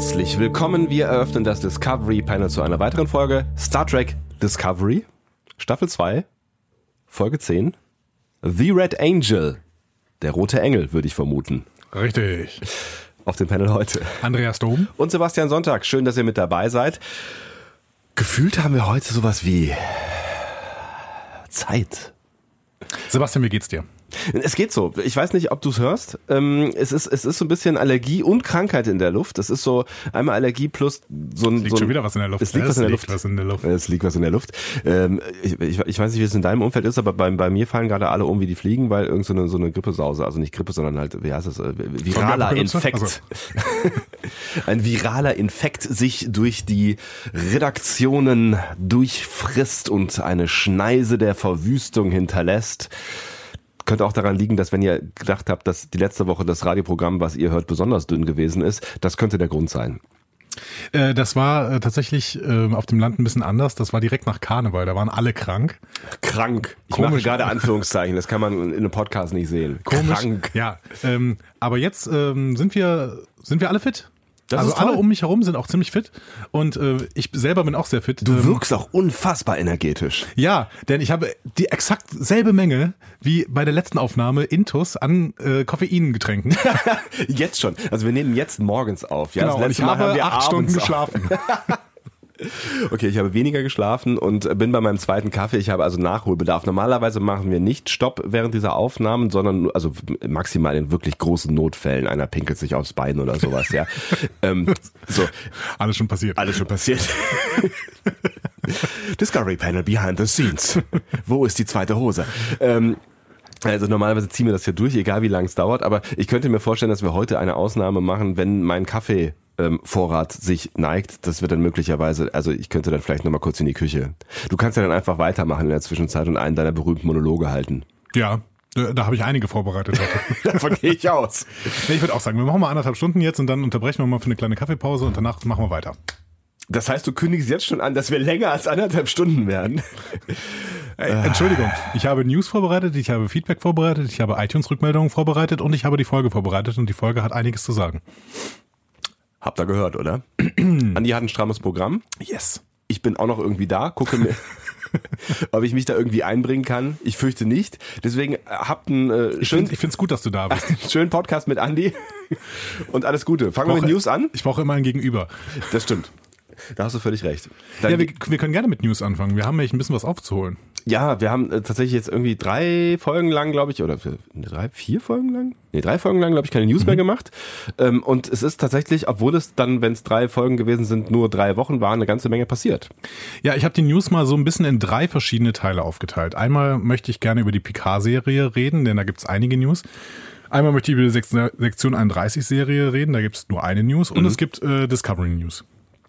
Herzlich willkommen. Wir eröffnen das Discovery Panel zu einer weiteren Folge Star Trek Discovery, Staffel 2, Folge 10. The Red Angel. Der rote Engel, würde ich vermuten. Richtig. Auf dem Panel heute. Andreas Dom. Und Sebastian Sonntag. Schön, dass ihr mit dabei seid. Gefühlt haben wir heute sowas wie Zeit. Sebastian, wie geht's dir? Es geht so. Ich weiß nicht, ob du es hörst. Ähm, es ist es ist so ein bisschen Allergie und Krankheit in der Luft. Es ist so einmal Allergie plus so ein. Es liegt so ein, schon wieder was in der Luft. Es liegt, was in, der Luft. was in der Luft. Es liegt was in der Luft. Ähm, ich, ich, ich weiß nicht, wie es in deinem Umfeld ist, aber bei, bei mir fallen gerade alle um wie die Fliegen, weil irgend so eine, so eine Grippesause, also nicht Grippe, sondern halt, wie heißt das, äh, viraler? Infekt. Also. Ein viraler Infekt sich durch die Redaktionen durchfrisst und eine Schneise der Verwüstung hinterlässt. Könnte auch daran liegen, dass wenn ihr gedacht habt, dass die letzte Woche das Radioprogramm, was ihr hört, besonders dünn gewesen ist, das könnte der Grund sein. Äh, das war äh, tatsächlich äh, auf dem Land ein bisschen anders. Das war direkt nach Karneval. Da waren alle krank. Krank. Ich Komisch. mache gerade Anführungszeichen, das kann man in einem Podcast nicht sehen. Komisch. Krank. Ja. Ähm, aber jetzt ähm, sind wir sind wir alle fit. Das also alle um mich herum sind auch ziemlich fit und äh, ich selber bin auch sehr fit. Du Ähm, wirkst auch unfassbar energetisch. Ja, denn ich habe die exakt selbe Menge wie bei der letzten Aufnahme Intus an äh, Koffeingetränken. Jetzt schon. Also wir nehmen jetzt morgens auf. Ja, Genau, das und letzte ich Mal haben habe wir acht Stunden geschlafen. Okay, ich habe weniger geschlafen und bin bei meinem zweiten Kaffee. Ich habe also Nachholbedarf. Normalerweise machen wir nicht Stopp während dieser Aufnahmen, sondern also maximal in wirklich großen Notfällen. Einer pinkelt sich aufs Bein oder sowas, ja. ähm, so, Alles schon passiert. alles schon passiert. Discovery Panel behind the scenes. Wo ist die zweite Hose? Ähm, also normalerweise ziehen wir das hier durch, egal wie lange es dauert, aber ich könnte mir vorstellen, dass wir heute eine Ausnahme machen, wenn mein Kaffee ähm, Vorrat sich neigt, das wird dann möglicherweise, also ich könnte dann vielleicht nochmal kurz in die Küche. Du kannst ja dann einfach weitermachen in der Zwischenzeit und einen deiner berühmten Monologe halten. Ja, da, da habe ich einige vorbereitet heute. Davon gehe ich aus. Nee, ich würde auch sagen, wir machen mal anderthalb Stunden jetzt und dann unterbrechen wir mal für eine kleine Kaffeepause und danach machen wir weiter. Das heißt, du kündigst jetzt schon an, dass wir länger als anderthalb Stunden werden. Ey, Entschuldigung, ich habe News vorbereitet, ich habe Feedback vorbereitet, ich habe iTunes-Rückmeldungen vorbereitet und ich habe die Folge vorbereitet und die Folge hat einiges zu sagen. Habt ihr gehört, oder? Andi hat ein strammes Programm. Yes. Ich bin auch noch irgendwie da, gucke mir, ob ich mich da irgendwie einbringen kann. Ich fürchte nicht. Deswegen äh, habt einen äh, Ich schönen, finde es gut, dass du da bist. schönen Podcast mit Andi und alles Gute. Fangen wir mit News an. Ich brauche immer ein Gegenüber. Das stimmt. Da hast du völlig recht. Dann, Ja, wir, wir können gerne mit News anfangen. Wir haben nämlich ein bisschen was aufzuholen. Ja, wir haben äh, tatsächlich jetzt irgendwie drei Folgen lang, glaube ich, oder drei, vier Folgen lang? Nee, drei Folgen lang, glaube ich, keine News mehr gemacht. Ähm, und es ist tatsächlich, obwohl es dann, wenn es drei Folgen gewesen sind, nur drei Wochen waren, eine ganze Menge passiert. Ja, ich habe die News mal so ein bisschen in drei verschiedene Teile aufgeteilt. Einmal möchte ich gerne über die Picard-Serie reden, denn da gibt's einige News. Einmal möchte ich über die Sek- Sektion 31-Serie reden, da gibt's nur eine News. Und es gibt äh, Discovery News.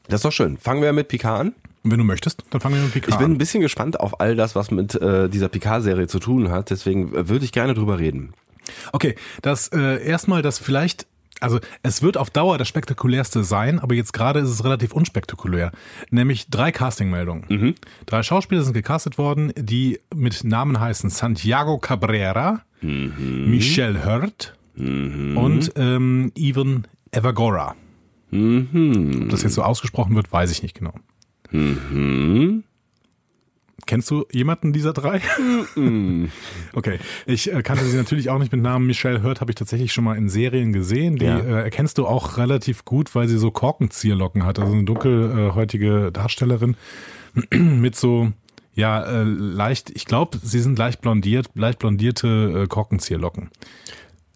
Das ist doch schön. Fangen wir mit Picard an. Und wenn du möchtest, dann fangen wir mit Picard Ich bin ein bisschen gespannt auf all das, was mit äh, dieser Picard-Serie zu tun hat. Deswegen äh, würde ich gerne drüber reden. Okay, das äh, erstmal das vielleicht, also es wird auf Dauer das spektakulärste sein, aber jetzt gerade ist es relativ unspektakulär. Nämlich drei Castingmeldungen. Drei Schauspieler sind gecastet worden, die mit Namen heißen Santiago Cabrera, Michelle Hurt und ähm, Evan Evagora. Ob das jetzt so ausgesprochen wird, weiß ich nicht genau. Kennst du jemanden dieser drei? okay, ich äh, kannte sie natürlich auch nicht mit Namen. Michelle Hurt habe ich tatsächlich schon mal in Serien gesehen. Die Ja. äh, erkennst du auch relativ gut, weil sie so Korkenzieherlocken hat. Also eine dunkelhäutige Darstellerin mit so, ja, äh, leicht, ich glaube, sie sind leicht blondiert, leicht blondierte äh, Korkenzieherlocken.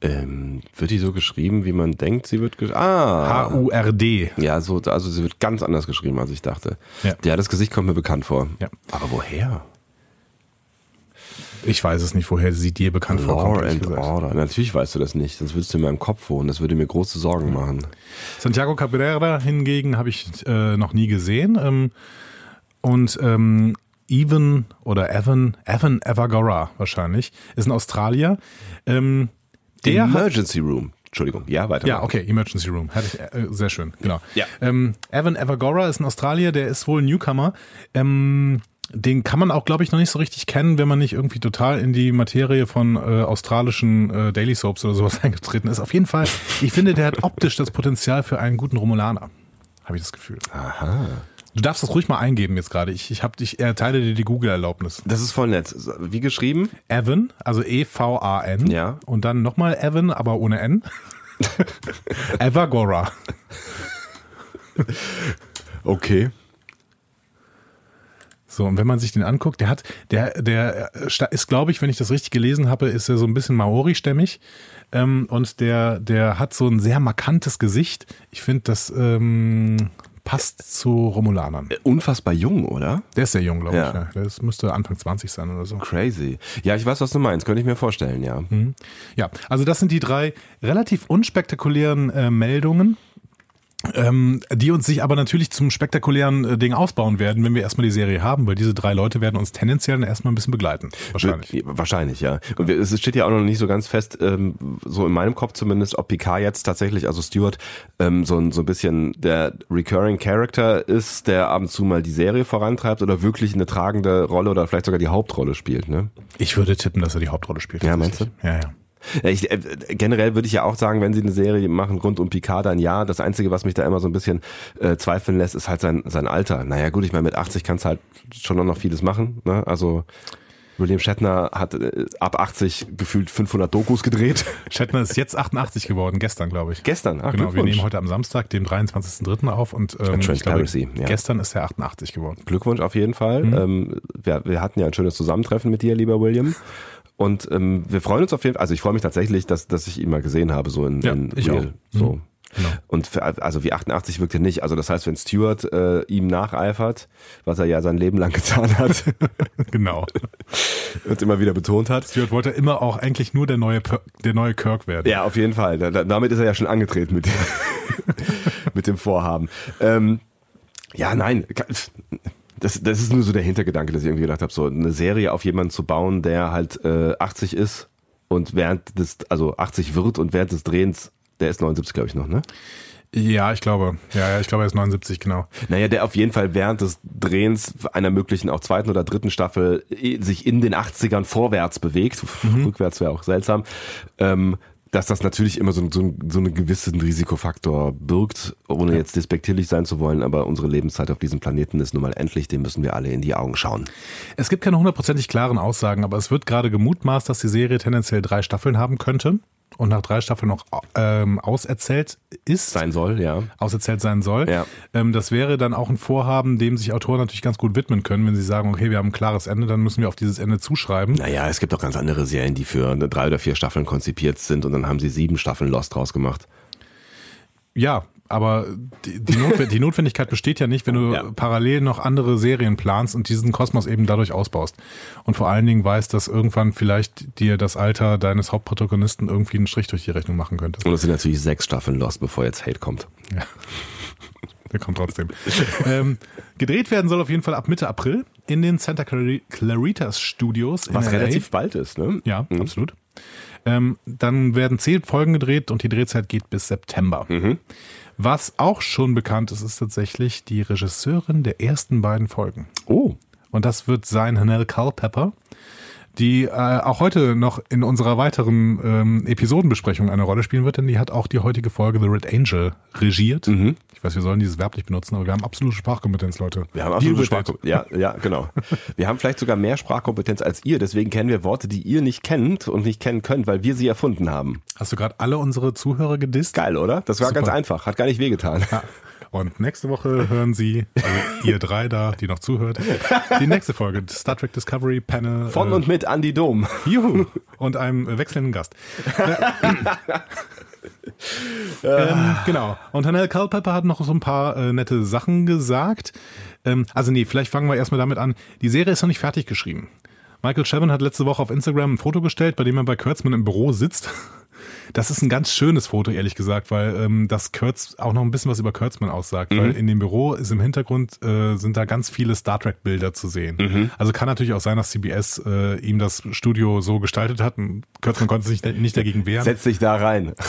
Ähm, wird die so geschrieben, wie man denkt, sie wird geschrieben? Ah. H-U-R-D. Ja, so, also sie wird ganz anders geschrieben, als ich dachte. Ja. ja das Gesicht kommt mir bekannt vor. Ja. Aber woher? Ich weiß es nicht, woher sie dir bekannt vorkommt. Law and gesagt. Order. Natürlich weißt du das nicht, sonst würdest du in meinem Kopf wohnen. Das würde mir große Sorgen machen. Santiago Cabrera hingegen habe ich äh, noch nie gesehen. Ähm, und ähm, Evan oder Evan, Evan Evagora wahrscheinlich, ist ein Australier. Ähm, der hat, Emergency Room. Entschuldigung, ja, weiter. ja, okay, Emergency Room. Ich, äh, sehr schön, genau. Ja. Ähm, Evan Evagora ist ein Australier, der ist wohl ein Newcomer. Ähm, den kann man auch, glaube ich, noch nicht so richtig kennen, wenn man nicht irgendwie total in die Materie von äh, australischen äh, Daily Soaps oder sowas eingetreten ist. Auf jeden Fall, ich finde, der hat optisch das Potenzial für einen guten Romulaner. habe ich das Gefühl. Aha. Du darfst das ruhig mal eingeben jetzt gerade. Ich, ich, hab, ich erteile dir die Google-Erlaubnis. Das ist voll nett. Wie geschrieben? Evan, also E-V-A-N. Ja. Und dann nochmal Evan, aber ohne N. Evagora. Okay. So, und wenn man sich den anguckt, der hat, der, der ist, glaube ich, wenn ich das richtig gelesen habe, ist er so ein bisschen Maori-stämmig. Ähm, und der, der hat so ein sehr markantes Gesicht. Ich finde, das ähm, passt zu Romulanern. Unfassbar jung, oder? Der ist sehr jung, glaube Ja. ich. Ja. Das müsste Anfang 20 sein oder so. Crazy. Ja, ich weiß, was du meinst. Könnte ich mir vorstellen, ja. Ja, also das sind die drei relativ unspektakulären äh, Meldungen. Ähm, die uns sich aber natürlich zum spektakulären äh, Ding ausbauen werden, wenn wir erstmal die Serie haben, weil diese drei Leute werden uns tendenziell dann erstmal ein bisschen begleiten. Wahrscheinlich. Ja, Wahrscheinlich, ja. Und wir, es steht ja auch noch nicht so ganz fest, ähm, so in meinem Kopf zumindest, ob Picard jetzt tatsächlich, also Stewart, ähm, so, ein, so ein bisschen der recurring Character ist, der ab und zu mal die Serie vorantreibt oder wirklich eine tragende Rolle oder vielleicht sogar die Hauptrolle spielt, ne? Ich würde tippen, dass er die Hauptrolle spielt. Ja, meinst tatsächlich. Ja, ja. Ich, äh, generell würde ich ja auch sagen, wenn sie eine Serie machen rund um Picard, dann ja. Das Einzige, was mich da immer so ein bisschen äh, zweifeln lässt, ist halt sein, sein Alter. Naja gut, ich meine, mit 80 kannst du halt schon noch vieles machen. Ne? Also William Shatner hat äh, ab 80 gefühlt 500 Dokus gedreht. Shatner ist jetzt 88 geworden, gestern, glaube ich. Gestern, ach, Genau, wir nehmen heute am Samstag, dem 23.03. auf und ähm, ich glaube, Transparency, ja. gestern ist er 88 geworden. Glückwunsch auf jeden Fall. Mhm. Ähm, wir, wir hatten ja ein schönes Zusammentreffen mit dir, lieber William. Und ähm, wir freuen uns auf jeden Fall, also ich freue mich tatsächlich, dass, dass ich ihn mal gesehen habe, so in, Ja, in ich Real. auch. Mhm. So. Genau. Und für, also wie 88 wirkt er nicht. Also das heißt, wenn Stewart äh, ihm nacheifert, was er ja sein Leben lang getan hat genau. und immer wieder betont hat. Stewart wollte immer auch eigentlich nur der neue, der neue Kirk werden. Ja, auf jeden Fall. Da, da, damit ist er ja schon angetreten mit dem, mit dem Vorhaben. Ähm, ja, nein. Das, das ist nur so der Hintergedanke, dass ich irgendwie gedacht habe, so eine Serie auf jemanden zu bauen, der halt äh, 80 ist und während des, also 80 wird und während des Drehens, der ist 79, glaube ich, noch, ne? Ja, ich glaube. Ja, ja, ich glaube, er ist 79, genau. Naja, der auf jeden Fall während des Drehens einer möglichen auch zweiten oder dritten Staffel sich in den 80ern vorwärts bewegt. Rückwärts wäre auch seltsam. Ähm, dass das natürlich immer so, so, so einen gewissen Risikofaktor birgt, ohne jetzt despektierlich sein zu wollen, aber unsere Lebenszeit auf diesem Planeten ist nun mal endlich, dem müssen wir alle in die Augen schauen. Es gibt keine hundertprozentig klaren Aussagen, aber es wird gerade gemutmaßt, dass die Serie tendenziell drei Staffeln haben könnte und nach drei Staffeln noch ähm, auserzählt ist. Sein soll, ja. auserzählt sein soll. Ja. Ähm, das wäre dann auch ein Vorhaben, dem sich Autoren natürlich ganz gut widmen können, wenn sie sagen, okay, wir haben ein klares Ende, dann müssen wir auf dieses Ende zuschreiben. Naja, es gibt auch ganz andere Serien, die für drei oder vier Staffeln konzipiert sind und dann haben sie sieben Staffeln Lost draus gemacht. Ja, aber die, die, die Notwendigkeit besteht ja nicht, wenn du Ja. parallel noch andere Serien planst und diesen Kosmos eben dadurch ausbaust. Und vor allen Dingen weißt, dass irgendwann vielleicht dir das Alter deines Hauptprotagonisten irgendwie einen Strich durch die Rechnung machen könnte. Und es sind natürlich sechs Staffeln Lost, bevor jetzt Hate kommt. Ja. Der kommt trotzdem. ähm, gedreht werden soll auf jeden Fall ab Mitte April in den Santa Clari- Claritas Studios. Was relativ bald ist, ne? Ja, absolut. Ähm, dann werden zehn Folgen gedreht und die Drehzeit geht bis September. Was auch schon bekannt ist, ist tatsächlich die Regisseurin der ersten beiden Folgen. Oh, Und das wird sein Hanel Culpepper, die äh, auch heute noch in unserer weiteren ähm, Episodenbesprechung eine Rolle spielen wird, denn die hat auch die heutige Folge The Red Angel regiert. Ich weiß, wir sollen dieses Verb nicht benutzen, aber wir haben absolute Sprachkompetenz, Leute. Wir haben absolute. Sprachkompetenz. Ja, ja, genau. Wir haben vielleicht sogar mehr Sprachkompetenz als ihr, deswegen kennen wir Worte, die ihr nicht kennt und nicht kennen könnt, weil wir sie erfunden haben. Hast du gerade alle unsere Zuhörer gedisst? Geil, oder? Das war Super. ganz einfach, hat gar nicht wehgetan. Ja. Und nächste Woche hören Sie, also ihr drei da, die noch zuhört, die nächste Folge Star Trek Discovery Panel Von und mit Andy Dom. Juhu, und einem wechselnden Gast. ähm, genau. Und Hanel Culpepper hat noch so ein paar äh, nette Sachen gesagt. Ähm, also nee, vielleicht fangen wir erstmal damit an. Die Serie ist noch nicht fertig geschrieben. Michael Chabon hat letzte Woche auf Instagram ein Foto gestellt, bei dem er bei Kurtzman im Büro sitzt. Das ist ein ganz schönes Foto, ehrlich gesagt, weil ähm, das Kurtz auch noch ein bisschen was über Kurtzman aussagt. Weil in dem Büro ist im Hintergrund äh, sind da ganz viele Star Trek Bilder zu sehen. Also kann natürlich auch sein, dass CBS äh, ihm das Studio so gestaltet hat. Und Kurtzman konnte sich nicht dagegen wehren. Setz dich da rein.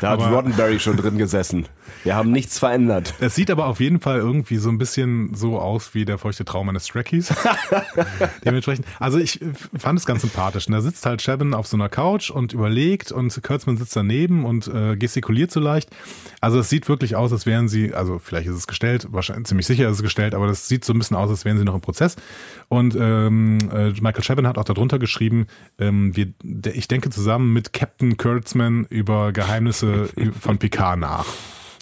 Da hat Aber- Roddenberry schon drin gesessen. Wir haben nichts verändert. Es sieht aber auf jeden Fall irgendwie so ein bisschen so aus wie der feuchte Traum eines Trekkies. Dementsprechend, also ich fand es ganz sympathisch. Und da sitzt halt Chabon auf so einer Couch und überlegt und Kurtzman sitzt daneben und äh, gestikuliert so leicht. Also es sieht wirklich aus, als wären sie, also vielleicht ist es gestellt, wahrscheinlich ziemlich sicher ist es gestellt, aber das sieht so ein bisschen aus, als wären sie noch im Prozess. Und ähm, äh, Michael Chabin hat auch darunter geschrieben, ähm, wir, der, ich denke zusammen mit Captain Kurtzman über Geheimnisse von Picard nach.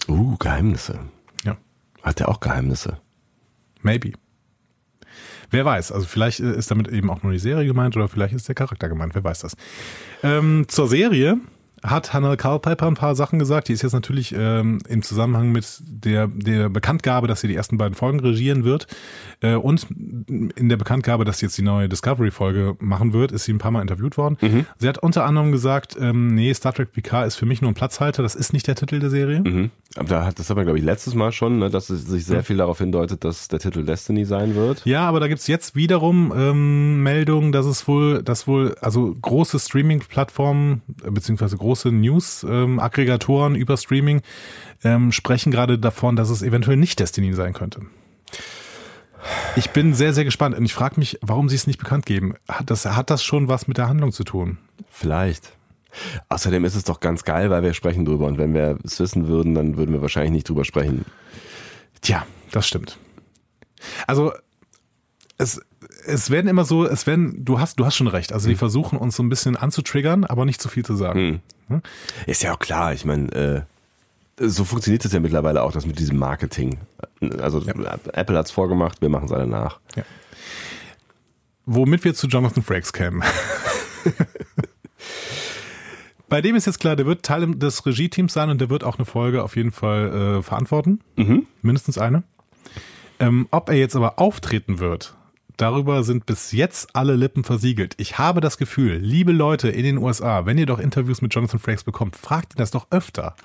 Uh, Geheimnisse. Ja. Hat der auch Geheimnisse? Maybe. Wer weiß, also vielleicht ist damit eben auch nur die Serie gemeint oder vielleicht ist der Charakter gemeint, wer weiß das. Ähm, zur Serie hat Hannah Culpepper ein paar Sachen gesagt. Die ist jetzt natürlich ähm, im Zusammenhang mit der, der Bekanntgabe, dass sie die ersten beiden Folgen regieren wird äh, und in der Bekanntgabe, dass sie jetzt die neue Discovery-Folge machen wird, ist sie ein paar Mal interviewt worden. Mhm. Sie hat unter anderem gesagt, ähm, nee, Star Trek Picard ist für mich nur ein Platzhalter, das ist nicht der Titel der Serie. Mhm. Da hat das aber, glaube ich, letztes Mal schon, ne, dass es sich sehr viel darauf hindeutet, dass der Titel Destiny sein wird. Ja, aber da gibt's jetzt wiederum ähm, Meldungen, dass es wohl, dass wohl, also große Streaming-Plattformen, beziehungsweise große News-Aggregatoren über Streaming ähm, sprechen gerade davon, dass es eventuell nicht Destiny sein könnte. Ich bin sehr, sehr gespannt und ich frage mich, warum sie es nicht bekannt geben. Hat das, hat das schon was mit der Handlung zu tun? Vielleicht. Außerdem ist es doch ganz geil, weil wir sprechen drüber und wenn wir es wissen würden, dann würden wir wahrscheinlich nicht drüber sprechen. Tja, das stimmt. Also es, es werden immer so, es werden, du hast, du hast schon recht. Also die versuchen uns so ein bisschen anzutriggern, aber nicht zu viel zu sagen. Hm. Ist ja auch klar, ich meine, äh, so funktioniert es ja mittlerweile auch, das mit diesem Marketing. Also Apple hat's vorgemacht, wir machen es alle nach. Womit wir zu Jonathan Frakes kämen. Bei dem ist jetzt klar, der wird Teil des Regie-Teams sein und der wird auch eine Folge auf jeden Fall äh, verantworten. Mindestens eine. Ähm, ob er jetzt aber auftreten wird, darüber sind bis jetzt alle Lippen versiegelt. Ich habe das Gefühl, liebe Leute in den USA, wenn ihr doch Interviews mit Jonathan Frakes bekommt, fragt ihn das doch öfter.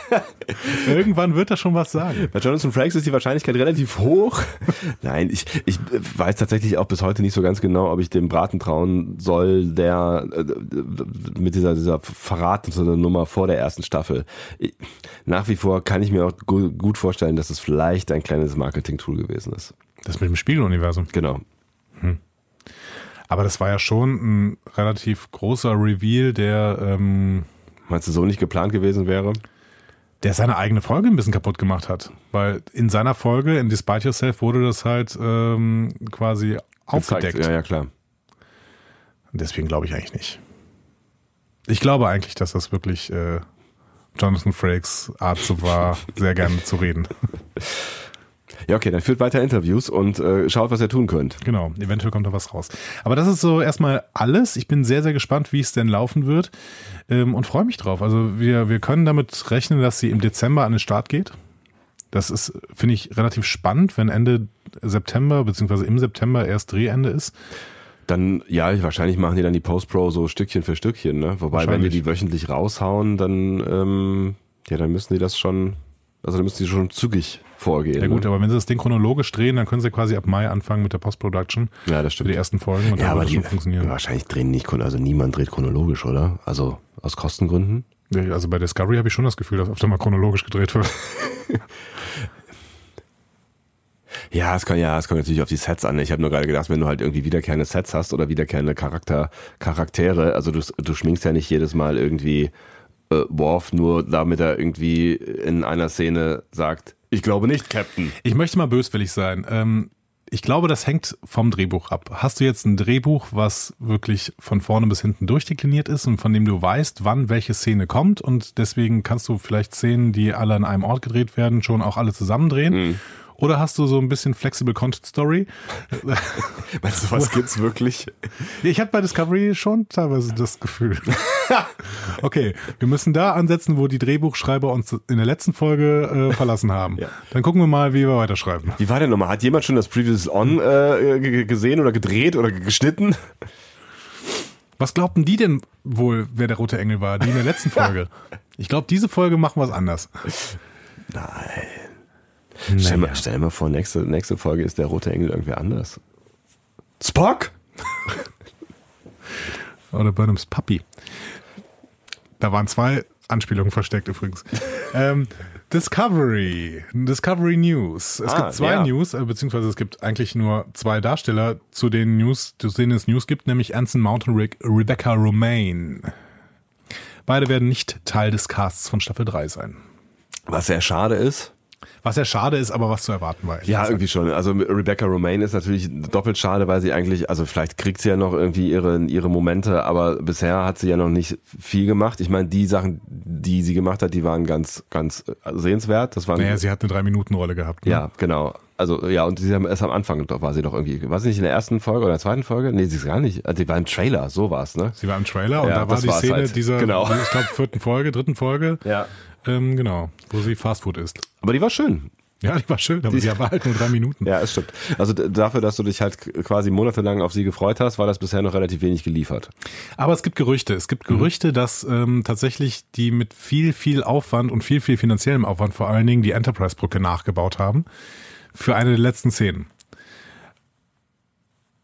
Irgendwann wird er schon was sagen. Bei Jonathan Frakes ist die Wahrscheinlichkeit relativ hoch. Nein, ich, ich weiß tatsächlich auch bis heute nicht so ganz genau, ob ich dem Braten trauen soll, der äh, mit dieser, dieser verratenden Nummer vor der ersten Staffel. Ich, nach wie vor kann ich mir auch gu gut vorstellen, dass es vielleicht ein kleines Marketing-Tool gewesen ist. Das mit dem Spieluniversum. Genau. Aber das war ja schon ein relativ großer Reveal, der, ähm, Meinst du, so nicht geplant gewesen wäre? der seine eigene Folge ein bisschen kaputt gemacht hat. Weil in seiner Folge, in Despite Yourself, wurde das halt ähm, quasi aufgedeckt. Gezeigt. Ja, ja, klar. Deswegen glaube ich eigentlich nicht. Ich glaube eigentlich, dass das wirklich äh, Jonathan Frakes Art so war, sehr gerne zu reden. Ja, okay, dann führt weiter Interviews und äh, schaut, was ihr tun könnt. Genau, eventuell kommt da was raus. Aber das ist so erstmal alles. Ich bin sehr, sehr gespannt, wie es denn laufen wird ähm, und freue mich drauf. Also wir, wir können damit rechnen, dass sie im Dezember an den Start geht. Das ist, finde ich, relativ spannend, wenn Ende September beziehungsweise im September erst Drehende ist. Dann, ja, wahrscheinlich machen die dann die Post-Pro so Stückchen für Stückchen, ne? Wobei, wenn die die wöchentlich raushauen, dann, ähm, ja, dann müssen die das schon, also dann müssen die schon zügig vorgehen. Ja gut, ne? aber wenn sie das Ding chronologisch drehen, dann können sie quasi ab Mai anfangen mit der Post-Production Ja, das für die stimmt. ersten Folgen und Ja, dann aber wird die, schon funktionieren. wahrscheinlich drehen nicht, also niemand dreht chronologisch, oder? Also aus Kostengründen? Also bei Discovery habe ich schon das Gefühl, dass öfter mal chronologisch gedreht wird. Ja, es kann ja, es kommt natürlich auf die Sets an. Ich habe nur gerade gedacht, wenn du halt irgendwie wiederkehrende Sets hast oder wiederkehrende Charakter, Charaktere, also du, du schminkst ja nicht jedes Mal irgendwie äh, Worf nur damit er irgendwie in einer Szene sagt, ich glaube nicht, Captain. Ich möchte mal böswillig sein. Ähm, ich glaube, das hängt vom Drehbuch ab. Hast du jetzt ein Drehbuch, was wirklich von vorne bis hinten durchdekliniert ist und von dem du weißt, wann welche Szene kommt und deswegen kannst du vielleicht Szenen, die alle an einem Ort gedreht werden, schon auch alle zusammendrehen? Oder hast du so ein bisschen Flexible Content Story? Meinst du, was gibt's wirklich? Ich hatte bei Discovery schon teilweise das Gefühl. okay, wir müssen da ansetzen, wo die Drehbuchschreiber uns in der letzten Folge äh, verlassen haben. Ja. Dann gucken wir mal, wie wir weiterschreiben. Wie war denn nochmal? Hat jemand schon das Previous On äh, gesehen oder gedreht oder geschnitten? Was glaubten die denn wohl, wer der rote Engel war? Die in der letzten Folge. Ich glaube, diese Folge machen wir es anders. Nein. Stell, Naja. mal, stell mal vor, nächste, nächste Folge ist der rote Engel irgendwer anders. Spock? Oder Burnhams Puppy. Da waren zwei Anspielungen versteckt übrigens. ähm, Discovery. Discovery News. Es Ah, gibt zwei ja. News, äh, beziehungsweise es gibt eigentlich nur zwei Darsteller, zu denen News, zu denen es News gibt, nämlich Anson Mount und Re Rebecca Romaine. Beide werden nicht Teil des Casts von Staffel 3 sein. Was sehr schade ist. Was ja schade ist, aber was zu erwarten war. Ja, irgendwie schon. Also Rebecca Romaine ist natürlich doppelt schade, weil sie eigentlich, also vielleicht kriegt sie ja noch irgendwie ihre, ihre Momente, aber bisher hat sie ja noch nicht viel gemacht. Ich meine, die Sachen, die sie gemacht hat, die waren ganz, ganz sehenswert. Das waren, Naja, sie hat eine Drei-Minuten-Rolle gehabt. Ne? ja, genau. Also ja, und sie haben erst am Anfang doch war sie doch irgendwie, war sie nicht in der ersten Folge oder der zweiten Folge? Nee, sie ist gar nicht. Die war im Trailer, so war's, ne? Sie war im Trailer und Ja, da war die Szene halt. dieser, Genau. ich glaube, vierten Folge, dritten Folge. Ja. Ähm, genau, wo sie Fastfood isst. Aber die war schön. Ja, die war schön, aber sie war halt nur drei Minuten. Ja, es stimmt. Also dafür, dass du dich halt quasi monatelang auf sie gefreut hast, war das bisher noch relativ wenig geliefert. Aber es gibt Gerüchte. Es Mhm. gibt Gerüchte, dass ähm, tatsächlich die mit viel, viel Aufwand und viel, viel finanziellem Aufwand vor allen Dingen die Enterprise-Brücke nachgebaut haben für eine der letzten Szenen.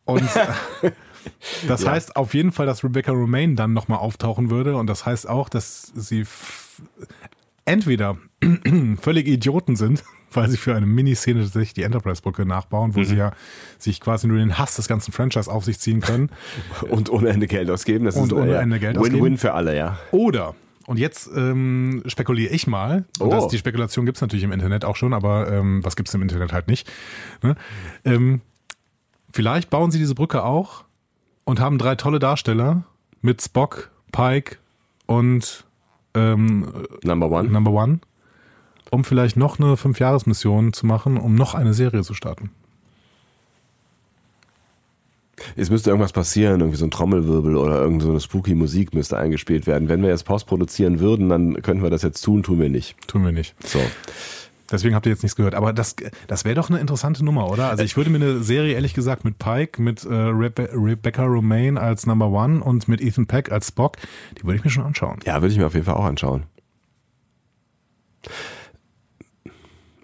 Und das Ja. heißt auf jeden Fall, dass Rebecca Romaine dann nochmal auftauchen würde. Und das heißt auch, dass sie entweder völlig Idioten sind, weil sie für eine Miniszene tatsächlich die Enterprise-Brücke nachbauen, Mhm. wo sie ja sich quasi nur den Hass des ganzen Franchise auf sich ziehen können. Und ohne Ende Geld ausgeben. Das Und ist ohne ja, Ende Geld ausgeben. Win-win für alle, ja. Oder, und jetzt ähm, spekuliere ich mal, und Oh. das, die Spekulation gibt's natürlich im Internet auch schon, aber ähm, was gibt's im Internet halt nicht. Ne? Ähm, vielleicht bauen sie diese Brücke auch und haben drei tolle Darsteller mit Spock, Pike und ähm, Number one. Number One, um vielleicht noch eine Fünfjahresmission zu machen, um noch eine Serie zu starten. Es müsste irgendwas passieren, irgendwie so ein Trommelwirbel oder irgend so eine spooky Musik müsste eingespielt werden. Wenn wir jetzt postproduzieren würden, dann könnten wir das jetzt tun, tun wir nicht. Tun wir nicht. So. Deswegen habt ihr jetzt nichts gehört. Aber das, das wäre doch eine interessante Nummer, oder? Also ich würde mir eine Serie, ehrlich gesagt, mit Pike, mit äh, Rebe Rebecca Romaine als Number One und mit Ethan Peck als Spock, die würde ich mir schon anschauen. Ja, würde ich mir auf jeden Fall auch anschauen.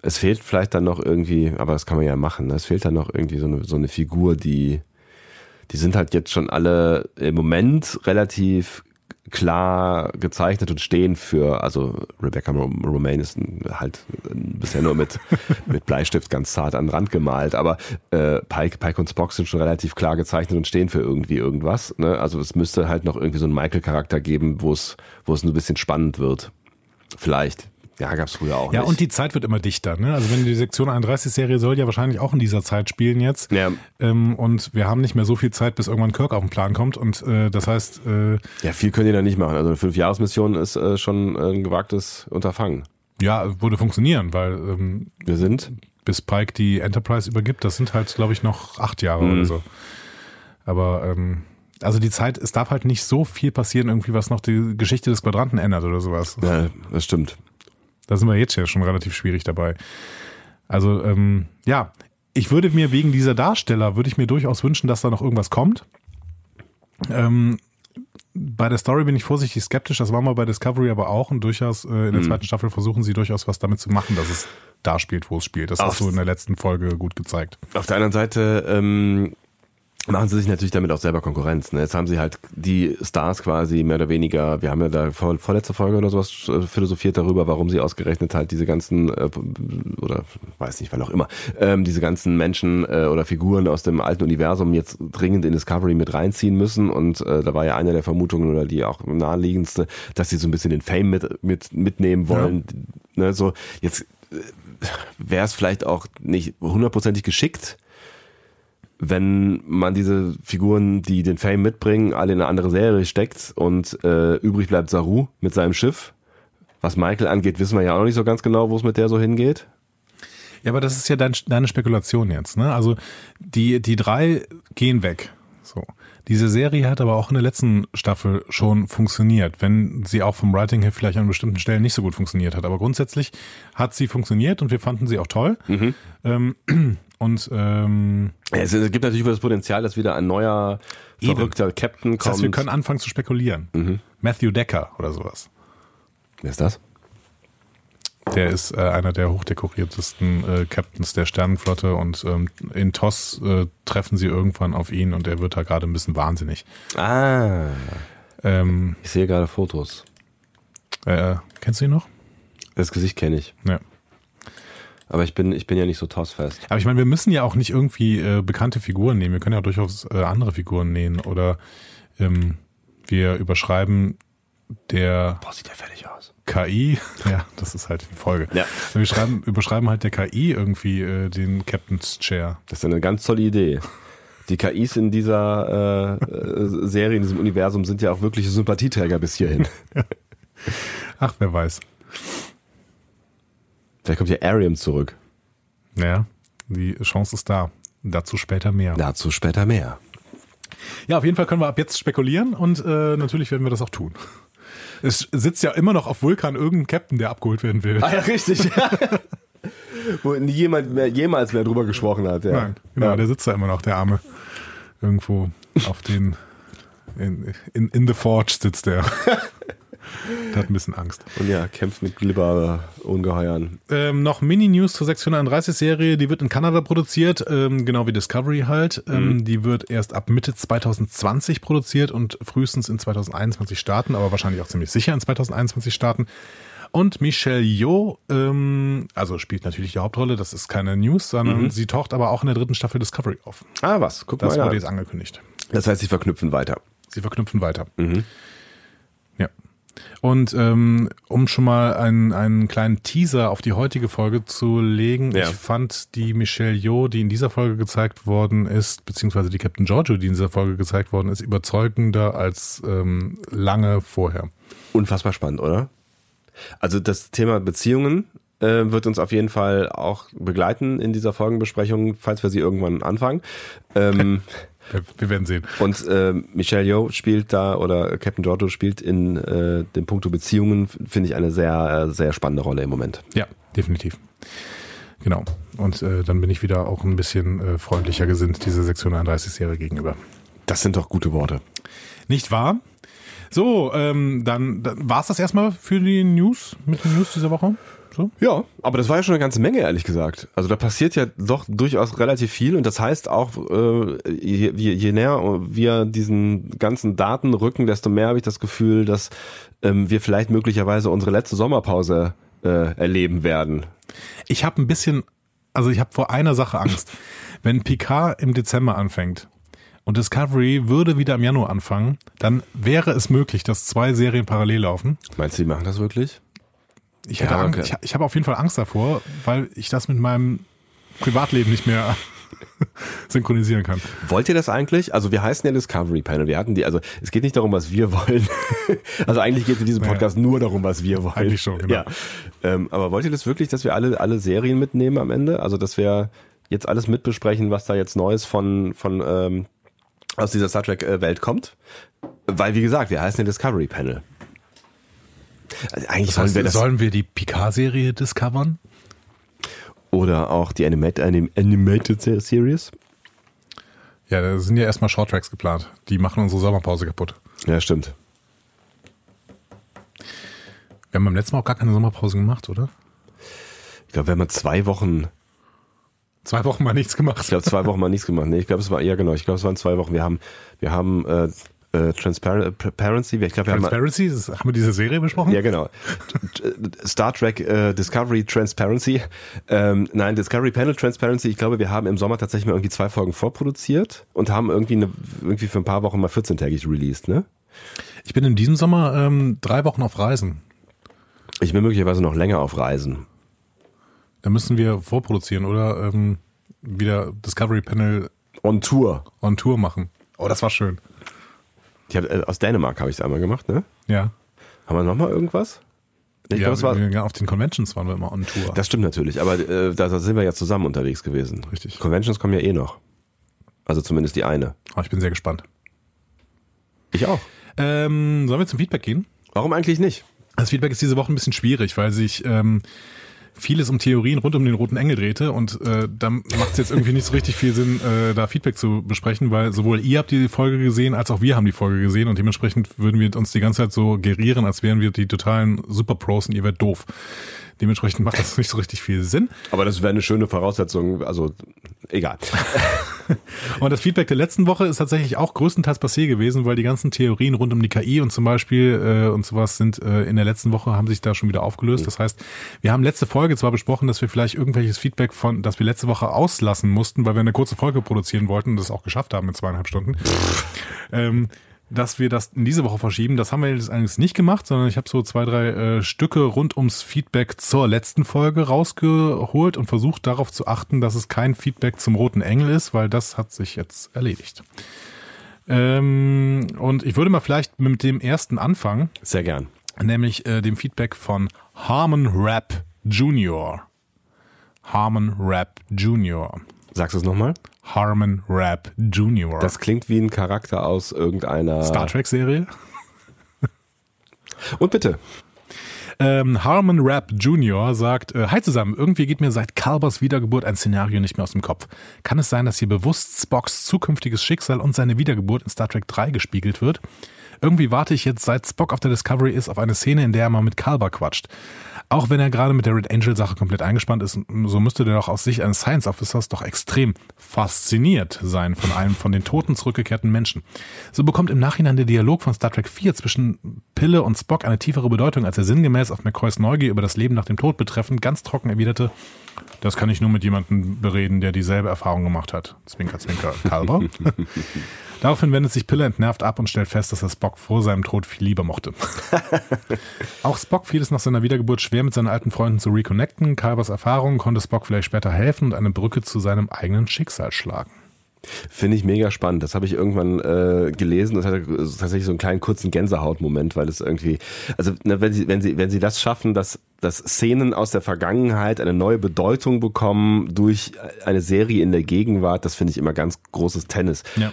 Es fehlt vielleicht dann noch irgendwie, aber das kann man ja machen, ne? es fehlt dann noch irgendwie so eine, so eine Figur, die, die sind halt jetzt schon alle im Moment relativ klar gezeichnet und stehen für, also Rebecca Rom- Romaine ist halt bisher nur mit, mit Bleistift ganz zart an den Rand gemalt, aber äh, Pike, Pike und Spock sind schon relativ klar gezeichnet und stehen für irgendwie irgendwas. Ne? Also es müsste halt noch irgendwie so einen Michael-Charakter geben, wo es, wo es ein bisschen spannend wird. Vielleicht. Ja, gab's früher auch Ja, nicht. und die Zeit wird immer dichter. Ne? Also wenn die Sektion 31-Serie soll ja wahrscheinlich auch in dieser Zeit spielen jetzt. Ja. Ähm, und wir haben nicht mehr so viel Zeit, bis irgendwann Kirk auf den Plan kommt. Und äh, das heißt, äh, ja, viel können die da nicht machen. Also eine Fünfjahresmission ist äh, schon ein gewagtes Unterfangen. ja, würde funktionieren, weil ähm, Wir sind bis Pike die Enterprise übergibt, das sind halt, glaube ich, noch acht Jahre Mhm. oder so. Aber ähm, also die Zeit, es darf halt nicht so viel passieren, irgendwie, was noch die Geschichte des Quadranten ändert oder sowas. Ja, das stimmt. Da sind wir jetzt ja schon relativ schwierig dabei. Also, ähm, ja, ich würde mir wegen dieser Darsteller, würde ich mir durchaus wünschen, dass da noch irgendwas kommt. Ähm, bei der Story bin ich vorsichtig skeptisch, das war mal bei Discovery aber auch und durchaus äh, in der zweiten Staffel versuchen sie durchaus was damit zu machen, dass es da spielt, wo es spielt. Das Auf- hast du in der letzten Folge gut gezeigt. Auf der anderen Seite ähm, machen sie sich natürlich damit auch selber Konkurrenz. Ne? Jetzt haben sie halt die Stars quasi mehr oder weniger, wir haben ja da vor, vorletzte Folge oder sowas äh, philosophiert darüber, warum sie ausgerechnet halt diese ganzen, äh, oder weiß nicht, wann auch immer, ähm, diese ganzen Menschen äh, oder Figuren aus dem alten Universum jetzt dringend in Discovery mit reinziehen müssen. Und äh, da war ja eine der Vermutungen oder die auch naheliegendste, dass sie so ein bisschen den Fame mit, mit mitnehmen wollen. Ne? So, jetzt wäre es vielleicht auch nicht hundertprozentig geschickt, wenn man diese Figuren, die den Fame mitbringen, alle in eine andere Serie steckt und äh, übrig bleibt Saru mit seinem Schiff. Was Michael angeht, wissen wir ja auch noch nicht so ganz genau, wo es mit der so hingeht. Ja, aber das ist ja dein, deine Spekulation jetzt. Ne? Also die, die drei gehen weg. So. Diese Serie hat aber auch in der letzten Staffel schon funktioniert, wenn sie auch vom Writing her vielleicht an bestimmten Stellen nicht so gut funktioniert hat. Aber grundsätzlich hat sie funktioniert und wir fanden sie auch toll. Ähm, und ähm, Es, es gibt natürlich das Potenzial, dass wieder ein neuer, Eben. verrückter Captain das kommt. heißt, wir können anfangen zu spekulieren. Matthew Decker oder sowas. Wer ist das? Der ist äh, einer der hochdekoriertesten äh, Captains der Sternenflotte und ähm, in TOS äh, treffen sie irgendwann auf ihn und er wird da gerade ein bisschen wahnsinnig. Ah, Ähm, ich sehe gerade Fotos. äh, kennst du ihn noch? Das Gesicht kenne ich. Ja. Aber ich bin, ich bin ja nicht so tossfest. Aber ich meine, wir müssen ja auch nicht irgendwie äh, bekannte Figuren nehmen. Wir können ja durchaus äh, andere Figuren nehmen oder ähm, wir überschreiben der Boah, sieht der fertig aus. KI, ja, das ist halt die Folge. Ja. Wir schreiben, überschreiben halt der KI irgendwie äh, den Captain's Chair. Das ist eine ganz tolle Idee. Die KIs in dieser äh, äh, Serie, in diesem Universum sind ja auch wirkliche Sympathieträger bis hierhin. Ach, wer weiß. Vielleicht kommt ja Arium zurück. Naja, die Chance ist da. Dazu später mehr. Dazu später mehr. Ja, auf jeden Fall können wir ab jetzt spekulieren und äh, natürlich werden wir das auch tun. Es sitzt ja immer noch auf Vulkan irgendein Captain, der abgeholt werden will. Ah ja, richtig. Wo nie jemand mehr, jemals mehr drüber gesprochen hat. Ja. Nein, genau, ja. der sitzt da immer noch, der Arme. Irgendwo auf den, in, in, in the Forge sitzt der. der hat ein bisschen Angst. Und ja, kämpft mit Glibber-Ungeheuern. Ähm, noch Mini-News zur 631-Serie, die wird in Kanada produziert, ähm, genau wie Discovery halt. Ähm, Die wird erst ab Mitte 2020 produziert und frühestens in 2021 starten, aber wahrscheinlich auch ziemlich sicher in 2021 starten. Und Michelle Yeoh, ähm, also spielt natürlich die Hauptrolle, das ist keine News, sondern sie taucht aber auch in der dritten Staffel Discovery auf. Ah, was? Guck Das mal. wurde an. jetzt angekündigt. Das heißt, sie verknüpfen weiter. Sie verknüpfen weiter. Ja. Und ähm, um schon mal einen, einen kleinen Teaser auf die heutige Folge zu legen, Ja. ich fand die Michelle Yeoh, die in dieser Folge gezeigt worden ist, beziehungsweise die Captain Giorgio, die in dieser Folge gezeigt worden ist, überzeugender als ähm, lange vorher. Unfassbar spannend, oder? Also das Thema Beziehungen äh, wird uns auf jeden Fall auch begleiten in dieser Folgenbesprechung, falls wir sie irgendwann anfangen. Ähm, Wir, wir werden sehen. und äh, Michelle Yeoh spielt da oder Captain Giorgio spielt in äh, dem Punkto Beziehungen, finde ich eine sehr, äh, sehr spannende Rolle im Moment. Ja, definitiv. Genau. Und äh, dann bin ich wieder auch ein bisschen äh, freundlicher gesinnt dieser 631-Serie gegenüber. Das sind doch gute Worte. Nicht wahr? So, ähm, dann, dann war es das erstmal für die News, mit den News dieser Woche. So? Ja, aber das war ja schon eine ganze Menge, ehrlich gesagt. Also da passiert ja doch durchaus relativ viel und das heißt auch, äh, je, je, je näher wir diesen ganzen Daten rücken, desto mehr habe ich das Gefühl, dass ähm, wir vielleicht möglicherweise unsere letzte Sommerpause äh, erleben werden. Ich habe ein bisschen, also ich habe vor einer Sache Angst. Wenn Picard im Dezember anfängt und Discovery würde wieder im Januar anfangen, dann wäre es möglich, dass zwei Serien parallel laufen. Meinst du, die machen das wirklich? Ich, hätte Ja, ich, ich habe auf jeden Fall Angst davor, weil ich das mit meinem Privatleben nicht mehr synchronisieren kann. Wollt ihr das eigentlich? Also wir heißen ja Discovery Panel. Wir hatten die, also es geht nicht darum, was wir wollen. also eigentlich geht es in diesem Podcast nur darum, was wir wollen. Eigentlich schon, genau. Ja. Ähm, aber wollt ihr das wirklich, dass wir alle, alle Serien mitnehmen am Ende? Also dass wir jetzt alles mitbesprechen, was da jetzt Neues von, von ähm, aus dieser Star Trek äh, Welt kommt? Weil, wie gesagt, wir heißen ja Discovery Panel. Also eigentlich Das sollen heißt, wir das sollen wir die Picard-Serie discovern? oder auch die Animated, Anim, Animated Series. Ja, da sind ja erstmal Shorttracks geplant. Die machen unsere Sommerpause kaputt. Ja, stimmt. Wir haben beim letzten Mal auch gar keine Sommerpause gemacht, oder? Ich glaube, wir haben mal zwei Wochen Zwei Wochen mal nichts gemacht. Ich glaube, zwei Wochen mal nichts gemacht. Nee, ich glaube, es war, ja genau, ich glaube, es waren zwei Wochen. Wir haben, wir haben äh, äh, Transparency, ich glaube, wir haben Transparency, das, haben wir diese Serie besprochen? ja genau. Star Trek äh, Discovery Transparency. Ähm, nein, Discovery Panel Transparency, ich glaube, wir haben im Sommer tatsächlich mal irgendwie zwei Folgen vorproduziert und haben irgendwie eine, irgendwie für ein paar Wochen mal 14-tägig released, ne? Ich bin in diesem Sommer ähm, drei Wochen auf Reisen. Ich bin möglicherweise noch länger auf Reisen. Da müssen wir vorproduzieren oder ähm, wieder Discovery Panel On Tour. on Tour machen. Oh, das war schön. Ich hab, äh, aus Dänemark habe ich es einmal gemacht, ne? Ja. Haben wir noch mal irgendwas? Ich ja, war. wir- auf den Conventions waren wir immer on Tour. Das stimmt natürlich, aber äh, da, da sind wir ja zusammen unterwegs gewesen. Richtig. Conventions kommen ja eh noch. Also zumindest die eine. Oh, ich bin sehr gespannt. Ich auch. Ähm, sollen wir zum Feedback gehen? Warum eigentlich nicht? Das Feedback ist diese Woche ein bisschen schwierig, weil sich ähm, vieles um Theorien rund um den roten Engel drehte und äh, da macht es jetzt irgendwie nicht so richtig viel Sinn, äh, da Feedback zu besprechen, weil sowohl ihr habt die Folge gesehen, als auch wir haben die Folge gesehen und dementsprechend würden wir uns die ganze Zeit so gerieren, als wären wir die totalen Superpros und ihr wärt doof. Dementsprechend macht das nicht so richtig viel Sinn. Aber das wäre eine schöne Voraussetzung. Also egal. Und das Feedback der letzten Woche ist tatsächlich auch größtenteils passé gewesen, weil die ganzen Theorien rund um die KI und zum Beispiel äh, und sowas sind äh, in der letzten Woche haben sich da schon wieder aufgelöst. Das heißt, wir haben letzte Folge zwar besprochen, dass wir vielleicht irgendwelches Feedback von, dass wir letzte Woche auslassen mussten, weil wir eine kurze Folge produzieren wollten und das auch geschafft haben in zweieinhalb Stunden. ähm, dass wir das in diese Woche verschieben. Das haben wir jetzt eigentlich nicht gemacht, sondern ich habe so zwei, drei äh, Stücke rund ums Feedback zur letzten Folge rausgeholt und versucht darauf zu achten, dass es kein Feedback zum Roten Engel ist, weil das hat sich jetzt erledigt. Ähm, und ich würde mal vielleicht mit dem ersten anfangen. Sehr gern. Nämlich äh, dem Feedback von Harmon Rap Junior. Harmon Rap Junior. Sagst du es nochmal? Harmon Rap Junior. Das klingt wie ein Charakter aus irgendeiner Star Trek Serie. Und bitte. Ähm, Harmon Rapp Jr. sagt, äh, Hi zusammen, irgendwie geht mir seit Kalbers Wiedergeburt ein Szenario nicht mehr aus dem Kopf. Kann es sein, dass hier bewusst Spocks zukünftiges Schicksal und seine Wiedergeburt in Star Trek 3 gespiegelt wird? Irgendwie warte ich jetzt, seit Spock auf der Discovery ist, auf eine Szene, in der er mal mit Kalber quatscht. Auch wenn er gerade mit der Red Angel Sache komplett eingespannt ist, so müsste der doch aus Sicht eines Science Officers doch extrem fasziniert sein von einem von den Toten zurückgekehrten Menschen. So bekommt im Nachhinein der Dialog von Star Trek 4 zwischen Pille und Spock eine tiefere Bedeutung, als er sinngemäß auf McCoys Neugier über das Leben nach dem Tod betreffend ganz trocken erwiderte, das kann ich nur mit jemandem bereden, der dieselbe Erfahrung gemacht hat. Zwinker, zwinker, Kalber. Daraufhin wendet sich Pille entnervt ab und stellt fest, dass er Spock vor seinem Tod viel lieber mochte. Auch Spock fiel es nach seiner Wiedergeburt schwer, mit seinen alten Freunden zu reconnecten. Kalbers Erfahrungen konnte Spock vielleicht später helfen und eine Brücke zu seinem eigenen Schicksal schlagen. Finde ich mega spannend. Das habe ich irgendwann äh, gelesen. Das hatte tatsächlich so einen kleinen kurzen Gänsehautmoment, weil es irgendwie, also ne, wenn sie, wenn sie, wenn sie das schaffen, dass, dass Szenen aus der Vergangenheit eine neue Bedeutung bekommen durch eine Serie in der Gegenwart, das finde ich immer ganz großes Tennis. Ja.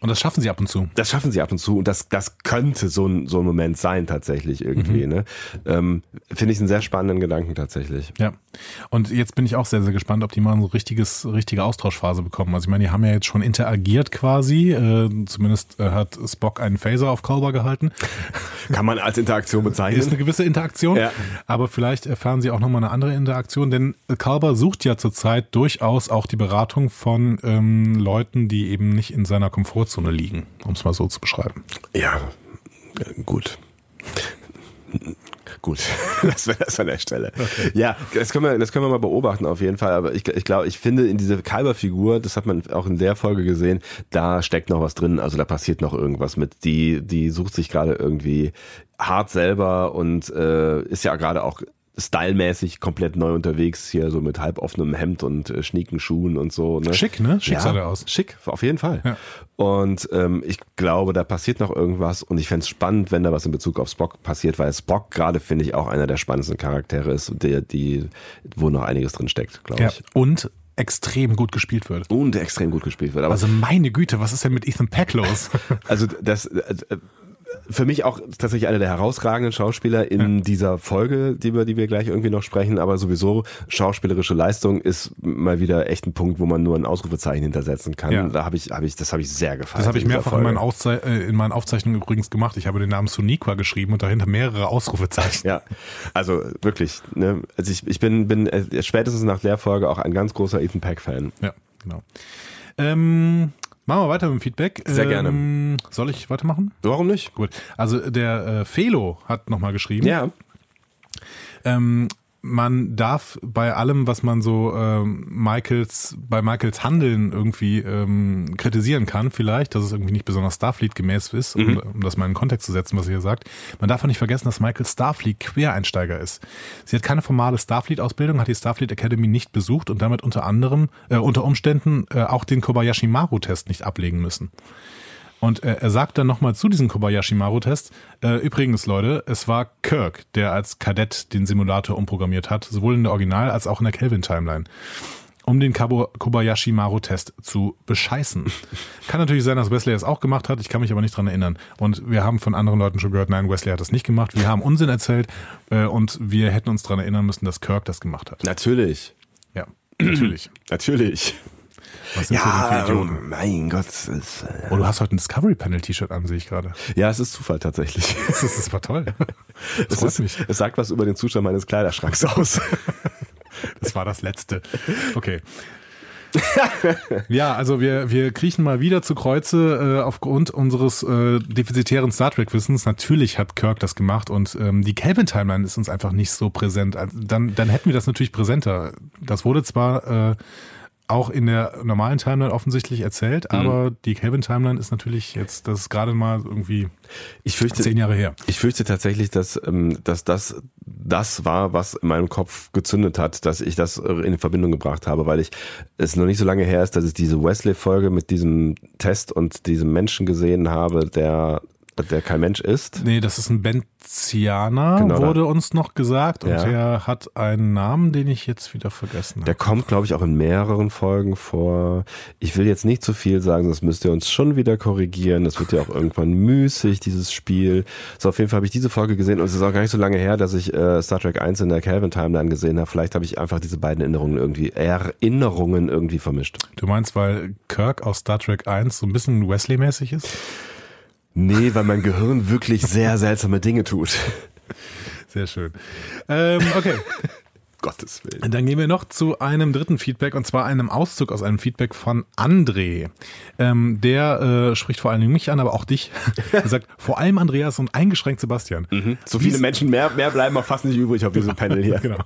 Und das schaffen sie ab und zu. Das schaffen sie ab und zu und das, das könnte so ein, so ein Moment sein tatsächlich irgendwie. Mhm. Ne? Ähm, Finde ich einen sehr spannenden Gedanken tatsächlich. Ja. Und jetzt bin ich auch sehr, sehr gespannt, ob die mal eine richtiges, richtige Austauschphase bekommen. Also ich meine, die haben ja jetzt schon interagiert quasi. Äh, zumindest äh, hat Spock einen Phaser auf Culber gehalten. Kann man als Interaktion bezeichnen. Ist eine gewisse Interaktion. Ja. Aber vielleicht erfahren sie auch nochmal eine andere Interaktion, denn Culber sucht ja zurzeit durchaus auch die Beratung von ähm, Leuten, die eben nicht in seiner Komfortzone Komfortzone liegen, um es mal so zu beschreiben. Ja, gut. Gut, das wäre das an der Stelle. Okay. Ja, das können, wir, das können wir mal beobachten auf jeden Fall. Aber ich, ich glaube, ich finde in diese Kalberfigur, das hat man auch in der Folge gesehen, da steckt noch was drin. Also da passiert noch irgendwas mit. Die, die sucht sich gerade irgendwie hart selber und äh, ist ja gerade auch stylmäßig komplett neu unterwegs, hier so mit halboffenem Hemd und äh, schnieken Schuhen und so. Ne? Schick, ne? Schick ja, sah der aus. Schick, auf jeden Fall. Ja. Und ähm, ich glaube, da passiert noch irgendwas und ich fände es spannend, wenn da was in Bezug auf Spock passiert, weil Spock gerade, finde ich, auch einer der spannendsten Charaktere ist, der, die, wo noch einiges drin steckt, glaube ja. ich. Und extrem gut gespielt wird. Und extrem gut gespielt wird. Aber also meine Güte, was ist denn mit Ethan Peck los? also das, äh, für mich auch tatsächlich einer der herausragenden Schauspieler in ja. dieser Folge, die wir, die wir gleich irgendwie noch sprechen, aber sowieso schauspielerische Leistung ist mal wieder echt ein Punkt, wo man nur ein Ausrufezeichen hintersetzen kann. Ja. Da habe ich, habe ich, das habe ich sehr gefallen. Das habe ich mehrfach in meinen, Auszei äh, in meinen Aufzeichnungen übrigens gemacht. Ich habe den Namen Suniqua geschrieben und dahinter mehrere Ausrufezeichen. Ja, also wirklich. Ne? Also ich, ich bin, bin äh, spätestens nach der Folge auch ein ganz großer Ethan Peck Fan. Ja, genau. Ähm, Machen wir weiter mit dem Feedback. Sehr gerne. Ähm, soll ich weitermachen? Warum nicht? Gut. Also der äh, Felo hat nochmal geschrieben. Ja. Ähm, man darf bei allem, was man so ähm, Michaels, bei Michaels Handeln irgendwie ähm, kritisieren kann, vielleicht, dass es irgendwie nicht besonders Starfleet gemäß ist, mhm. um, um, das mal in den Kontext zu setzen, was ihr hier sagt, man darf auch nicht vergessen, dass Michael Starfleet Quereinsteiger ist. Sie hat keine formale Starfleet-Ausbildung, hat die Starfleet Academy nicht besucht und damit unter anderem, äh, unter Umständen äh, auch den Kobayashi Maru-Test nicht ablegen müssen. Und äh, er sagt dann nochmal zu diesem Kobayashi Maru-Test, äh, übrigens Leute, es war Kirk, der als Kadett den Simulator umprogrammiert hat, sowohl in der Original- als auch in der Kelvin-Timeline um den Kobayashi Maru-Test zu bescheißen. Kann natürlich sein, dass Wesley es auch gemacht hat, ich kann mich aber nicht dran erinnern. Und wir haben von anderen Leuten schon gehört, nein, Wesley hat das nicht gemacht. Wir haben Unsinn erzählt äh, und wir hätten uns dran erinnern müssen, dass Kirk das gemacht hat. Natürlich. Ja, natürlich. natürlich. Was sind ja, für mein Gott. Ist, äh, oh, du hast heute ein Discovery Panel T-Shirt an, sehe ich gerade. Ja, es ist Zufall tatsächlich. Das, ist, das war toll. Das es, ist, es sagt was über den Zustand meines Kleiderschranks aus. Das war das letzte. Okay. ja, also wir, wir kriechen mal wieder zu Kreuze äh, aufgrund unseres äh, defizitären Star Trek-Wissens. Natürlich hat Kirk das gemacht und ähm, die Kelvin-Timeline ist uns einfach nicht so präsent. Also dann, dann hätten wir das natürlich präsenter. Das wurde zwar äh, auch in der normalen Timeline offensichtlich erzählt, Mhm. aber die Kelvin-Timeline ist natürlich jetzt, das ist gerade mal irgendwie Ich fürchte, zehn Jahre her. Ich fürchte tatsächlich, dass, ähm, dass das das war, was in meinem Kopf gezündet hat, dass ich das in Verbindung gebracht habe, weil ich es noch nicht so lange her ist, dass ich diese Wesley-Folge mit diesem Test und diesem Menschen gesehen habe, der der kein Mensch ist. Nee, das ist ein Benzianer, Genau, da- wurde uns noch gesagt. Und Ja. der hat einen Namen, den ich jetzt wieder vergessen habe. Der kommt, glaube ich, auch in mehreren Folgen vor. Ich will jetzt nicht zu viel sagen, sonst müsst ihr uns schon wieder korrigieren. Das wird ja auch irgendwann müßig, dieses Spiel. So, auf jeden Fall habe ich diese Folge gesehen und es ist auch gar nicht so lange her, dass ich äh, Star Trek 1 in der Calvin Timeline gesehen habe. Vielleicht habe ich einfach diese beiden Erinnerungen irgendwie, Erinnerungen irgendwie vermischt. Du meinst, weil Kirk aus Star Trek 1 so ein bisschen Wesley-mäßig ist? Nee, weil mein Gehirn wirklich sehr seltsame Dinge tut. Sehr schön. Ähm, okay. Gottes Willen. Dann gehen wir noch zu einem dritten Feedback und zwar einem Auszug aus einem Feedback von André. Ähm, der äh, spricht vor allen Dingen mich an, aber auch dich. Er sagt, vor allem Andreas und eingeschränkt Sebastian. So viele Menschen, mehr, mehr bleiben auch fast nicht übrig auf diesem Panel hier. Genau.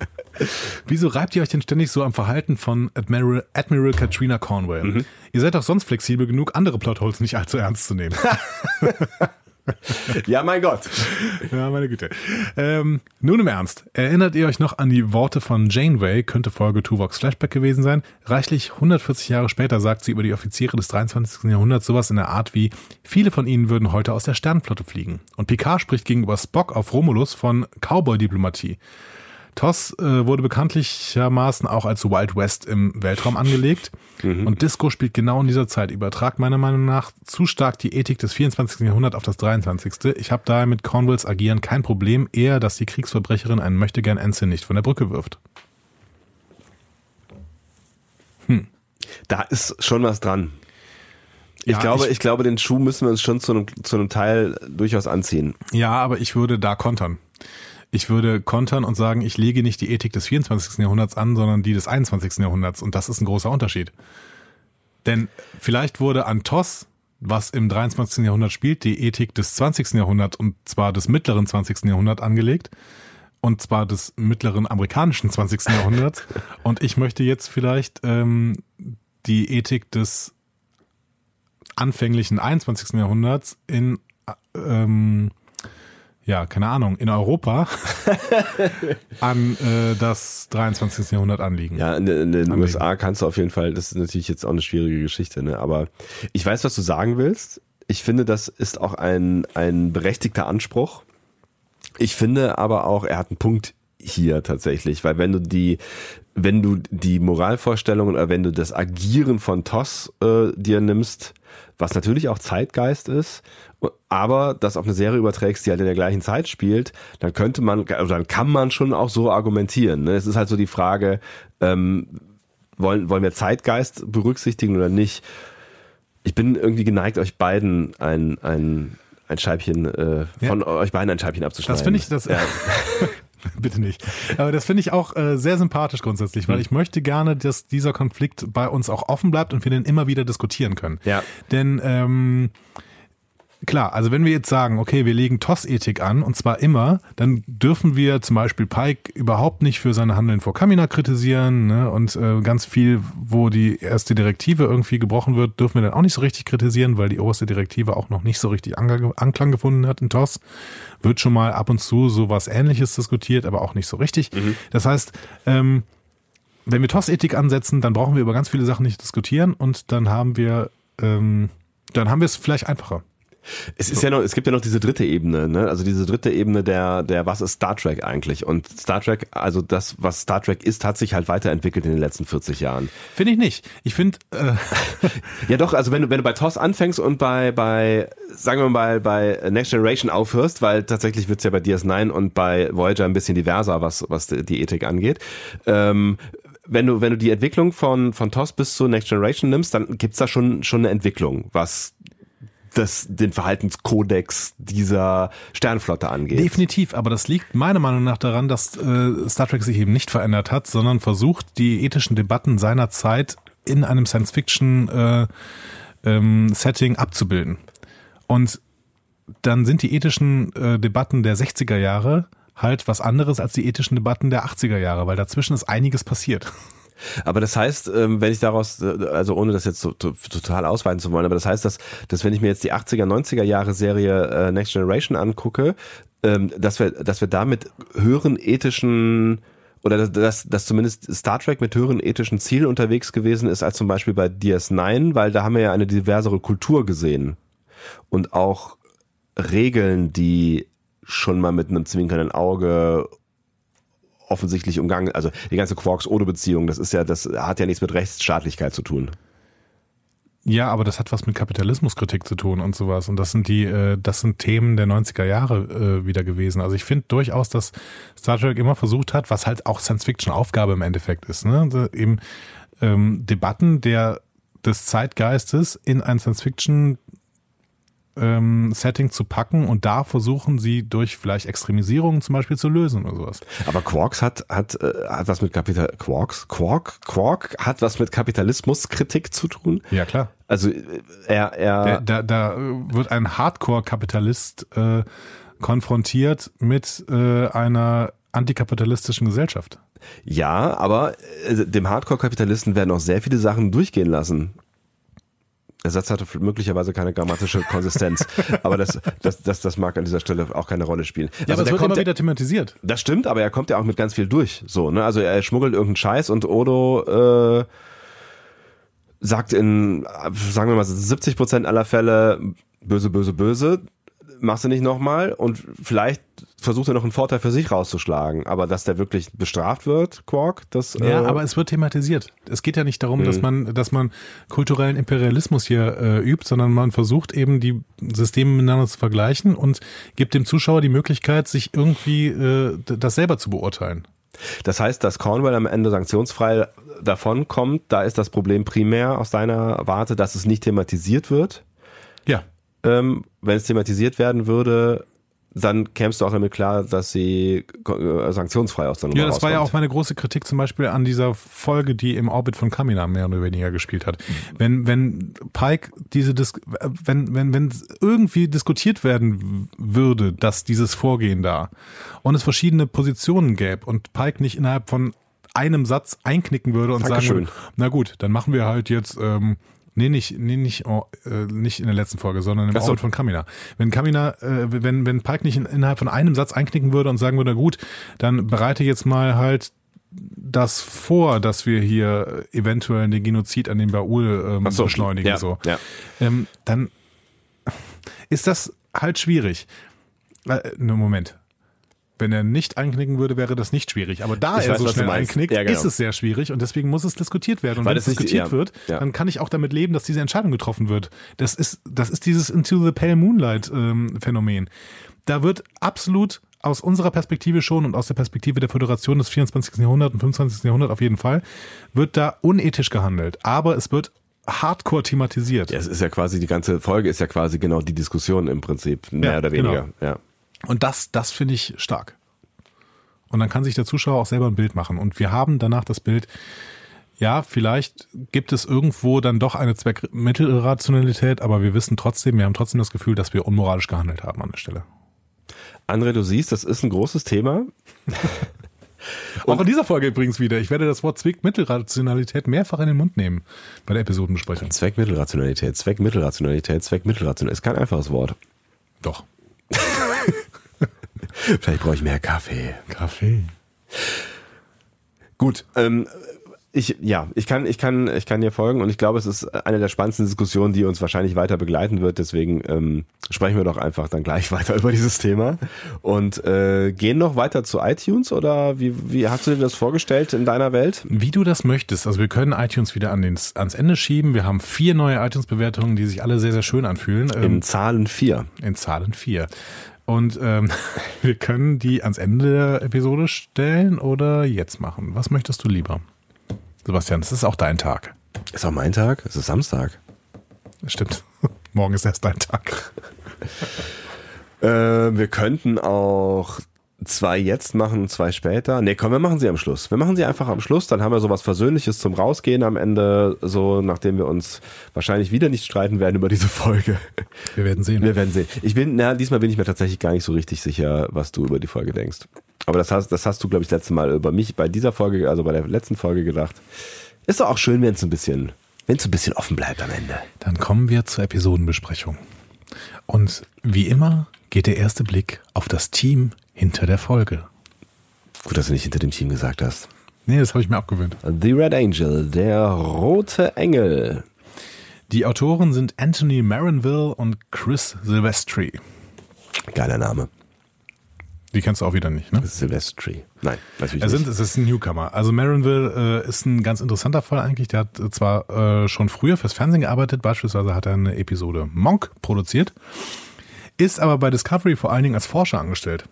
Wieso reibt ihr euch denn ständig so am Verhalten von Admiral, Admiral Katrina Cornwell? Ihr seid doch sonst flexibel genug, andere Plotholes nicht allzu ernst zu nehmen. Ja, mein Gott. Ja, meine Güte. Ähm, nun im Ernst. Erinnert ihr euch noch an die Worte von Janeway, könnte Folge Tuvoks Flashback gewesen sein? Reichlich 140 Jahre später sagt sie über die Offiziere des 23. Jahrhunderts sowas in der Art wie, viele von ihnen würden heute aus der Sternenflotte fliegen. Und Picard spricht gegenüber Spock auf Romulus von Cowboy-Diplomatie. TOS äh, wurde bekanntlichermaßen auch als Wild West im Weltraum angelegt. Und Disco spielt genau in dieser Zeit. Übertragt meiner Meinung nach zu stark die Ethik des 24. Jahrhunderts auf das 23. Ich habe daher mit Cornwalls Agieren kein Problem, eher, dass die Kriegsverbrecherin einen möchtegern Ensign nicht von der Brücke wirft. Da ist schon was dran. Ich Ja, glaube, ich- ich, glaube, den Schuh müssen wir uns schon zu einem, zu einem Teil durchaus anziehen. Ja, aber ich würde da kontern. Ich würde kontern und sagen, ich lege nicht die Ethik des 24. Jahrhunderts an, sondern die des 21. Jahrhunderts. Und das ist ein großer Unterschied. Denn vielleicht wurde an TOS, was im 23. Jahrhundert spielt, die Ethik des 20. Jahrhunderts und zwar des mittleren 20. Jahrhunderts angelegt. Und zwar des mittleren amerikanischen 20. Jahrhunderts. Und ich möchte jetzt vielleicht ähm, die Ethik des anfänglichen 21. Jahrhunderts in äh, ähm, ja, keine Ahnung, in Europa an äh, das 23. Jahrhundert anliegen. Ja, in, den- in den Anlegen. USA kannst du auf jeden Fall, das ist natürlich jetzt auch eine schwierige Geschichte, ne? aber ich weiß, was du sagen willst. Ich finde, das ist auch ein, ein berechtigter Anspruch. Ich finde aber auch, er hat einen Punkt hier tatsächlich, weil wenn du die, wenn du die Moralvorstellungen oder wenn du das Agieren von TOS äh, dir nimmst, was natürlich auch Zeitgeist ist, aber das auf eine Serie überträgst, die halt in der gleichen Zeit spielt, dann könnte man, also dann kann man schon auch so argumentieren. Ne? Es ist halt so die Frage, ähm, wollen, wollen wir Zeitgeist berücksichtigen oder nicht? Ich bin irgendwie geneigt, euch beiden ein, ein, ein Scheibchen, äh, von euch beiden ein Scheibchen abzuschneiden. Das finde ich, das, Ja. bitte nicht. Aber das finde ich auch äh, sehr sympathisch grundsätzlich, weil ich möchte gerne, dass dieser Konflikt bei uns auch offen bleibt und wir den immer wieder diskutieren können. Ja. Denn ähm, klar, also wenn wir jetzt sagen, okay, wir legen TOS-Ethik an und zwar immer, dann dürfen wir zum Beispiel Pike überhaupt nicht für sein Handeln vor Kamina kritisieren ne? und äh, ganz viel, wo die erste Direktive irgendwie gebrochen wird, dürfen wir dann auch nicht so richtig kritisieren, weil die oberste Direktive auch noch nicht so richtig Ange- Anklang gefunden hat in TOS. Wird schon mal ab und zu so was ähnliches diskutiert, aber auch nicht so richtig. Das heißt, ähm, wenn wir TOS-Ethik ansetzen, dann brauchen wir über ganz viele Sachen nicht diskutieren und dann haben wir, ähm, dann haben wir es vielleicht einfacher. Es ist ja noch, es gibt ja noch diese dritte Ebene, ne? Also diese dritte Ebene der, der, was ist Star Trek eigentlich? Und Star Trek, also das, was Star Trek ist, hat sich halt weiterentwickelt in den letzten 40 Jahren. Finde ich nicht. Ich finde, äh, Ja doch, also wenn du, wenn du bei TOS anfängst und bei, bei, sagen wir mal, bei Next Generation aufhörst, weil tatsächlich wird's ja bei DS9 und bei Voyager ein bisschen diverser, was, was die Ethik angeht. Ähm, wenn du, wenn du die Entwicklung von, von TOS bis zu Next Generation nimmst, dann gibt's da schon, schon eine Entwicklung, was das, den Verhaltenskodex dieser Sternflotte angeht. definitiv, aber das liegt meiner Meinung nach daran, dass äh, Star Trek sich eben nicht verändert hat, sondern versucht, die ethischen Debatten seiner Zeit in einem Science-Fiction äh, ähm, abzubilden. Und dann sind die ethischen äh, Debatten der 60er Jahre halt was anderes als die ethischen Debatten der 80er Jahre, weil dazwischen ist einiges passiert. Aber das heißt, ähm, wenn ich daraus, äh, also ohne das jetzt so, total ausweiten zu wollen, aber das heißt, dass, dass wenn ich mir jetzt die 80er, 90er Jahre Serie äh, Next Generation angucke, ähm, dass wir, dass wir da mit höheren ethischen oder dass, dass zumindest Star Trek mit höheren ethischen Zielen unterwegs gewesen ist als zum Beispiel bei DS9, weil da haben wir ja eine diversere Kultur gesehen. Und auch Regeln, die schon mal mit einem zwinkernden Auge offensichtlich umgangen, also die ganze Quarks-Ode-Beziehung, das ist ja, das hat ja nichts mit Rechtsstaatlichkeit zu tun. Ja, aber das hat was mit Kapitalismuskritik zu tun und sowas. Und das sind die, äh, das sind Themen der 90er Jahre äh, wieder gewesen. Also ich finde durchaus, dass Star Trek immer versucht hat, was halt auch Science-Fiction-Aufgabe im Endeffekt ist, ne? Also eben ähm, Debatten der des Zeitgeistes in ein Science-Fiction ähm, Setting zu packen und da versuchen sie durch vielleicht Extremisierung zum Beispiel zu lösen oder sowas. Aber Quarks hat, hat, äh, hat was mit Kapital, Quarks? Quark? Quark hat was mit Kapitalismuskritik zu tun? Ja, klar. Also, äh, er, er. Da, da, da wird ein Hardcore-Kapitalist äh, konfrontiert mit äh, einer antikapitalistischen Gesellschaft. Ja, aber äh, dem Hardcore-Kapitalisten werden auch sehr viele Sachen durchgehen lassen. Der Satz hatte möglicherweise keine grammatische Konsistenz, aber das, das, das, das mag an dieser Stelle auch keine Rolle spielen. Ja, also aber es wird immer wieder thematisiert. Das stimmt, aber er kommt ja auch mit ganz viel durch. So, ne? Also er schmuggelt irgendeinen Scheiß und Odo äh, sagt in, sagen wir mal, 70 Prozent aller Fälle böse, böse, böse machst du nicht nochmal und vielleicht versucht er noch einen Vorteil für sich rauszuschlagen. Aber dass der wirklich bestraft wird, Quark, das. Ja, äh aber es wird thematisiert. Es geht ja nicht darum, mhm. dass man, dass man kulturellen Imperialismus hier äh, übt, sondern man versucht eben die Systeme miteinander zu vergleichen und gibt dem Zuschauer die Möglichkeit, sich irgendwie äh, das selber zu beurteilen. Das heißt, dass Cornwell am Ende sanktionsfrei davon kommt, da ist das Problem primär aus deiner Warte, dass es nicht thematisiert wird. Ja ähm, wenn es thematisiert werden würde, dann kämst du auch damit klar, dass sie äh, sanktionsfrei aus der Nummer Ja, das war ja auch meine große Kritik zum Beispiel an dieser Folge, die im Orbit von Kamina mehr oder weniger gespielt hat. Wenn, wenn Pike diese, Dis wenn, wenn, wenn irgendwie diskutiert werden würde, dass dieses Vorgehen da und es verschiedene Positionen gäbe und Pike nicht innerhalb von einem Satz einknicken würde und Dankeschön. sagen na gut, dann machen wir halt jetzt ähm, Nee, nicht, nee, nicht, oh, äh, nicht in der letzten Folge, sondern im Ach so. von Kamina. Wenn Kamina, äh, wenn, wenn Pike nicht in, innerhalb von einem Satz einknicken würde und sagen würde, gut, dann bereite jetzt mal halt das vor, dass wir hier eventuell den Genozid an den Baul ähm, so. beschleunigen, ja, so. Ja. Ähm, dann ist das halt schwierig. Äh, Moment. Wenn er nicht einknicken würde, wäre das nicht schwierig. Aber da ich er weiß, so schnell einknickt, ja, genau. ist es sehr schwierig und deswegen muss es diskutiert werden. Und Weil wenn es diskutiert ja, wird, ja. dann kann ich auch damit leben, dass diese Entscheidung getroffen wird. Das ist, das ist dieses Into the Pale Moonlight ähm, Phänomen. Da wird absolut aus unserer Perspektive schon und aus der Perspektive der Föderation des 24. Jahrhunderts und 25. Jahrhunderts auf jeden Fall, wird da unethisch gehandelt. Aber es wird hardcore thematisiert. Ja, es ist ja quasi, die ganze Folge ist ja quasi genau die Diskussion im Prinzip, mehr ja, oder weniger. Genau. Ja. Und das, das finde ich stark. Und dann kann sich der Zuschauer auch selber ein Bild machen. Und wir haben danach das Bild, ja, vielleicht gibt es irgendwo dann doch eine Zweckmittelrationalität, aber wir wissen trotzdem, wir haben trotzdem das Gefühl, dass wir unmoralisch gehandelt haben an der Stelle. André, du siehst, das ist ein großes Thema. Auch in dieser Folge übrigens wieder. Ich werde das Wort Zweckmittelrationalität mehrfach in den Mund nehmen bei der Episodenbesprechung. Zweckmittelrationalität, Zweckmittelrationalität, Zweckmittelrationalität ist kein einfaches Wort. Doch. Vielleicht brauche ich mehr Kaffee. Kaffee. Gut, ähm, ich, ja, ich kann, ich kann, ich kann dir folgen und ich glaube, es ist eine der spannendsten Diskussionen, die uns wahrscheinlich weiter begleiten wird. Deswegen ähm, sprechen wir doch einfach dann gleich weiter über dieses Thema und äh, gehen noch weiter zu iTunes oder wie, wie hast du dir das vorgestellt in deiner Welt? Wie du das möchtest. Also wir können iTunes wieder an den, ans Ende schieben. Wir haben vier neue iTunes-Bewertungen, die sich alle sehr, sehr schön anfühlen. In ähm, Zahlen vier. In Zahlen vier. Und ähm, wir können die ans Ende der Episode stellen oder jetzt machen. Was möchtest du lieber? Sebastian, es ist auch dein Tag. Ist auch mein Tag? Es ist Samstag. Stimmt. Morgen ist erst dein Tag. äh, wir könnten auch zwei jetzt machen, zwei später. Nee, komm, wir machen sie am Schluss. Wir machen sie einfach am Schluss, dann haben wir sowas Versöhnliches zum Rausgehen am Ende, so nachdem wir uns wahrscheinlich wieder nicht streiten werden über diese Folge. Wir werden sehen. Wir werden sehen. Ich bin, na, diesmal bin ich mir tatsächlich gar nicht so richtig sicher, was du über die Folge denkst. Aber das hast, das hast du, glaube ich, letzte Mal über mich bei dieser Folge, also bei der letzten Folge gedacht. Ist doch auch schön, wenn es ein bisschen, wenn es ein bisschen offen bleibt am Ende. Dann kommen wir zur Episodenbesprechung. Und wie immer geht der erste Blick auf das Team hinter der Folge. Gut, dass du nicht hinter dem Team gesagt hast. Nee, das habe ich mir abgewöhnt. The Red Angel, der rote Engel. Die Autoren sind Anthony Marinville und Chris Silvestri. Geiler Name. Die kennst du auch wieder nicht, ne? Silvestri. Nein, natürlich Er nicht. sind, es ist ein Newcomer. Also Marinville äh, ist ein ganz interessanter Fall eigentlich. Der hat äh, zwar äh, schon früher fürs Fernsehen gearbeitet, beispielsweise hat er eine Episode Monk produziert, ist aber bei Discovery vor allen Dingen als Forscher angestellt.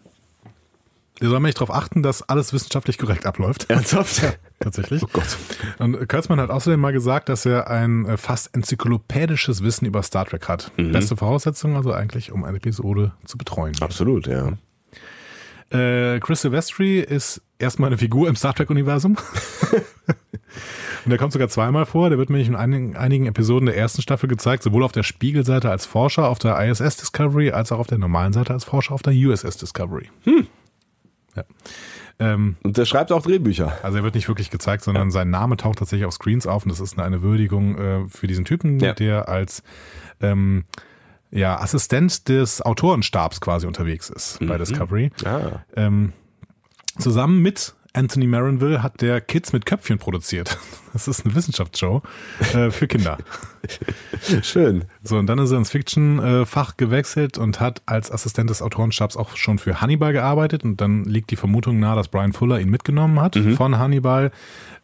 Der soll nämlich darauf achten, dass alles wissenschaftlich korrekt abläuft. Ernsthaft? Tatsächlich. Oh Gott. Und Kurtzman hat außerdem mal gesagt, dass er ein äh, fast enzyklopädisches Wissen über Star Trek hat. Beste Voraussetzung also eigentlich, um eine Episode zu betreuen. Absolut, ja. Äh, Chris Silvestri ist erstmal eine Figur im Star Trek-Universum. Und der kommt sogar zweimal vor. Der wird nämlich in einigen, einigen Episoden der ersten Staffel gezeigt, sowohl auf der Spiegelseite als Forscher auf der ISS Discovery, als auch auf der normalen Seite als Forscher auf der USS Discovery. Ja. Ähm, Und der schreibt auch Drehbücher. also er wird nicht wirklich gezeigt, sondern sein Name taucht tatsächlich auf Screens auf und das ist eine Würdigung äh, für diesen Typen, Ja. der als ähm, ja, Assistent des Autorenstabs quasi unterwegs ist bei Discovery. Ah. Ähm, zusammen mit Anthony Marinville hat der Kids mit Köpfchen produziert. Das ist eine Wissenschaftsshow äh, für Kinder. Schön. So, und dann ist er ins Fiction-Fach gewechselt und hat als Assistent des Autorenstabs auch schon für Hannibal gearbeitet. Und dann liegt die Vermutung nahe, dass Brian Fuller ihn mitgenommen hat von Hannibal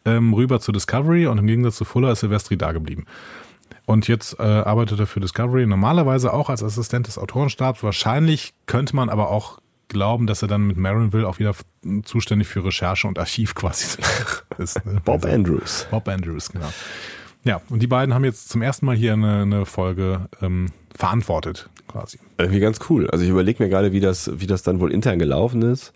ähm, rüber zu Discovery. Und im Gegensatz zu Fuller ist Silvestri da geblieben. Und jetzt äh, arbeitet er für Discovery normalerweise auch als Assistent des Autorenstabs. Wahrscheinlich könnte man aber auch glauben, dass er dann mit Marinville auch wieder zuständig für Recherche und Archiv quasi ist. ne? Bob Also- Andrews. Bob Andrews, genau. Ja, und die beiden haben jetzt zum ersten Mal hier eine, eine Folge ähm, verantwortet, quasi. Irgendwie ganz cool. Also ich überlege mir gerade, wie das, wie das dann wohl intern gelaufen ist.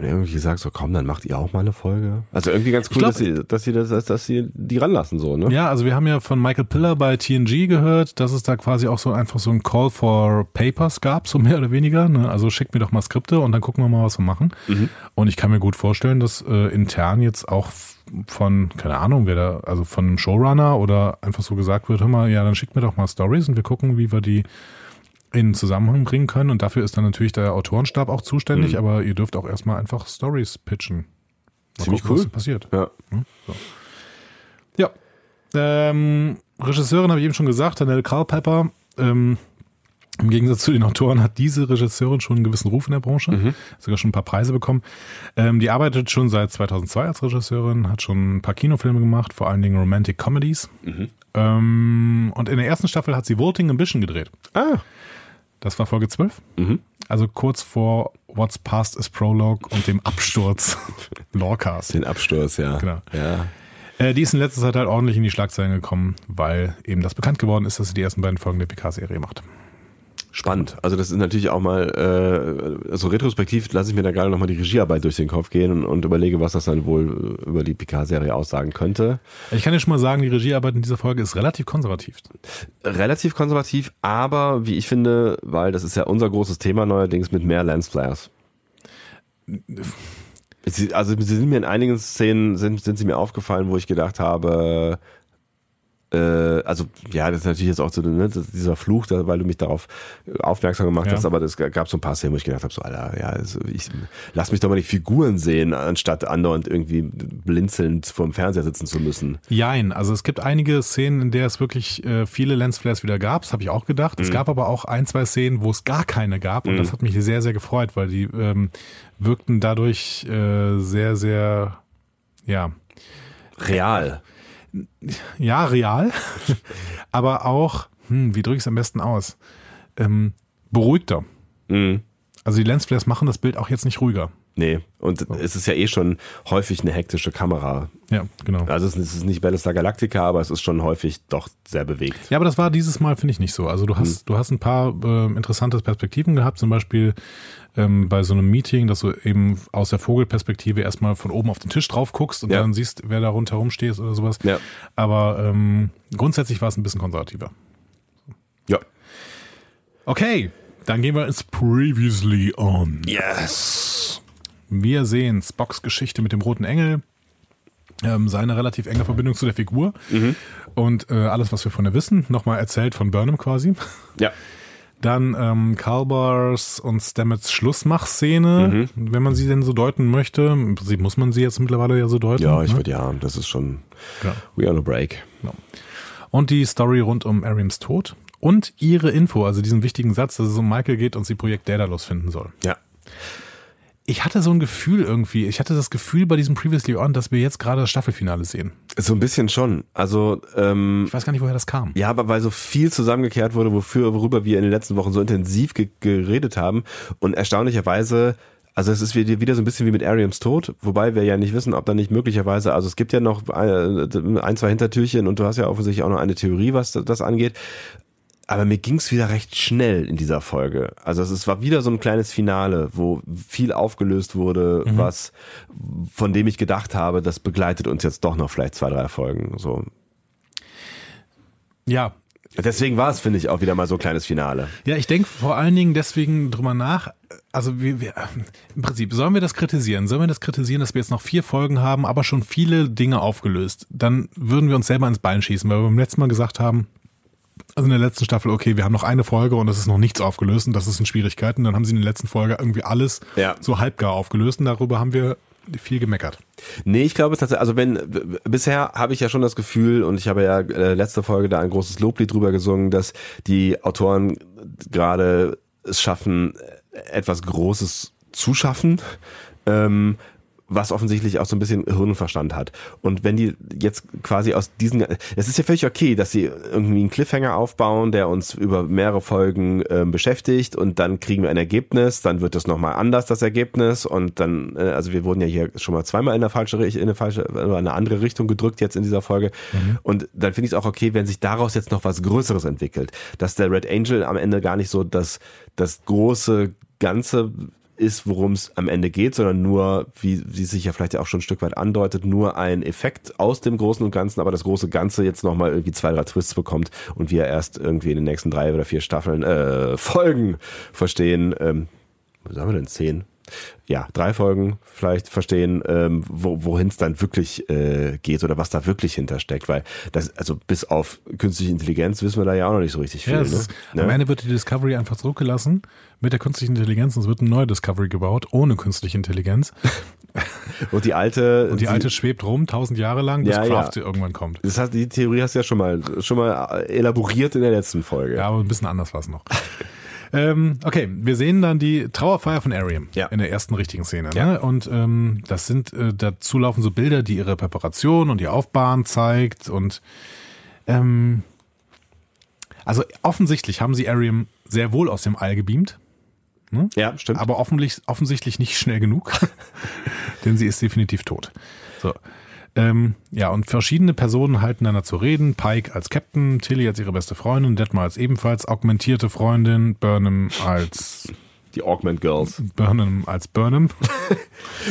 Die irgendwie gesagt, so komm, dann macht ihr auch mal eine Folge. Also irgendwie ganz cool, glaub- dass, sie, dass, sie das, dass, sie die ranlassen, so, ne? Ja, also wir haben ja von Michael Piller bei TNG gehört, dass es da quasi auch so einfach so ein Call for Papers gab, so mehr oder weniger. Ne? Also schickt mir doch mal Skripte und dann gucken wir mal, was wir machen. Und ich kann mir gut vorstellen, dass äh, intern jetzt auch von, keine Ahnung, wer da, also von einem Showrunner oder einfach so gesagt wird, hör mal, ja, dann schickt mir doch mal Stories und wir gucken, wie wir die in Zusammenhang bringen können. Und dafür ist dann natürlich der Autorenstab auch zuständig, aber ihr dürft auch erstmal einfach Stories pitchen. Mal Ziemlich gucken, was cool. passiert. Ja. Ja. Ähm, Regisseurin habe ich eben schon gesagt, Danielle Culpepper. Ähm, Im Gegensatz zu den Autoren hat diese Regisseurin schon einen gewissen Ruf in der Branche, sogar schon ein paar Preise bekommen. Ähm, die arbeitet schon seit 2002 als Regisseurin, hat schon ein paar Kinofilme gemacht, vor allen Dingen Romantic Comedies. Ähm, und in der ersten Staffel hat sie Volting Ambition gedreht. Ah. Das war Folge 12. Also kurz vor What's Past is Prologue und dem Absturz Lorcas. Den Absturz, ja. Genau. Ja. Äh, die ist in letzter Zeit halt ordentlich in die Schlagzeilen gekommen, weil eben das bekannt geworden ist, dass sie die ersten beiden Folgen der PK-Serie macht. Spannend. Also das ist natürlich auch mal, äh, so retrospektiv lasse ich mir da gerade nochmal die Regiearbeit durch den Kopf gehen und, und überlege, was das dann wohl äh, über die Picard-Serie aussagen könnte. Ich kann dir schon mal sagen, die Regiearbeit in dieser Folge ist relativ konservativ. Relativ konservativ, aber wie ich finde, weil das ist ja unser großes Thema neuerdings mit mehr Lensflares. Also sie sind mir in einigen Szenen sind, sind sie mir aufgefallen, wo ich gedacht habe, also ja, das ist natürlich jetzt auch so ne, dieser Fluch, da, weil du mich darauf aufmerksam gemacht Ja. hast, aber es gab so ein paar Szenen, wo ich gedacht habe, so Alter, ja, also ich lass mich doch mal die Figuren sehen, anstatt andauernd irgendwie blinzelnd vorm Fernseher sitzen zu müssen. Jein, also es gibt einige Szenen, in der es wirklich äh, viele Lensflares wieder gab, das habe ich auch gedacht. Es gab aber auch ein, zwei Szenen, wo es gar keine gab und das hat mich sehr, sehr gefreut, weil die ähm, wirkten dadurch äh, sehr, sehr, ja, Real. Ja, real, aber auch, hm, wie drücke ich es am besten aus? Ähm, beruhigter. Mhm. Also die Lensflares machen das Bild auch jetzt nicht ruhiger. Nee, und es ist ja eh schon häufig eine hektische Kamera. Ja, genau. Also es ist- nicht Battlestar Galactica, aber es ist schon häufig doch sehr bewegt. Ja, aber das war dieses Mal, finde ich, nicht so. Also du hast, du hast ein paar äh, interessante Perspektiven gehabt, zum Beispiel ähm, bei so einem Meeting, dass du eben aus der Vogelperspektive erstmal von oben auf den Tisch drauf guckst und Ja. dann siehst, wer da rundherum steht oder sowas. Ja. Aber ähm, grundsätzlich war es ein bisschen konservativer. Ja. Okay, dann gehen wir ins Previously On. Yes. Wir sehen Spocks Geschichte mit dem roten Engel, ähm, seine relativ enge Verbindung zu der Figur und äh, alles, was wir von ihr wissen, nochmal erzählt von Burnham quasi. Ja. Dann ähm, Kalbars und Stamets Schlussmachszene, wenn man sie denn so deuten möchte. Im Prinzip muss man sie jetzt mittlerweile ja so deuten. Ja, ich ne? würde ja, das ist schon Ja. We on a break. Und die Story rund um Ariams Tod und ihre Info, also diesen wichtigen Satz, dass es um Michael geht und sie Projekt Daedalus finden soll. Ja. Ich hatte so ein Gefühl irgendwie, ich hatte das Gefühl bei diesem Previously On, dass wir jetzt gerade das Staffelfinale sehen. So ein bisschen schon. Also, ähm, Ich weiß gar nicht, woher das kam. Ja, aber weil so viel zusammengekehrt wurde, wofür, worüber wir in den letzten Wochen so intensiv ge geredet haben und erstaunlicherweise, also es ist wieder so ein bisschen wie mit Ariams Tod, wobei wir ja nicht wissen, ob da nicht möglicherweise, also es gibt ja noch ein, ein zwei Hintertürchen und du hast ja offensichtlich auch noch eine Theorie, was das angeht. Aber mir ging's wieder recht schnell in dieser Folge. Also es war wieder so ein kleines Finale, wo viel aufgelöst wurde, was von dem ich gedacht habe, das begleitet uns jetzt doch noch vielleicht zwei, drei Folgen. So. Ja. Deswegen war es, finde ich, auch wieder mal so ein kleines Finale. Ja, ich denke vor allen Dingen deswegen drüber nach. Also wir, wir, im Prinzip sollen wir das kritisieren? Sollen wir das kritisieren, dass wir jetzt noch vier Folgen haben, aber schon viele Dinge aufgelöst? Dann würden wir uns selber ins Bein schießen, weil wir beim letzten Mal gesagt haben, also in der letzten Staffel, okay, wir haben noch eine Folge und es ist noch nichts aufgelöst und das ist in Schwierigkeiten. Dann haben sie in der letzten Folge irgendwie alles Ja. so halbgar aufgelöst und darüber haben wir viel gemeckert. Nee, ich glaube tatsächlich, also wenn, bisher habe ich ja schon das Gefühl, und ich habe ja äh, letzte Folge da ein großes Loblied drüber gesungen, dass die Autoren gerade es schaffen, etwas Großes zu schaffen. Ähm, was offensichtlich auch so ein bisschen Hirnverstand hat. Und wenn die jetzt quasi aus diesen, es ist ja völlig okay, dass sie irgendwie einen Cliffhanger aufbauen, der uns über mehrere Folgen ähm, beschäftigt und dann kriegen wir ein Ergebnis, dann wird es nochmal anders, das Ergebnis. Und dann, äh, also wir wurden ja hier schon mal zweimal in eine falsche, in eine falsche, in eine andere Richtung gedrückt jetzt in dieser Folge. Und dann finde ich es auch okay, wenn sich daraus jetzt noch was Größeres entwickelt, dass der Red Angel am Ende gar nicht so das, das große Ganze ist, worum es am Ende geht, sondern nur, wie, wie sich ja vielleicht auch schon ein Stück weit andeutet, nur ein Effekt aus dem Großen und Ganzen, aber das große Ganze jetzt nochmal irgendwie zwei, drei Twists bekommt und wir erst irgendwie in den nächsten drei oder vier Staffeln, äh, Folgen verstehen, ähm, was haben wir denn, zehn? Ja, drei Folgen vielleicht verstehen, ähm, wo, wohin es dann wirklich äh, geht oder was da wirklich hintersteckt, weil das, also bis auf künstliche Intelligenz wissen wir da ja auch noch nicht so richtig viel. Ja, ne? ist, Ne? Am Ende wird die Discovery einfach zurückgelassen mit der künstlichen Intelligenz und es wird eine neue Discovery gebaut, ohne künstliche Intelligenz. Und die alte, Und die alte schwebt rum, tausend Jahre lang, bis Ja, Kraft ja. irgendwann kommt. Das hast, die Theorie hast du ja schon mal, schon mal elaboriert in der letzten Folge. Ja, aber ein bisschen anders war es noch. ähm, okay, wir sehen dann die Trauerfeier von Ariam Ja. in der ersten richtigen Szene. Ja. Ne? Und ähm, das sind, äh, dazu laufen so Bilder, die ihre Präparation und ihr Aufbauen zeigt. Und ähm, also offensichtlich haben sie Ariam sehr wohl aus dem All gebeamt. Ja, stimmt. aber offensichtlich, offensichtlich nicht schnell genug, denn sie ist definitiv tot. So. Ähm, ja, und verschiedene Personen halten einander zu reden. Pike als Captain, Tilly als ihre beste Freundin, Detmar als ebenfalls augmentierte Freundin, Burnham als die Augment Girls. Burnham als Burnham.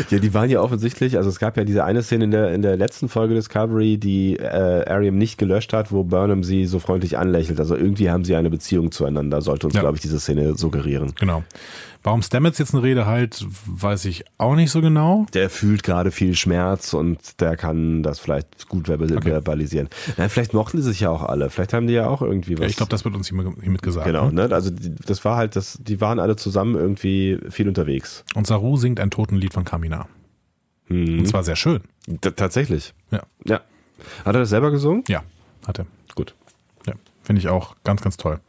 Ja, die waren ja offensichtlich, also es gab ja diese eine Szene in der, in der letzten Folge Discovery, die äh, Ariam nicht gelöscht hat, wo Burnham sie so freundlich anlächelt. Also irgendwie haben sie eine Beziehung zueinander, sollte uns, Ja. glaube ich, diese Szene suggerieren. Genau. Warum Stamets jetzt eine Rede halt, weiß ich auch nicht so genau. Der fühlt gerade viel Schmerz und der kann das vielleicht gut verbal verbalisieren. Nein, vielleicht mochten die sich ja auch alle. Vielleicht haben die ja auch irgendwie was. Ja, ich glaube, das wird uns hiermit gesagt. Genau, Ne? ne? Also das war halt, das, die waren alle zusammen irgendwie viel unterwegs. Und Saru singt ein Totenlied von Kamina. Und zwar sehr schön. T tatsächlich. Ja, Ja. Hat er das selber gesungen? ja hat er. Gut. Ja, finde ich auch ganz, ganz toll.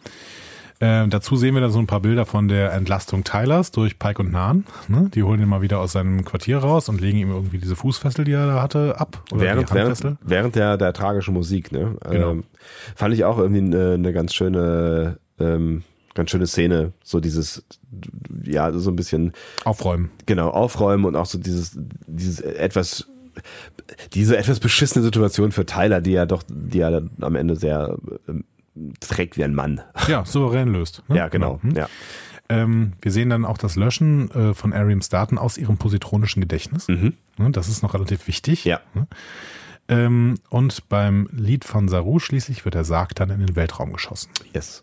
Ähm, dazu sehen wir dann so ein paar Bilder von der Entlastung Tylers durch Pike und Nahn. Ne? Die holen ihn mal wieder aus seinem Quartier raus und legen ihm irgendwie diese Fußfessel, die er da hatte, ab. Oder während, die Handfessel. während, während der, der tragischen Musik, ne? Genau. Ähm, fand ich auch irgendwie eine, eine ganz schöne, ähm, ganz schöne Szene. So dieses, ja, so ein bisschen, Aufräumen. genau, aufräumen und auch so dieses, dieses etwas, diese etwas beschissene Situation für Tyler, die ja doch, die ja dann am Ende sehr ähm, trägt wie ein Mann. Ja, souverän löst. Ne? Ja, genau. Hm? Ja. Ähm, wir sehen dann auch das Löschen äh, von Ariams Daten aus ihrem positronischen Gedächtnis. Mhm. Ne? Das ist noch relativ wichtig. Ja. Ähm, und beim Lied von Saru schließlich wird der Sarg dann in den Weltraum geschossen. Yes.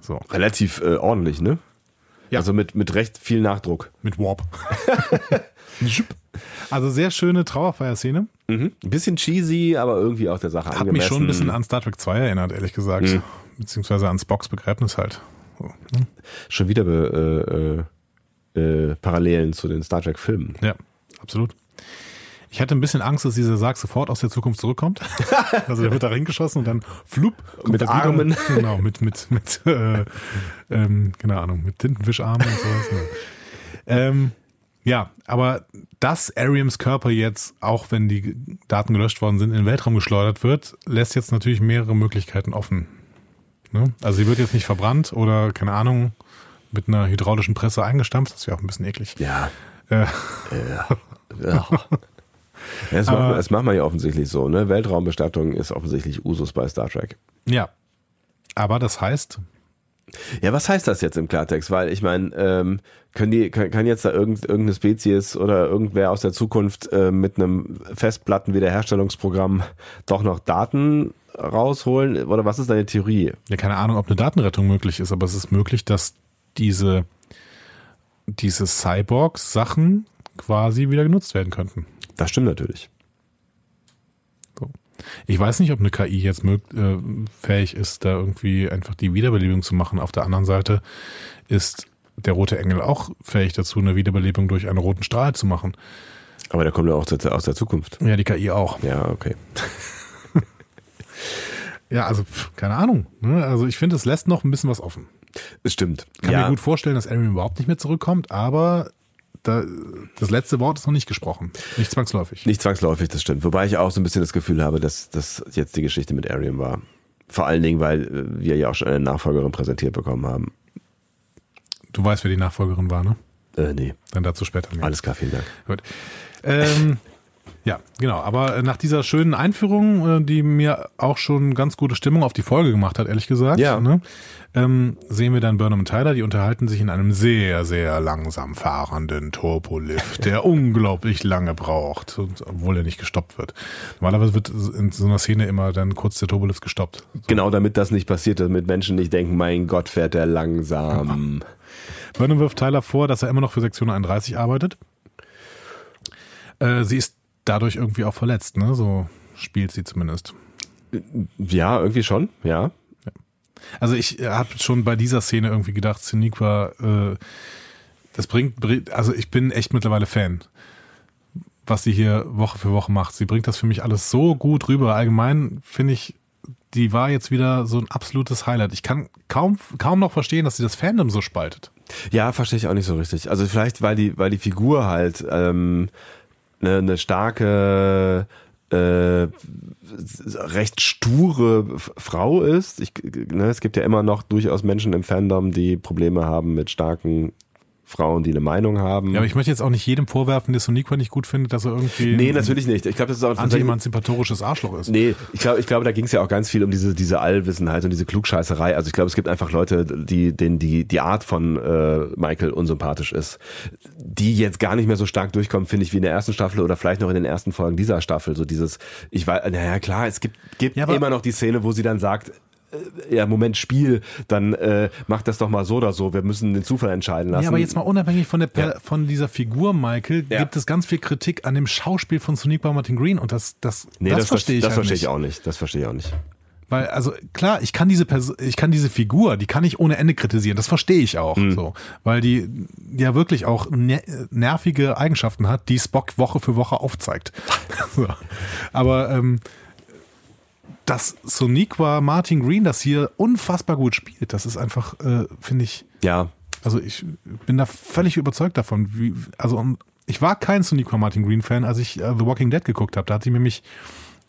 So. Relativ äh, ordentlich, ne? Ja. Also mit, mit recht viel Nachdruck. Mit Warp. Also sehr schöne Trauerfeierszene. Mhm. Ein bisschen cheesy, aber irgendwie auch der Sache Hat angemessen. mich schon ein bisschen an Star Trek 2 erinnert, ehrlich gesagt. Mhm. Beziehungsweise an Spocks Begräbnis halt. So, ne? Schon wieder äh, äh, äh, Parallelen zu den Star Trek Filmen. Ja, absolut. Ich hatte ein bisschen Angst, dass dieser Sarg sofort aus der Zukunft zurückkommt. also der wird da reingeschossen und dann flup. kommt Mit er wieder. Armen. Genau, mit, mit, mit, äh, ähm, keine Ahnung, mit Tintenfischarmen und sowas. Ne. Ähm, ja, aber dass Ariams Körper jetzt, auch wenn die Daten gelöscht worden sind, in den Weltraum geschleudert wird, lässt jetzt natürlich mehrere Möglichkeiten offen. Ne? Also sie wird jetzt nicht verbrannt oder, keine Ahnung, mit einer hydraulischen Presse eingestampft. Das wäre auch ein bisschen eklig. Ja. Äh, Ja. ja. Das macht, man, das macht man ja offensichtlich so. Ne? Weltraumbestattung ist offensichtlich Usus bei Star Trek. ja. Aber das heißt, Ja, was heißt das jetzt im Klartext? Weil ich meine, ähm, können die, kann, kann jetzt da irgend, irgendeine Spezies oder irgendwer aus der Zukunft äh, mit einem Festplattenwiederherstellungsprogramm doch noch Daten rausholen? Oder was ist deine Theorie? ja, keine Ahnung, ob eine Datenrettung möglich ist, aber es ist möglich, dass diese, diese Cyborgs-Sachen quasi wieder genutzt werden könnten. Das stimmt natürlich. Ich weiß nicht, ob eine KI jetzt äh, fähig ist, da irgendwie einfach die Wiederbelebung zu machen. Auf der anderen Seite ist der rote Engel auch fähig dazu, eine Wiederbelebung durch einen roten Strahl zu machen. Aber der kommt ja auch aus der- Zukunft. Ja, die KI auch. Ja, okay. Ja, also keine Ahnung. Ne? Also ich finde, es lässt noch ein bisschen was offen. Das stimmt. Ich kann ja. mir gut vorstellen, dass Arian überhaupt nicht mehr zurückkommt, aber da, das letzte Wort ist noch nicht gesprochen. Nicht zwangsläufig. Nicht zwangsläufig, das stimmt. Wobei ich auch so ein bisschen das Gefühl habe, dass das jetzt die Geschichte mit Arian war. Vor allen Dingen, weil äh, wir ja auch schon eine Nachfolgerin präsentiert bekommen haben. Du weißt, wer die Nachfolgerin war, ne? Äh, nee, Dann dazu später mehr. alles klar, vielen Dank. Gut. Ähm, ja, genau. Aber äh, nach dieser schönen Einführung, äh, die mir auch schon ganz gute Stimmung auf die Folge gemacht hat, ehrlich gesagt, Ja. ne, ähm, sehen wir dann Burnham und Tyler, die unterhalten sich in einem sehr, sehr langsam fahrenden Turbolift, der unglaublich lange braucht, obwohl er nicht gestoppt wird. Normalerweise wird in so einer Szene immer dann kurz der Turbolift gestoppt. Genau, damit das nicht passiert, damit Menschen nicht denken, mein Gott, fährt der langsam. Burnham wirft Tyler vor, dass er immer noch für Sektion 31 arbeitet. Äh, sie ist dadurch irgendwie auch verletzt, ne? So spielt sie zumindest. Ja, irgendwie schon, ja. Also ich habe schon bei dieser Szene irgendwie gedacht, Siniqua, äh, das bringt, bringt- also ich bin echt mittlerweile Fan, was sie hier Woche für Woche macht. Sie bringt das für mich alles so gut rüber. Allgemein finde ich, die war jetzt wieder so ein absolutes Highlight. Ich kann kaum, kaum noch verstehen, dass sie das Fandom so spaltet. Ja, verstehe ich auch nicht so richtig. Also vielleicht, weil die, weil die Figur halt ähm, eine, eine starke, äh, recht sture Frau ist. Ich, ne, es gibt ja immer noch durchaus Menschen im Fandom, die Probleme haben mit starken Frauen, die eine Meinung haben. Ja, aber ich möchte jetzt auch nicht jedem vorwerfen, der Soniqua nicht gut findet, dass er irgendwie nee, natürlich nicht. Ich glaube, das ist auch anti-emanzipatorisches Arschloch ist. Nee, ich glaube, ich glaube, da ging es ja auch ganz viel um diese, diese Allwissenheit und diese Klugscheißerei. Also ich glaube, es gibt einfach Leute, die, denen die, die Art von äh, Michael unsympathisch ist, die jetzt gar nicht mehr so stark durchkommen, finde ich, wie in der ersten Staffel oder vielleicht noch in den ersten Folgen dieser Staffel. So dieses, ich weiß, naja, klar, es gibt, gibt Ja, immer noch die Szene, wo sie dann sagt, ja, Moment, Spiel, dann äh, mach das doch mal so oder so. Wir müssen den Zufall entscheiden lassen. Ja, aber jetzt mal unabhängig von, der, Ja. von dieser Figur, Michael, Ja. gibt es ganz viel Kritik an dem Schauspiel von Soniqua Martin Green und das, das, Nee, das, das, verstehe ich das halt verstehe ich auch nicht. Das verstehe ich auch nicht. Weil, also klar, ich kann diese Perso ich kann diese Figur, die kann ich ohne Ende kritisieren. Das verstehe ich auch. Mhm. So, weil die ja wirklich auch ner nervige Eigenschaften hat, die Spock Woche für Woche aufzeigt. so. Aber ähm, dass Soniqua Martin Green das hier unfassbar gut spielt, das ist einfach, äh, finde ich, Ja, also ich bin da völlig überzeugt davon. Wie, also um, ich war kein Soniqua Martin Green Fan, als ich äh, The Walking Dead geguckt habe. Da hat sie mir mich,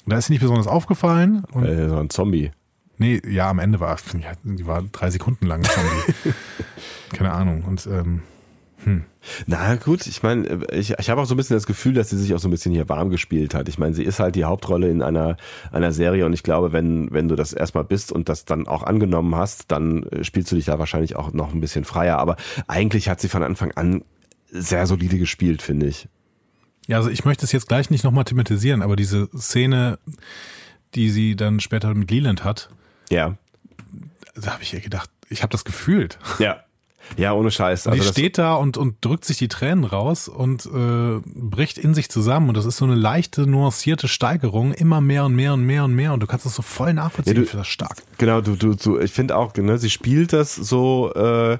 da ist sie nicht besonders aufgefallen. Und, äh, so ein Zombie. Nee, ja, am Ende war, die war drei Sekunden lang. Zombie. Keine Ahnung. Und ähm, Na gut, ich meine, ich, ich habe auch so ein bisschen das Gefühl, dass sie sich auch so ein bisschen hier warm gespielt hat. Ich meine, sie ist halt die Hauptrolle in einer, einer Serie und ich glaube, wenn, wenn du das erstmal bist und das dann auch angenommen hast, dann äh, spielst du dich da wahrscheinlich auch noch ein bisschen freier. Aber eigentlich hat sie von Anfang an sehr solide gespielt, finde ich. ja, also ich möchte es jetzt gleich nicht nochmal thematisieren, aber diese Szene, die sie dann später mit Leland hat, Ja. da habe ich ihr gedacht, ich habe das gefühlt. Ja. Ja, ohne Scheiß. Die Also das- steht da und, und drückt sich die Tränen raus und äh, bricht in sich zusammen. Und das ist so eine leichte, nuancierte Steigerung, immer mehr und mehr und mehr und mehr. Und du kannst das so voll nachvollziehen. Ja, du- ich finde das stark. Genau, du, du, du ich finde auch, ne, sie spielt das so, äh,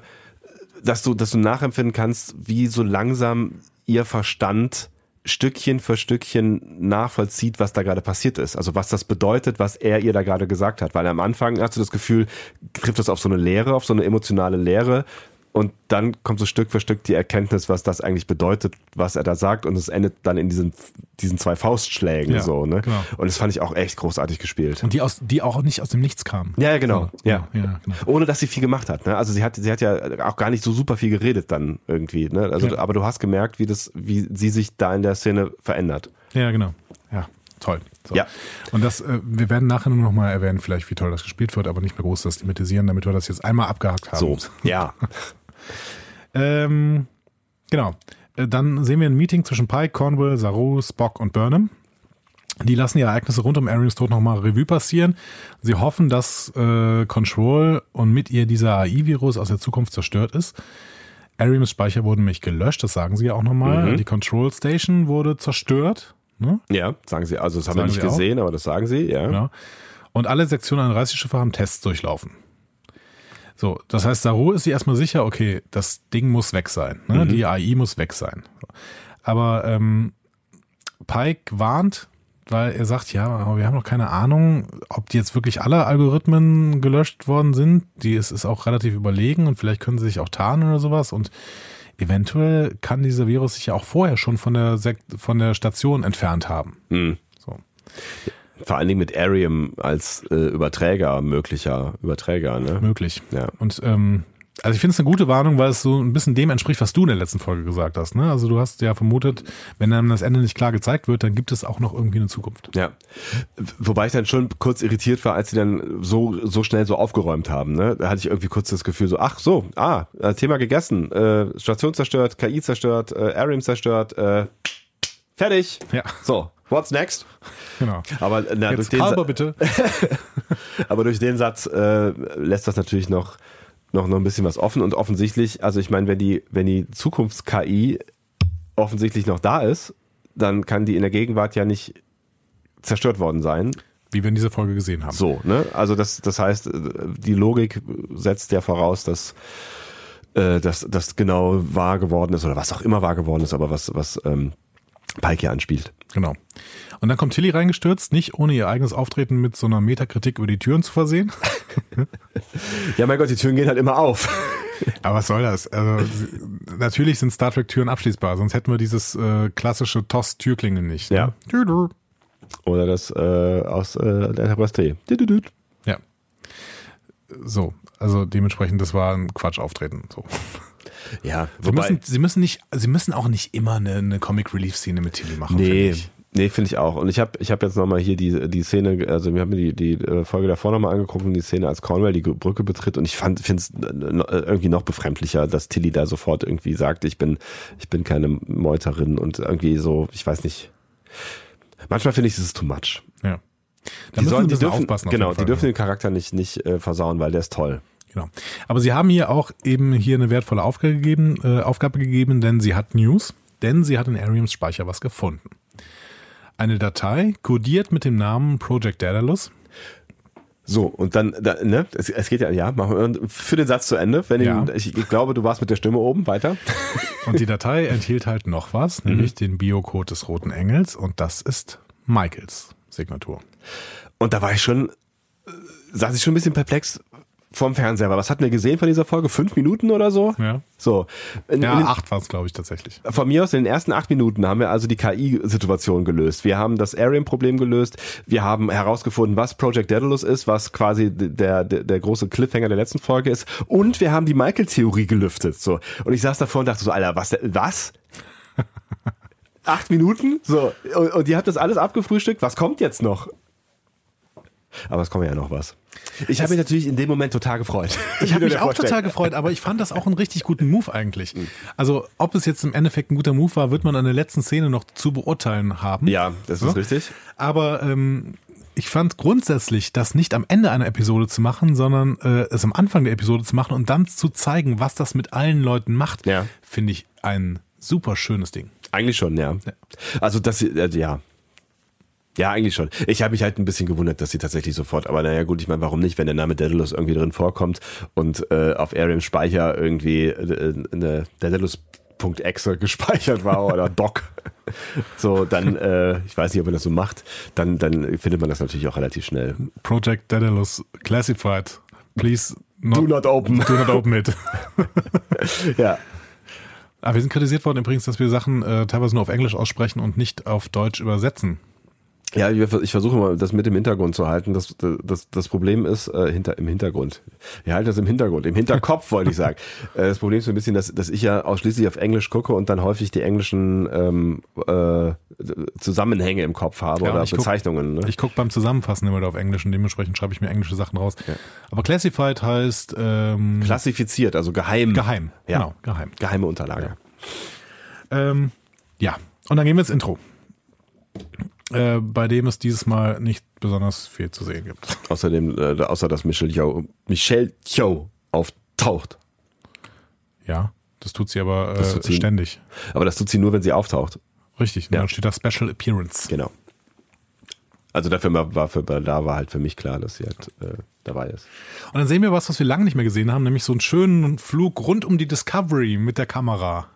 dass du, dass du nachempfinden kannst, wie so langsam ihr Verstand Stückchen für Stückchen nachvollzieht, was da gerade passiert ist. Also was das bedeutet, was er ihr da gerade gesagt hat. Weil am Anfang hast du das Gefühl, trifft das auf so eine Leere, auf so eine emotionale Leere. Und dann kommt so Stück für Stück die Erkenntnis, was das eigentlich bedeutet, was er da sagt. Und es endet dann in diesen, diesen zwei Faustschlägen Ja, so, ne? genau. Und das fand ich auch echt großartig gespielt. Und die, aus, die auch nicht aus dem Nichts kamen. Ja, ja, genau. So, Ja. ja, genau. Ohne dass sie viel gemacht hat. Ne? Also sie hat, sie hat ja auch gar nicht so super viel geredet dann irgendwie. Ne? Also, Ja. aber du hast gemerkt, wie das, wie sie sich da in der Szene verändert. Ja, genau. Ja, toll. So. Ja. Und das, äh, wir werden nachher nur noch mal erwähnen, vielleicht wie toll das gespielt wird, aber nicht mehr groß das thematisieren, damit wir das jetzt einmal abgehakt haben. So. Ja. Ähm, genau. Äh, Dann sehen wir ein Meeting zwischen Pike, Cornwall, Saru, Spock und Burnham. Die lassen die Ereignisse rund um Arians Tod nochmal Revue passieren. Sie hoffen, dass äh, Control und mit ihr dieser AI-Virus aus der Zukunft zerstört ist. Ariams Speicher wurden nämlich gelöscht, das sagen sie ja auch nochmal. Mhm. Die Control Station wurde zerstört. Ne? Ja, sagen sie. Also das haben Sagen wir nicht sie auch? gesehen, aber das sagen sie, ja. Genau. Und alle Sektionen an Reiseschiffe haben Tests durchlaufen. So, das heißt, Saru ist sich erstmal sicher, okay, das Ding muss weg sein. Ne? Die AI muss weg sein. Aber ähm, Pike warnt, weil er sagt, ja, aber wir haben noch keine Ahnung, ob die jetzt wirklich alle Algorithmen gelöscht worden sind. Die ist, ist auch relativ überlegen und vielleicht können sie sich auch tarnen oder sowas. Und eventuell kann dieser Virus sich ja auch vorher schon von der, Sek von der Station entfernt haben. Mhm. So. Vor allen Dingen mit Arium als äh, Überträger, möglicher Überträger, ne? möglich. Ja. Und ähm, also ich finde es eine gute Warnung, weil es so ein bisschen dem entspricht, was du in der letzten Folge gesagt hast. Ne? Also du hast ja vermutet, wenn dann das Ende nicht klar gezeigt wird, dann gibt es auch noch irgendwie eine Zukunft. Ja. Wobei ich dann schon kurz irritiert war, als sie dann so, so schnell so aufgeräumt haben. Ne? Da hatte ich irgendwie kurz das Gefühl so, ach so, ah, äh, Thema gegessen, äh, Station zerstört, KI zerstört, äh, Arium zerstört, äh, fertig. Ja. So, what's next? Genau. Aber, na, durch Jetzt den, Kalber Sa- bitte. aber durch den Satz äh, lässt das natürlich noch, noch, noch ein bisschen was offen und offensichtlich, also ich meine, wenn die, wenn die Zukunfts-KI offensichtlich noch da ist, dann kann die in der Gegenwart ja nicht zerstört worden sein. Wie wir in dieser Folge gesehen haben. So, ne? Also das, das heißt, die Logik setzt ja voraus, dass äh, dass das genau wahr geworden ist oder was auch immer wahr geworden ist, aber was was ähm, Pike hier anspielt. Genau. Und dann kommt Tilly reingestürzt, nicht ohne ihr eigenes Auftreten mit so einer Metakritik über die Türen zu versehen. Ja, mein Gott, die Türen gehen halt immer auf. Aber was soll das? Also, natürlich sind Star Trek Türen abschließbar, sonst hätten wir dieses äh, klassische Toss-Türklingel nicht. ne? Ja. Tüdü. Oder das äh, aus äh, der Enterprise T. Ja. So, also dementsprechend, das war ein Quatsch-Auftreten. So. Ja, Sie wobei, müssen, sie müssen nicht, sie müssen auch nicht immer eine, eine Comic-Relief-Szene mit Tilly machen. finde nee, ich. nee, finde ich auch. Und ich habe ich hab jetzt nochmal hier die, die Szene, also wir haben mir die, die äh, Folge davor nochmal angeguckt und die Szene, als Cornwell die Brücke betritt und ich fand, finde es irgendwie noch befremdlicher, dass Tilly da sofort irgendwie sagt, ich bin, ich bin keine Meuterin und irgendwie so, ich weiß nicht. Manchmal finde ich, es ist too much. Ja. Da Die, müssen sollen, die dürfen, genau, die dürfen den Charakter nicht, nicht äh, versauen, weil der ist toll. Genau. Aber sie haben hier auch eben hier eine wertvolle Aufgabe gegeben, äh, Aufgabe gegeben, denn sie hat News, denn sie hat in Ariams Speicher was gefunden. Eine Datei, kodiert mit dem Namen Project Daedalus. So, und dann, da, ne, es, es geht ja, ja, machen wir für den Satz zu Ende. Wenn Ja. ihn, ich, ich glaube, du warst mit der Stimme oben, weiter. Und die Datei enthielt halt noch was, nämlich den Biocode des Roten Engels und das ist Michaels Signatur. Und da war ich schon, äh, saß ich schon ein bisschen perplex vorm Fernseher. Aber was hatten wir gesehen von dieser Folge? Fünf Minuten oder so? Ja. So. In, Ja, in den, acht war es, glaube ich, tatsächlich. von mir aus, in den ersten acht Minuten haben wir also die KI-Situation gelöst. Wir haben das Arian-Problem gelöst. Wir haben herausgefunden, was Project Daedalus ist, was quasi der, der, der große Cliffhanger der letzten Folge ist. Und wir haben die Michael-Theorie gelüftet. So. Und ich saß davor und dachte so, Alter, was, was? Acht Minuten? So. Und, und ihr habt das alles abgefrühstückt. Was kommt jetzt noch? Aber es kommt ja noch was. Ich habe mich natürlich in dem Moment total gefreut. Ich habe mich auch total gefreut, aber ich fand das auch einen richtig guten Move eigentlich. Also, ob es jetzt im Endeffekt ein guter Move war, wird man an der letzten Szene noch zu beurteilen haben. Ja, das ist So. richtig. Aber ähm, ich fand grundsätzlich, das nicht am Ende einer Episode zu machen, sondern äh, es am Anfang der Episode zu machen und dann zu zeigen, was das mit allen Leuten macht, Ja. finde ich ein super schönes Ding. Eigentlich schon, ja. Also das, äh, ja. Ja, eigentlich schon. Ich habe mich halt ein bisschen gewundert, dass sie tatsächlich sofort, aber naja gut, ich meine, warum nicht, wenn der Name Daedalus irgendwie drin vorkommt und äh, auf Arium Speicher irgendwie äh, eine Daedalus.exe gespeichert war oder Doc. So, dann, äh, ich weiß nicht, ob man das so macht, dann, dann findet man das natürlich auch relativ schnell. Project Daedalus Classified. Please not, Do not open. do not open it. Ja. Aber wir sind kritisiert worden übrigens, dass wir Sachen äh, teilweise nur auf Englisch aussprechen und nicht auf Deutsch übersetzen. Ja, ich ich versuche mal, das mit im Hintergrund zu halten. Das, das, das Problem ist, äh, hinter, im Hintergrund. Wir halten das im Hintergrund, im Hinterkopf wollte ich sagen. Äh, das Problem ist so ein bisschen, dass, dass ich ja ausschließlich auf Englisch gucke und dann häufig die englischen ähm, äh, Zusammenhänge im Kopf habe Ja, oder ich guck- Bezeichnungen. Ne? Ich gucke beim Zusammenfassen immer auf Englisch und dementsprechend schreibe ich mir englische Sachen raus. Ja. Aber Classified heißt ähm, Klassifiziert, also geheim. geheim. Ja. Genau, geheim. Geheime Unterlage. Ähm, ja, und dann gehen wir ins Intro. Äh, bei dem es dieses Mal nicht besonders viel zu sehen gibt. Außerdem, äh, außer dass Michelle Yeoh, Michelle Yeoh auftaucht. Ja, das tut sie aber Das äh, tut sie- ständig. Aber das tut sie nur, wenn sie auftaucht. Richtig, Ja. dann steht da Special Appearance. Genau. Also dafür war, war für, da war halt für mich klar, dass sie halt äh, dabei ist. Und dann sehen wir was, was wir lange nicht mehr gesehen haben, nämlich so einen schönen Flug rund um die Discovery mit der Kamera.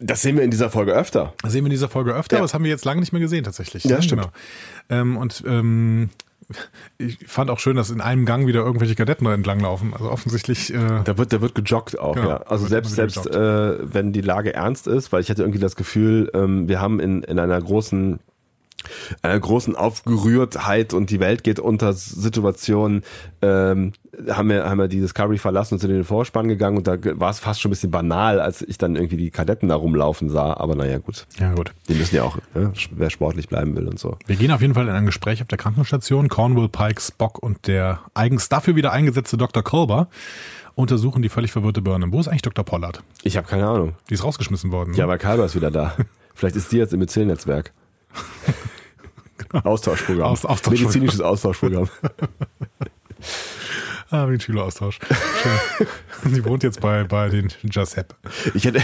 Das sehen wir in dieser Folge öfter. Das sehen wir in dieser Folge öfter, Ja. aber das haben wir jetzt lange nicht mehr gesehen tatsächlich. Ja, stimmt. Ähm, und ähm, ich fand auch schön, dass in einem Gang wieder irgendwelche Kadetten da entlanglaufen. Also offensichtlich äh, Da wird, da wird gejoggt auch, Genau, ja. Also selbst, selbst äh, wenn die Lage ernst ist, weil ich hatte irgendwie das Gefühl, ähm, wir haben in, in einer großen einer großen Aufgerührtheit und die Welt geht unter Situation, ähm, haben wir, haben wir die Discovery verlassen und sind in den Vorspann gegangen und da war es fast schon ein bisschen banal, als ich dann irgendwie die Kadetten da rumlaufen sah. Aber naja, gut. ja gut. Die müssen ja auch, ne, wer sportlich bleiben will und so. Wir gehen auf jeden Fall in ein Gespräch auf der Krankenstation. Cornwall, Pike, Spock und der eigens dafür wieder eingesetzte Dr. Kolber untersuchen die völlig verwirrte Burnham. Wo ist eigentlich Dr. Pollard? Ich habe keine Ahnung. Die ist rausgeschmissen worden. ne? Ja, aber Kalber ist wieder da. Vielleicht ist die jetzt im Myzel-Netzwerk. Austauschprogramm. Aus- Austauschprogramm. Medizinisches Austauschprogramm. Ah, wie ein Schüleraustausch. Schön. Sie wohnt jetzt bei, bei den Giuseppe. Ich hätte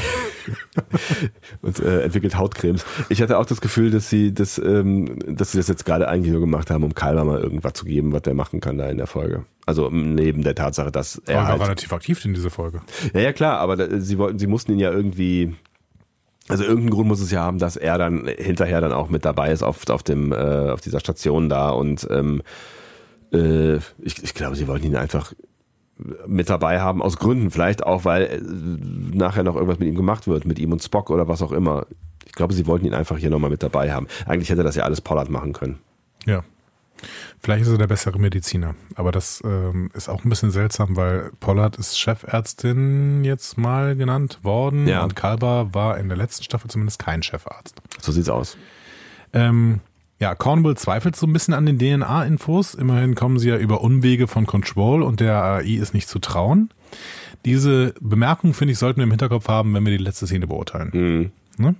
und äh, entwickelt Hautcremes. Ich hatte auch das Gefühl, dass sie das, ähm, dass sie das jetzt gerade eigentlich nur gemacht haben, um Kalber mal irgendwas zu geben, was der machen kann da in der Folge. Also neben der Tatsache, dass Er er war halt, relativ aktiv in dieser Folge. ja ja klar, aber da, sie wollten, sie mussten ihn ja irgendwie also irgendeinen Grund muss es ja haben, dass er dann hinterher dann auch mit dabei ist auf, auf dem äh, auf dieser Station da und ähm, äh, ich, ich glaube, sie wollten ihn einfach mit dabei haben, aus Gründen vielleicht auch, weil äh, nachher noch irgendwas mit ihm gemacht wird, mit ihm und Spock oder was auch immer. Ich glaube, sie wollten ihn einfach hier nochmal mit dabei haben. Eigentlich hätte das ja alles Pollard machen können. Ja. Vielleicht ist er der bessere Mediziner. Aber das ähm, ist auch ein bisschen seltsam, weil Pollard ist Chefärztin jetzt mal genannt worden. Ja. Und Kalber war in der letzten Staffel zumindest kein Chefarzt. So sieht's aus. Ähm, ja, Cornwall zweifelt so ein bisschen an den DNA-Infos. Immerhin kommen sie ja über Umwege von Control und der AI ist nicht zu trauen. Diese Bemerkung, finde ich, sollten wir im Hinterkopf haben, wenn wir die letzte Szene beurteilen. Mhm. Ne?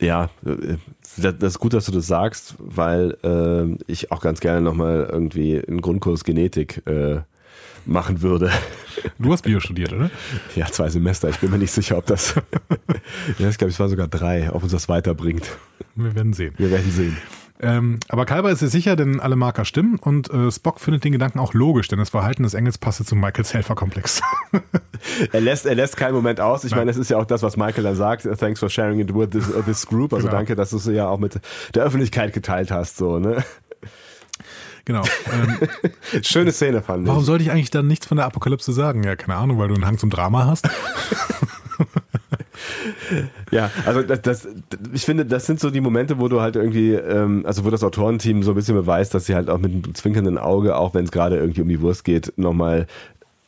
Ja, äh, das ist gut, dass du das sagst, weil äh, ich auch ganz gerne nochmal irgendwie einen Grundkurs Genetik äh, machen würde. Du hast Bio studiert, oder? Ja, zwei Semester. Ich bin mir nicht sicher, ob das. ja, ich glaube, es war sogar drei, ob uns das weiterbringt. Wir werden sehen. Wir werden sehen. Ähm, aber Kalber ist sich sicher, denn alle Marker stimmen und äh, Spock findet den Gedanken auch logisch, denn das Verhalten des Engels passe zu Michaels Helferkomplex. Er lässt, er lässt keinen Moment aus. Ich Nein. meine, das ist ja auch das, was Michael dann sagt. Thanks for sharing it with this, uh, this group. Also Genau. danke, dass du es ja auch mit der Öffentlichkeit geteilt hast. So, ne? genau. Ähm, Schöne Szene fand warum ich. sollte ich eigentlich dann nichts von der Apokalypse sagen? Ja, keine Ahnung, weil du einen Hang zum Drama hast. Ja, also das, das, ich finde, das sind so die Momente, wo du halt irgendwie, ähm, also wo das Autorenteam so ein bisschen beweist, dass sie halt auch mit einem zwinkernden Auge, auch wenn es gerade irgendwie um die Wurst geht, nochmal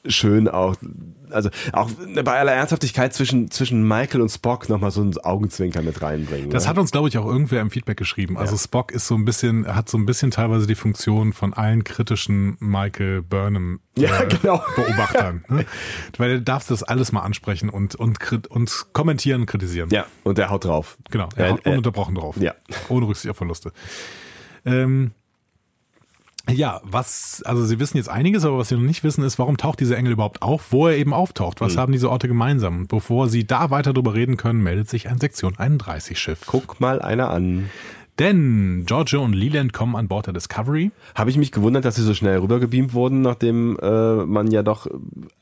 schön auch, also auch bei aller Ernsthaftigkeit zwischen, zwischen Michael und Spock nochmal so ein Augenzwinker mit reinbringen. Das ne? hat uns, glaube ich, auch irgendwer im Feedback geschrieben. Also Ja. Spock ist so ein bisschen, hat so ein bisschen teilweise die Funktion von allen kritischen Michael Burnham Ja, genau. Beobachtern. ne? Weil du darfst das alles mal ansprechen und, und, und kommentieren, kritisieren. ja, und der haut drauf. Genau, er Äh, haut äh, ununterbrochen drauf. ja. Ohne Rücksicht auf Verluste. Ähm, Ja, was, also Sie wissen jetzt einiges, aber was Sie noch nicht wissen, ist, warum taucht dieser Engel überhaupt auf, wo er eben auftaucht. Was haben diese Orte gemeinsam? Bevor Sie da weiter drüber reden können, meldet sich ein Sektion 31 Schiff. Guck mal einer an. Denn Giorgio und Leland kommen an Bord der Discovery. Habe ich mich gewundert, dass sie so schnell rübergebeamt wurden, nachdem äh, man ja doch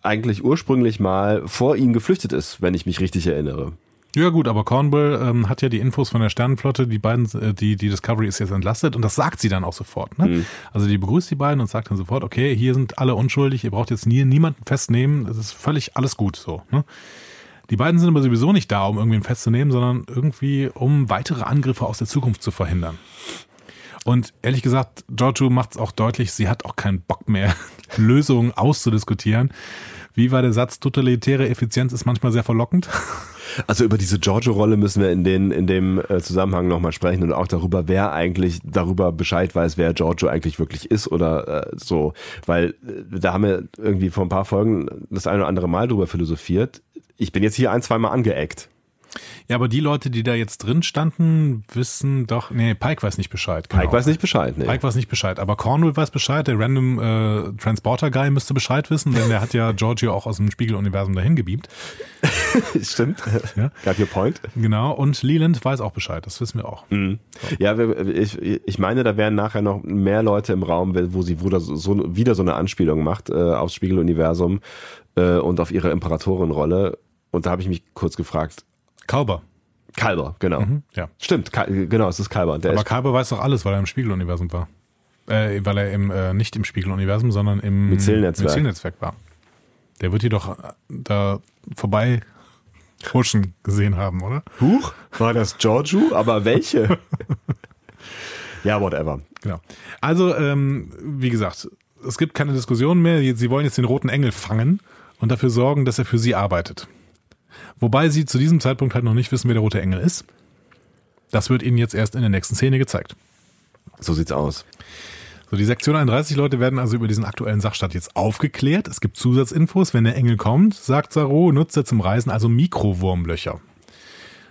eigentlich ursprünglich mal vor ihnen geflüchtet ist, wenn ich mich richtig erinnere. Ja gut, aber Cornwall ähm, hat ja die Infos von der Sternenflotte, die beiden, äh, die, die Discovery ist jetzt entlastet und das sagt sie dann auch sofort. Ne? Mhm. Also die begrüßt die beiden und sagt dann sofort, okay, hier sind alle unschuldig, ihr braucht jetzt nie, niemanden festnehmen, es ist völlig alles gut so. Ne? Die beiden sind aber sowieso nicht da, um irgendwen festzunehmen, sondern irgendwie, um weitere Angriffe aus der Zukunft zu verhindern. Und ehrlich gesagt, Giorgio macht es auch deutlich, sie hat auch keinen Bock mehr, Lösungen auszudiskutieren. Wie war der Satz, totalitäre Effizienz ist manchmal sehr verlockend? Also über diese Giorgio-Rolle müssen wir in, den, in dem äh, Zusammenhang nochmal sprechen und auch darüber, wer eigentlich darüber Bescheid weiß, wer Giorgio eigentlich wirklich ist oder äh, so. Weil äh, da haben wir irgendwie vor ein paar Folgen das eine oder andere Mal drüber philosophiert. Ich bin jetzt hier ein, zwei Mal angeeckt. Ja, aber die Leute, die da jetzt drin standen, wissen doch, nee, Pike weiß nicht Bescheid. Genau. Pike weiß nicht Bescheid, nee. Pike weiß nicht Bescheid, aber Cornwall weiß Bescheid, der Random äh, Transporter Guy müsste Bescheid wissen, denn der hat ja Giorgio auch aus dem Spiegeluniversum dahin gebeamt. Stimmt. Ja. Got your point. Genau, und Leland weiß auch Bescheid, das wissen wir auch. Mhm. Ja, wir- ich, ich meine, da wären nachher noch mehr Leute im Raum, wo sie wo so, wieder so eine Anspielung macht äh, aufs Spiegeluniversum äh, und auf ihre Imperatorenrolle. Und da habe ich mich kurz gefragt, Kalber. Kalber, genau. Ja. Stimmt, Kal genau, es ist Kalber. Der Aber ist, Kalber weiß doch alles, weil er im Spiegeluniversum war. Äh, weil er im, äh, nicht im Spiegeluniversum, sondern im Myzelnetzwerk. Myzelnetzwerk war. Der wird die doch äh, da vorbei huschen gesehen haben, oder? Huch, war das Giorgio? Aber welche? ja, whatever. Genau. Also, ähm, wie gesagt, es gibt keine Diskussion mehr. Sie wollen jetzt den roten Engel fangen und dafür sorgen, dass er für sie arbeitet. Wobei sie zu diesem Zeitpunkt halt noch nicht wissen, wer der rote Engel ist. Das wird ihnen jetzt erst in der nächsten Szene gezeigt. So sieht's aus. So, die Sektion 31 Leute werden also über diesen aktuellen Sachstand jetzt aufgeklärt. Es gibt Zusatzinfos. Wenn der Engel kommt, sagt Saro, nutzt er zum Reisen also Mikrowurmlöcher.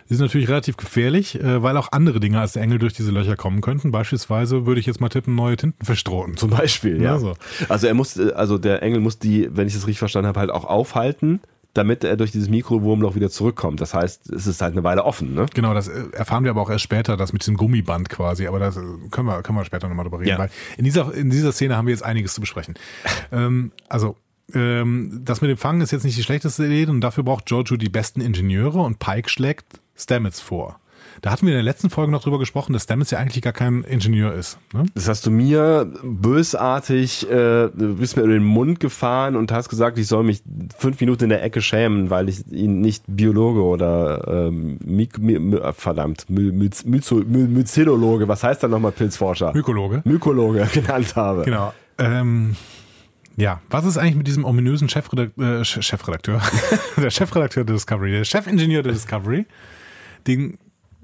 Die sind natürlich relativ gefährlich, äh, weil auch andere Dinge als der Engel durch diese Löcher kommen könnten. Beispielsweise würde ich jetzt mal tippen, neue Tintenfischdrohnen. Zum Beispiel, ja. Ja, so. Also er muss, äh, also der Engel muss die, wenn ich das richtig verstanden habe, halt auch aufhalten, damit er durch dieses Mikrowurmloch wieder zurückkommt. Das heißt, es ist halt eine Weile offen, ne? Genau, das äh, erfahren wir aber auch erst später, das mit diesem Gummiband quasi. Aber das äh, können wir, können wir später nochmal drüber reden, Ja. weil in dieser, in dieser Szene haben wir jetzt einiges zu besprechen. ähm, also, ähm, das mit dem Fangen ist jetzt nicht die schlechteste Idee und dafür braucht Giorgio die besten Ingenieure und Pike schlägt Stamets vor. Da hatten wir in der letzten Folge noch drüber gesprochen, dass Stamets ja eigentlich gar kein Ingenieur ist. Ne? Das hast du mir bösartig, äh, du bist mir über den Mund gefahren und hast gesagt, ich soll mich fünf Minuten in der Ecke schämen, weil ich ihn nicht Biologe oder ähm, Mik Mi äh, verdammt, My Myzelologe, was heißt dann nochmal Pilzforscher? Mykologe. Mykologe genannt habe. Genau. Ähm, ja, was ist eigentlich mit diesem ominösen Chefredak äh, Ch- Chefredakteur? der Chefredakteur der Discovery, der Chefingenieur der Discovery, den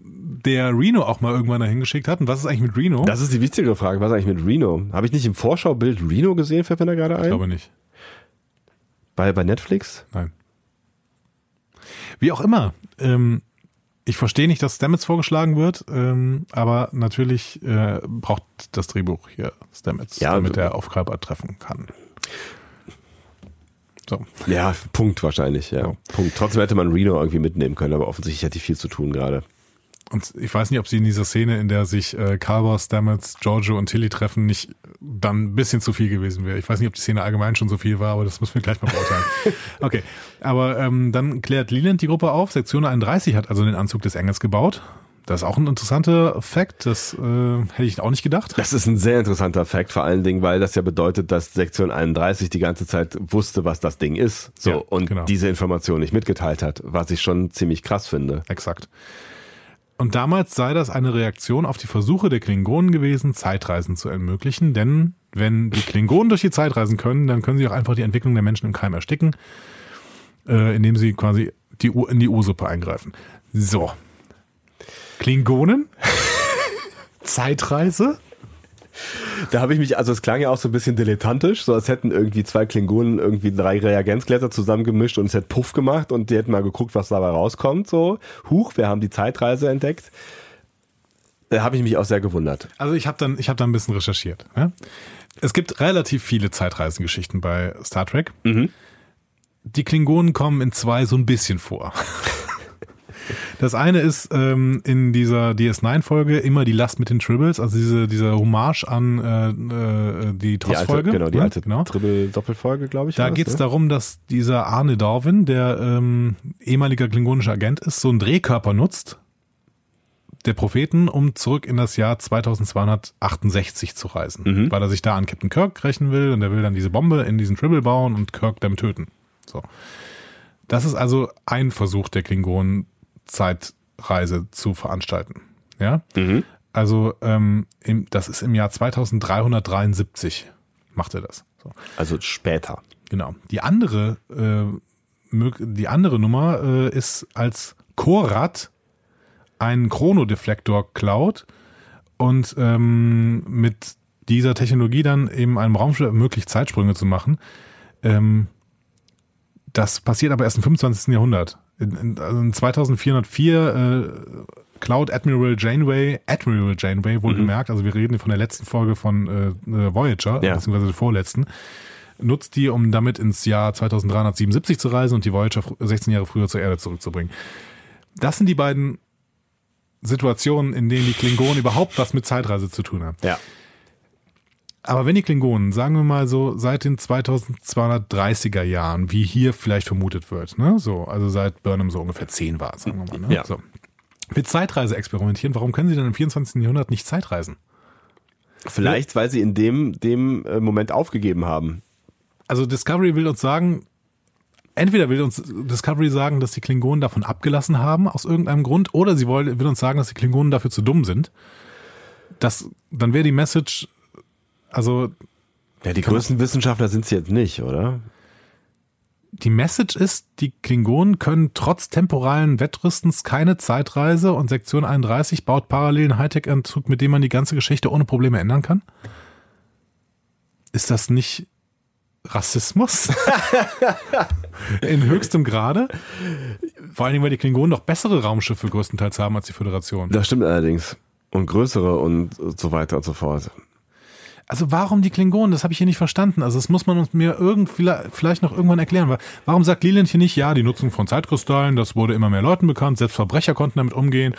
der Reno auch mal irgendwann dahin geschickt hat. Und was ist eigentlich mit Reno? Das ist die wichtigere Frage. Was ist eigentlich mit Reno? Habe ich nicht im Vorschaubild Reno gesehen, fällt mir da gerade ich ein? glaube nicht. Bei, bei Netflix? Nein. Wie auch immer. Ähm, ich verstehe nicht, dass Stamets vorgeschlagen wird, ähm, aber natürlich äh, braucht das Drehbuch hier Stamets, Ja, damit er Aufgabe treffen kann. So. Ja, Punkt wahrscheinlich, ja. Ja. Punkt. Trotzdem hätte man Reno irgendwie mitnehmen können, aber offensichtlich hätte ich viel zu tun gerade. Und ich weiß nicht, ob sie in dieser Szene, in der sich äh, Carver, Stamets, Giorgio und Tilly treffen, nicht dann ein bisschen zu viel gewesen wäre. Ich weiß nicht, ob die Szene allgemein schon so viel war, aber das müssen wir gleich mal beurteilen. okay, aber ähm, dann klärt Leland die Gruppe auf. Sektion 31 hat also den Anzug des Engels gebaut. Das ist auch ein interessanter Fakt. Das äh, hätte ich auch nicht gedacht. Das ist ein sehr interessanter Fakt, vor allen Dingen, weil das ja bedeutet, dass Sektion 31 die ganze Zeit wusste, was das Ding ist. So, Ja, und genau. diese Information nicht mitgeteilt hat, was ich schon ziemlich krass finde. Exakt. Und damals sei das eine Reaktion auf die Versuche der Klingonen gewesen, Zeitreisen zu ermöglichen, denn wenn die Klingonen durch die Zeit reisen können, dann können sie auch einfach die Entwicklung der Menschen im Keim ersticken, äh, indem sie quasi die, in die U-Suppe eingreifen. So. Klingonen? Zeitreise? Da habe ich mich, also es klang ja auch so ein bisschen dilettantisch, so als hätten irgendwie zwei Klingonen irgendwie drei Reagenzgläser zusammengemischt und es hätte Puff gemacht und die hätten mal geguckt, was dabei rauskommt. So, huch, wir haben die Zeitreise entdeckt. Da habe ich mich auch sehr gewundert. Also ich habe dann, ich habe da ein bisschen recherchiert. Ne? Es gibt relativ viele Zeitreisengeschichten bei Star Trek. Mhm. Die Klingonen kommen in zwei so ein bisschen vor. Das eine ist ähm, in dieser DS9-Folge immer die Last mit den Tribbles, also diese, diese Hommage an äh, äh, die TOS-Folge. genau, die ne? alte genau. Triple-Doppelfolge, glaube ich. Da geht es ne? darum, dass dieser Arne Darwin, der ähm, ehemaliger klingonischer Agent ist, so einen Drehkörper nutzt, der Propheten, um zurück in das Jahr 2268 zu reisen. Mhm. Weil er sich da an Captain Kirk rächen will und er will dann diese Bombe in diesen Tribble bauen und Kirk damit töten. So. Das ist also ein Versuch der Klingonen, Zeitreise zu veranstalten. Ja? Mhm. Also, ähm, im, das ist im Jahr 2373 macht er das. So. Also später. Genau. Die andere, äh, die andere Nummer äh, ist als Korat einen Chronodeflektor klaut und ähm, mit dieser Technologie dann eben einem Raumschiff ermöglicht, Zeitsprünge zu machen. Ähm, das passiert aber erst im 25. Jahrhundert. In, also in 2404 äh, klaut Admiral Janeway, Admiral Janeway wohlgemerkt, also wir reden von der letzten Folge von äh, äh, Voyager, Ja. beziehungsweise der vorletzten, nutzt die, um damit ins Jahr 2377 zu reisen und die Voyager fr- 16 Jahre früher zur Erde zurückzubringen. Das sind die beiden Situationen, in denen die Klingonen überhaupt was mit Zeitreise zu tun haben. Ja. Aber wenn die Klingonen, sagen wir mal so, seit den 2230er Jahren, wie hier vielleicht vermutet wird, ne, so, also seit Burnham so ungefähr 10 war, sagen wir mal, ne, Ja. so, mit Zeitreise experimentieren, warum können sie denn im 24. Jahrhundert nicht Zeitreisen? Vielleicht, weil sie in dem, dem äh, Moment aufgegeben haben. Also Discovery will uns sagen, entweder will uns Discovery sagen, dass die Klingonen davon abgelassen haben, aus irgendeinem Grund, oder sie wollen, will uns sagen, dass die Klingonen dafür zu dumm sind. Das, dann wäre die Message, also Ja, die größten Wissenschaftler sind sie jetzt nicht, oder? die Message ist, die Klingonen können trotz temporalen Wettrüstens keine Zeitreise und Sektion 31 baut parallelen Hightech-Anzug, mit dem man die ganze Geschichte ohne Probleme ändern kann? Ist das nicht Rassismus? In höchstem Grade? Vor allen Dingen, weil die Klingonen doch bessere Raumschiffe größtenteils haben als die Föderation. Das stimmt allerdings. Und größere und so weiter und so fort. Also warum die Klingonen? Das habe ich hier nicht verstanden. Also das muss man uns mir irgendwie vielleicht noch irgendwann erklären. Warum sagt Leland hier nicht, ja, die Nutzung von Zeitkristallen, das wurde immer mehr Leuten bekannt, selbst Verbrecher konnten damit umgehen.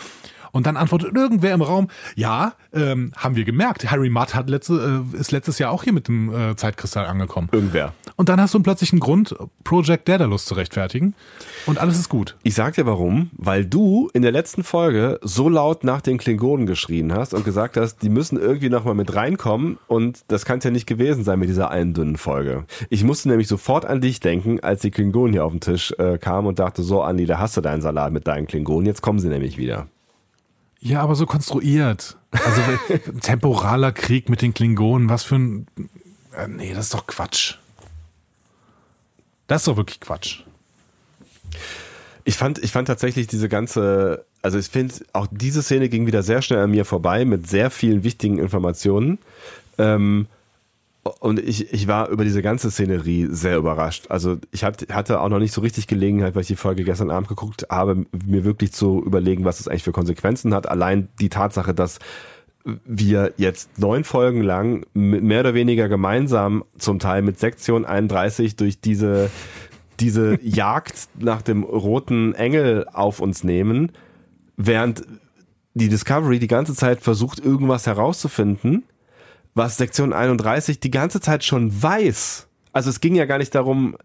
Und dann antwortet irgendwer im Raum, ja, ähm, haben wir gemerkt, Harry Mudd hat letzte, äh, ist letztes Jahr auch hier mit dem äh, Zeitkristall angekommen. Irgendwer. Und dann hast du plötzlich einen Grund, Project Daedalus zu rechtfertigen und alles ist gut. Ich sag dir warum, weil du in der letzten Folge so laut nach den Klingonen geschrien hast und gesagt hast, die müssen irgendwie nochmal mit reinkommen und das kann ja nicht gewesen sein mit dieser einen dünnen Folge. Ich musste nämlich sofort an dich denken, als die Klingonen hier auf den Tisch äh, kamen und dachte, so Andi, da hast du deinen Salat mit deinen Klingonen, jetzt kommen sie nämlich wieder. Ja, aber so konstruiert. Also temporaler Krieg mit den Klingonen, was für ein. Äh, nee, das ist doch Quatsch. Das ist doch wirklich Quatsch. Ich fand, ich fand tatsächlich diese ganze, also ich finde, auch diese Szene ging wieder sehr schnell an mir vorbei mit sehr vielen wichtigen Informationen. Ähm, und ich, ich war über diese ganze Szenerie sehr überrascht. Also ich hat, hatte auch noch nicht so richtig Gelegenheit, weil ich die Folge gestern Abend geguckt habe, mir wirklich zu überlegen, was das eigentlich für Konsequenzen hat. Allein die Tatsache, dass wir jetzt neun Folgen lang mehr oder weniger gemeinsam, zum Teil mit Sektion 31, durch diese, diese Jagd nach dem roten Engel auf uns nehmen, während die Discovery die ganze Zeit versucht, irgendwas herauszufinden, was Sektion 31 die ganze Zeit schon weiß. Also es ging ja gar nicht darum,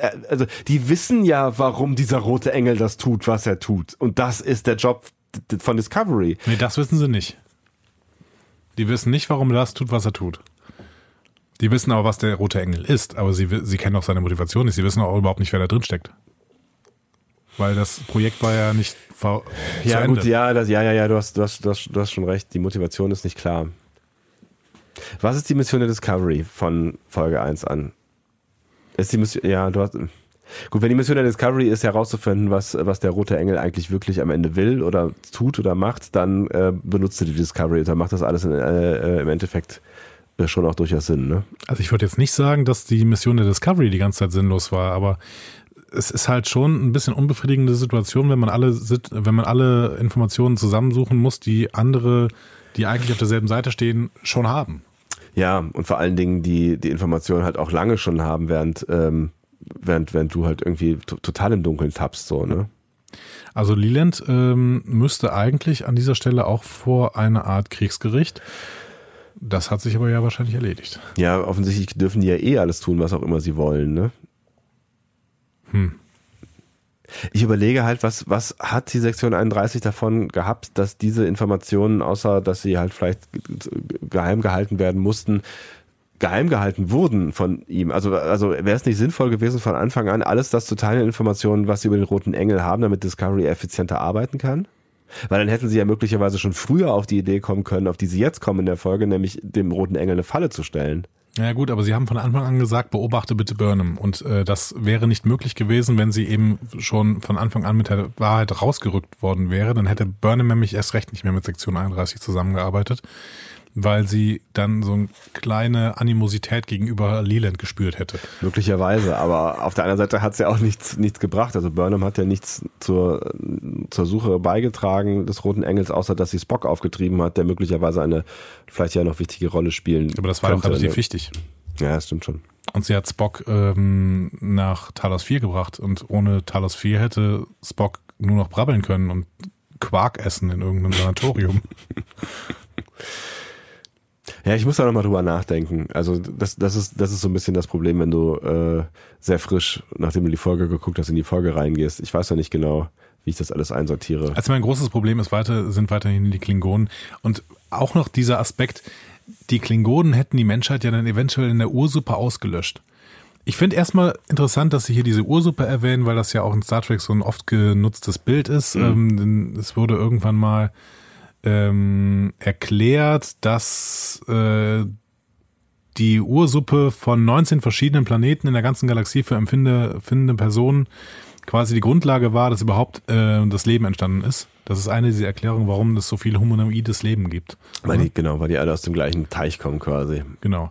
äh, also die wissen ja, warum dieser rote Engel das tut, was er tut. Und das ist der Job von Discovery. Nee, das wissen sie nicht. Die wissen nicht, warum er das tut, was er tut. Die wissen aber, was der rote Engel ist, aber sie, sie kennen auch seine Motivation nicht. Sie wissen auch überhaupt nicht, wer da drin steckt. Weil das Projekt war ja nicht zu Ja, Ende. gut, ja, das, ja, ja, ja, du hast, du, hast, du, hast, du hast schon recht. Die Motivation ist nicht klar. Was ist die Mission der Discovery von Folge 1 an? Ist die Mission, ja, du hast, gut, wenn die Mission der Discovery ist, herauszufinden, was, was der rote Engel eigentlich wirklich am Ende will oder tut oder macht, dann äh, benutzt du die Discovery. Dann macht das alles in, äh, äh, im Endeffekt äh, schon auch durchaus Sinn, ne? Also ich würde jetzt nicht sagen, dass die Mission der Discovery die ganze Zeit sinnlos war, aber es ist halt schon ein bisschen unbefriedigende Situation, wenn man alle, wenn man alle Informationen zusammensuchen muss, die andere, die eigentlich auf derselben Seite stehen, schon haben. Ja, und vor allen Dingen die, die Information halt auch lange schon haben, während, ähm, während, während du halt irgendwie total im Dunkeln tappst, so, ne? Also Leland ähm, müsste eigentlich an dieser Stelle auch vor eine Art Kriegsgericht. Das hat sich aber ja wahrscheinlich erledigt. Ja, offensichtlich dürfen die ja eh alles tun, was auch immer sie wollen, ne? Hm. Ich überlege halt, was, was hat die Sektion 31 davon gehabt, dass diese Informationen, außer dass sie halt vielleicht geheim gehalten werden mussten, geheim gehalten wurden von ihm. Also, also wäre es nicht sinnvoll gewesen, von Anfang an alles das zu teilen, Informationen, was sie über den Roten Engel haben, damit Discovery effizienter arbeiten kann? Weil dann hätten sie ja möglicherweise schon früher auf die Idee kommen können, auf die sie jetzt kommen in der Folge, nämlich dem Roten Engel eine Falle zu stellen. Ja gut, aber Sie haben von Anfang an gesagt, beobachte bitte Burnham. Und äh, das wäre nicht möglich gewesen, wenn sie eben schon von Anfang an mit der Wahrheit rausgerückt worden wäre. Dann hätte Burnham nämlich erst recht nicht mehr mit Sektion 31 zusammengearbeitet weil sie dann so eine kleine Animosität gegenüber Leland gespürt hätte. Möglicherweise, aber auf der anderen Seite hat es ja auch nichts, nichts gebracht. Also Burnham hat ja nichts zur, zur Suche beigetragen des Roten Engels, außer dass sie Spock aufgetrieben hat, der möglicherweise eine vielleicht ja noch wichtige Rolle spielen Aber das war könnte. doch relativ wichtig. Ja, das stimmt schon. Und sie hat Spock ähm, nach Talos 4 gebracht und ohne Talos 4 hätte Spock nur noch brabbeln können und Quark essen in irgendeinem Sanatorium. Ja, ich muss da nochmal drüber nachdenken. Also das, das, ist, das ist so ein bisschen das Problem, wenn du äh, sehr frisch, nachdem du die Folge geguckt hast, in die Folge reingehst. Ich weiß ja nicht genau, wie ich das alles einsortiere. Also mein großes Problem ist weiter, sind weiterhin die Klingonen. Und auch noch dieser Aspekt, die Klingonen hätten die Menschheit ja dann eventuell in der Ursuppe ausgelöscht. Ich finde erstmal interessant, dass sie hier diese Ursuppe erwähnen, weil das ja auch in Star Trek so ein oft genutztes Bild ist. Mhm. Ähm, es wurde irgendwann mal ähm, erklärt, dass äh, die Ursuppe von 19 verschiedenen Planeten in der ganzen Galaxie für empfindende Personen quasi die Grundlage war, dass überhaupt äh, das Leben entstanden ist. Das ist eine dieser Erklärungen, warum es so viel humanoides Leben gibt. Weil die, genau, weil die alle aus dem gleichen Teich kommen quasi. Genau.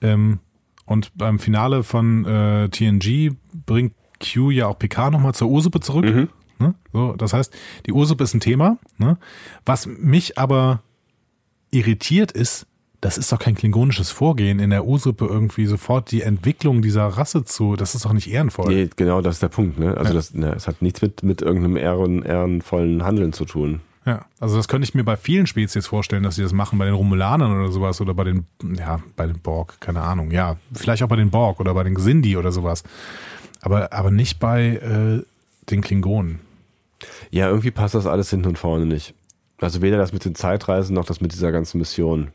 Ähm, und beim Finale von äh, TNG bringt Q ja auch PK nochmal zur Ursuppe zurück. Mhm. Ne? So, das heißt, die Ursuppe ist ein Thema. Ne? Was mich aber irritiert ist, das ist doch kein klingonisches Vorgehen, in der Ursuppe irgendwie sofort die Entwicklung dieser Rasse zu, das ist doch nicht ehrenvoll. Nee, genau, das ist der Punkt. Ne? Also ja. das, ne, es hat nichts mit, mit irgendeinem ehren, ehrenvollen Handeln zu tun. Ja, also das könnte ich mir bei vielen Spezies vorstellen, dass sie das machen, bei den Romulanern oder sowas oder bei den, ja, bei den Borg, keine Ahnung, ja, vielleicht auch bei den Borg oder bei den Xindi oder sowas. Aber, aber nicht bei äh, den Klingonen. Ja, irgendwie passt das alles hinten und vorne nicht. Also weder das mit den Zeitreisen noch das mit dieser ganzen Mission.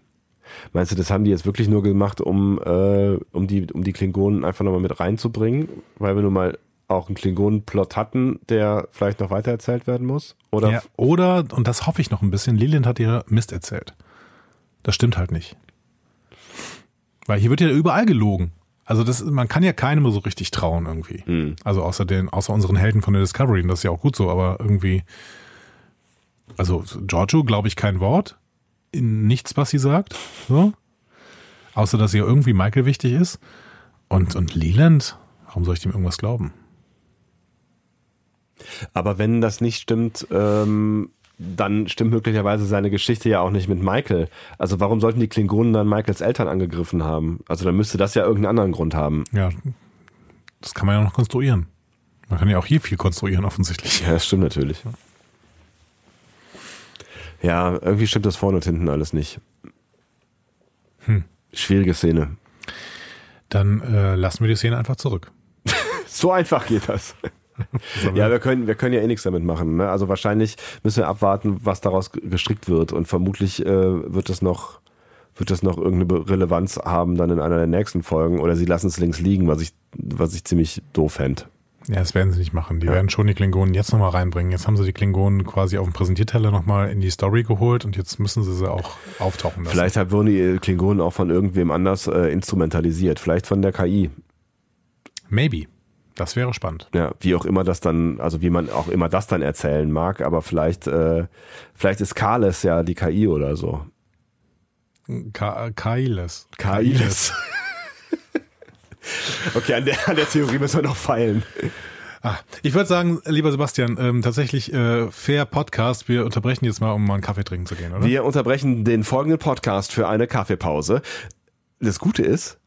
Meinst du, das haben die jetzt wirklich nur gemacht, um, äh, um, die, um die Klingonen einfach nochmal mit reinzubringen? Weil wir nun mal auch einen Klingonen-Plot hatten, der vielleicht noch weitererzählt werden muss? Oder? Ja, oder, und das hoffe ich noch ein bisschen, Lilian hat ihr Mist erzählt. Das stimmt halt nicht. Weil hier wird ja überall gelogen. Also das, man kann ja keinem so richtig trauen irgendwie. Mhm. Also außer den, außer unseren Helden von der Discovery, und das ist ja auch gut so, aber irgendwie, also Giorgio glaube ich kein Wort, in nichts, was sie sagt, so. Außer, dass ihr irgendwie Michael wichtig ist. Und, und Leland, warum soll ich dem irgendwas glauben? Aber wenn das nicht stimmt, ähm, dann stimmt möglicherweise seine Geschichte ja auch nicht mit Michael. Also warum sollten die Klingonen dann Michaels Eltern angegriffen haben? Also dann müsste das ja irgendeinen anderen Grund haben. Ja, das kann man ja noch konstruieren. Man kann ja auch hier viel konstruieren, offensichtlich. Ja, das stimmt natürlich. Ja, irgendwie stimmt das vorne und hinten alles nicht. Hm. Schwierige Szene. Dann äh, lassen wir die Szene einfach zurück. so einfach geht das ja, wir können, wir können ja eh nichts damit machen. Ne? Also wahrscheinlich müssen wir abwarten, was daraus gestrickt wird. Und vermutlich äh, wird das noch, wird das noch irgendeine Relevanz haben dann in einer der nächsten Folgen. Oder sie lassen es links liegen, was ich, was ich ziemlich doof fände. Ja, das werden sie nicht machen. Die ja. werden schon die Klingonen jetzt nochmal reinbringen. Jetzt haben sie die Klingonen quasi auf dem Präsentierteller nochmal in die Story geholt und jetzt müssen sie sie auch auftauchen lassen. Vielleicht halt wurden die Klingonen auch von irgendwem anders äh, instrumentalisiert. Vielleicht von der KI. Maybe. Das wäre spannend. Ja, wie auch immer das dann, also wie man auch immer das dann erzählen mag, aber vielleicht, äh, vielleicht ist Kales ja die KI oder so. Kailes. Kailes. okay, an der, an der Theorie müssen wir noch feilen. Ah, ich würde sagen, lieber Sebastian, ähm, tatsächlich äh, fair Podcast. Wir unterbrechen jetzt mal, um mal einen Kaffee trinken zu gehen, oder? Wir unterbrechen den folgenden Podcast für eine Kaffeepause. das Gute ist,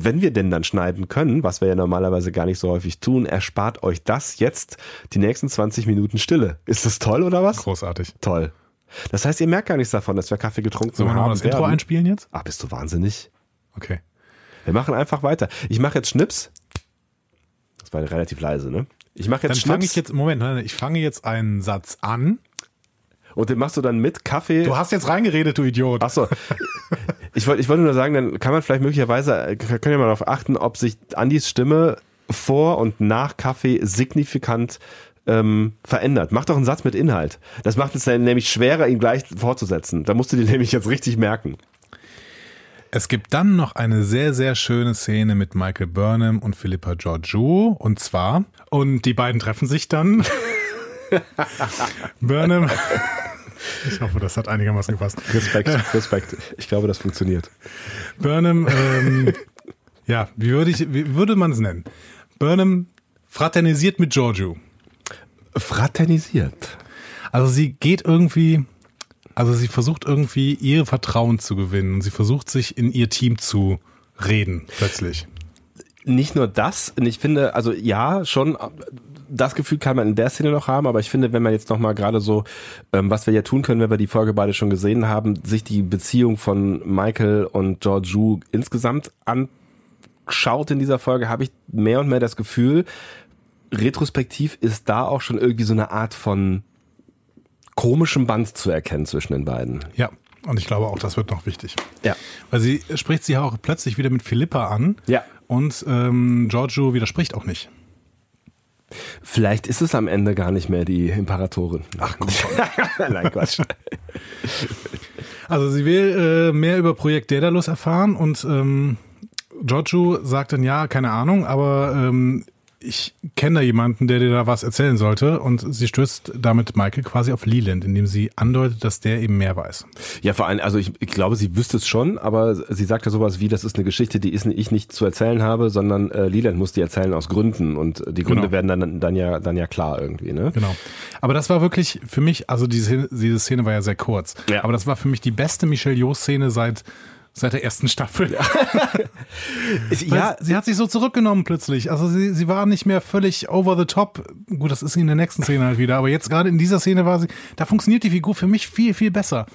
wenn wir denn dann schneiden können, was wir ja normalerweise gar nicht so häufig tun, erspart euch das jetzt die nächsten 20 Minuten Stille. Ist das toll oder was? Großartig. Toll. Das heißt, ihr merkt gar nichts davon, dass wir Kaffee getrunken Sollen wir haben. nochmal das Intro werden. einspielen jetzt? Ah, bist du wahnsinnig? Okay. Wir machen einfach weiter. Ich mache jetzt Schnips. Das war relativ leise, ne? Ich mache Dann jetzt fange Schnips ich jetzt, Moment, nein, ich fange jetzt einen Satz an. und den machst du dann mit Kaffee. Du hast jetzt reingeredet, du Idiot. Achso. Ich wollte ich wollte nur sagen, dann kann man vielleicht möglicherweise, äh, können wir mal darauf achten, ob sich Andys Stimme vor und nach Kaffee signifikant ähm, verändert. Mach doch einen Satz mit Inhalt. Das macht es dann nämlich schwerer, ihn gleich fortzusetzen. Da musst du dir nämlich jetzt richtig merken. Es gibt dann noch eine sehr, sehr schöne Szene mit Michael Burnham und Philippa Georgiou. Und zwar, und die beiden treffen sich dann. Burnham. Ich hoffe, das hat einigermaßen gepasst. Respekt, Respekt. Ich glaube, das funktioniert. Burnham, ähm, ja, wie würde, ich, wie würde man es nennen? Burnham fraternisiert mit Giorgio. Fraternisiert. Also sie geht irgendwie, also sie versucht irgendwie ihr Vertrauen zu gewinnen. und Sie versucht sich in ihr Team zu reden, plötzlich. Nicht nur das, und ich finde, also ja, schon das Gefühl kann man in der Szene noch haben, aber ich finde, wenn man jetzt noch mal gerade so, ähm, was wir ja tun können, wenn wir die Folge beide schon gesehen haben, sich die Beziehung von Michael und Georgiou insgesamt anschaut in dieser Folge, habe ich mehr und mehr das Gefühl, retrospektiv ist da auch schon irgendwie so eine Art von komischem Band zu erkennen zwischen den beiden. Ja, und ich glaube auch, das wird noch wichtig. Ja. Weil sie spricht sich auch plötzlich wieder mit Philippa an. Ja. Und ähm, Giorgio widerspricht auch nicht. Vielleicht ist es am Ende gar nicht mehr die Imperatorin. Ach komm. Nein, Quatsch. Also sie will äh, mehr über Projekt Daedalus erfahren und ähm, Giorgio sagt dann, ja, keine Ahnung, aber ähm, ich kenne da jemanden, der dir da was erzählen sollte und sie stürzt damit Michael quasi auf Leland, indem sie andeutet, dass der eben mehr weiß. Ja, vor allem, also ich, ich glaube, sie wüsste es schon, aber sie sagt ja sowas wie, das ist eine Geschichte, die ich nicht zu erzählen habe, sondern äh, Leland muss die erzählen aus Gründen und die Gründe Genau. werden dann, dann ja dann ja klar irgendwie, ne? Genau. Aber das war wirklich für mich, also diese, diese Szene war ja sehr kurz, Ja. aber das war für mich die beste Michelle Yeoh-Szene seit seit der ersten Staffel. Weil ja, sie hat sich so zurückgenommen plötzlich. Also sie, sie war nicht mehr völlig over the top. Gut, das ist sie in der nächsten Szene halt wieder. Aber jetzt gerade in dieser Szene war sie, da funktioniert die Figur für mich viel, viel besser.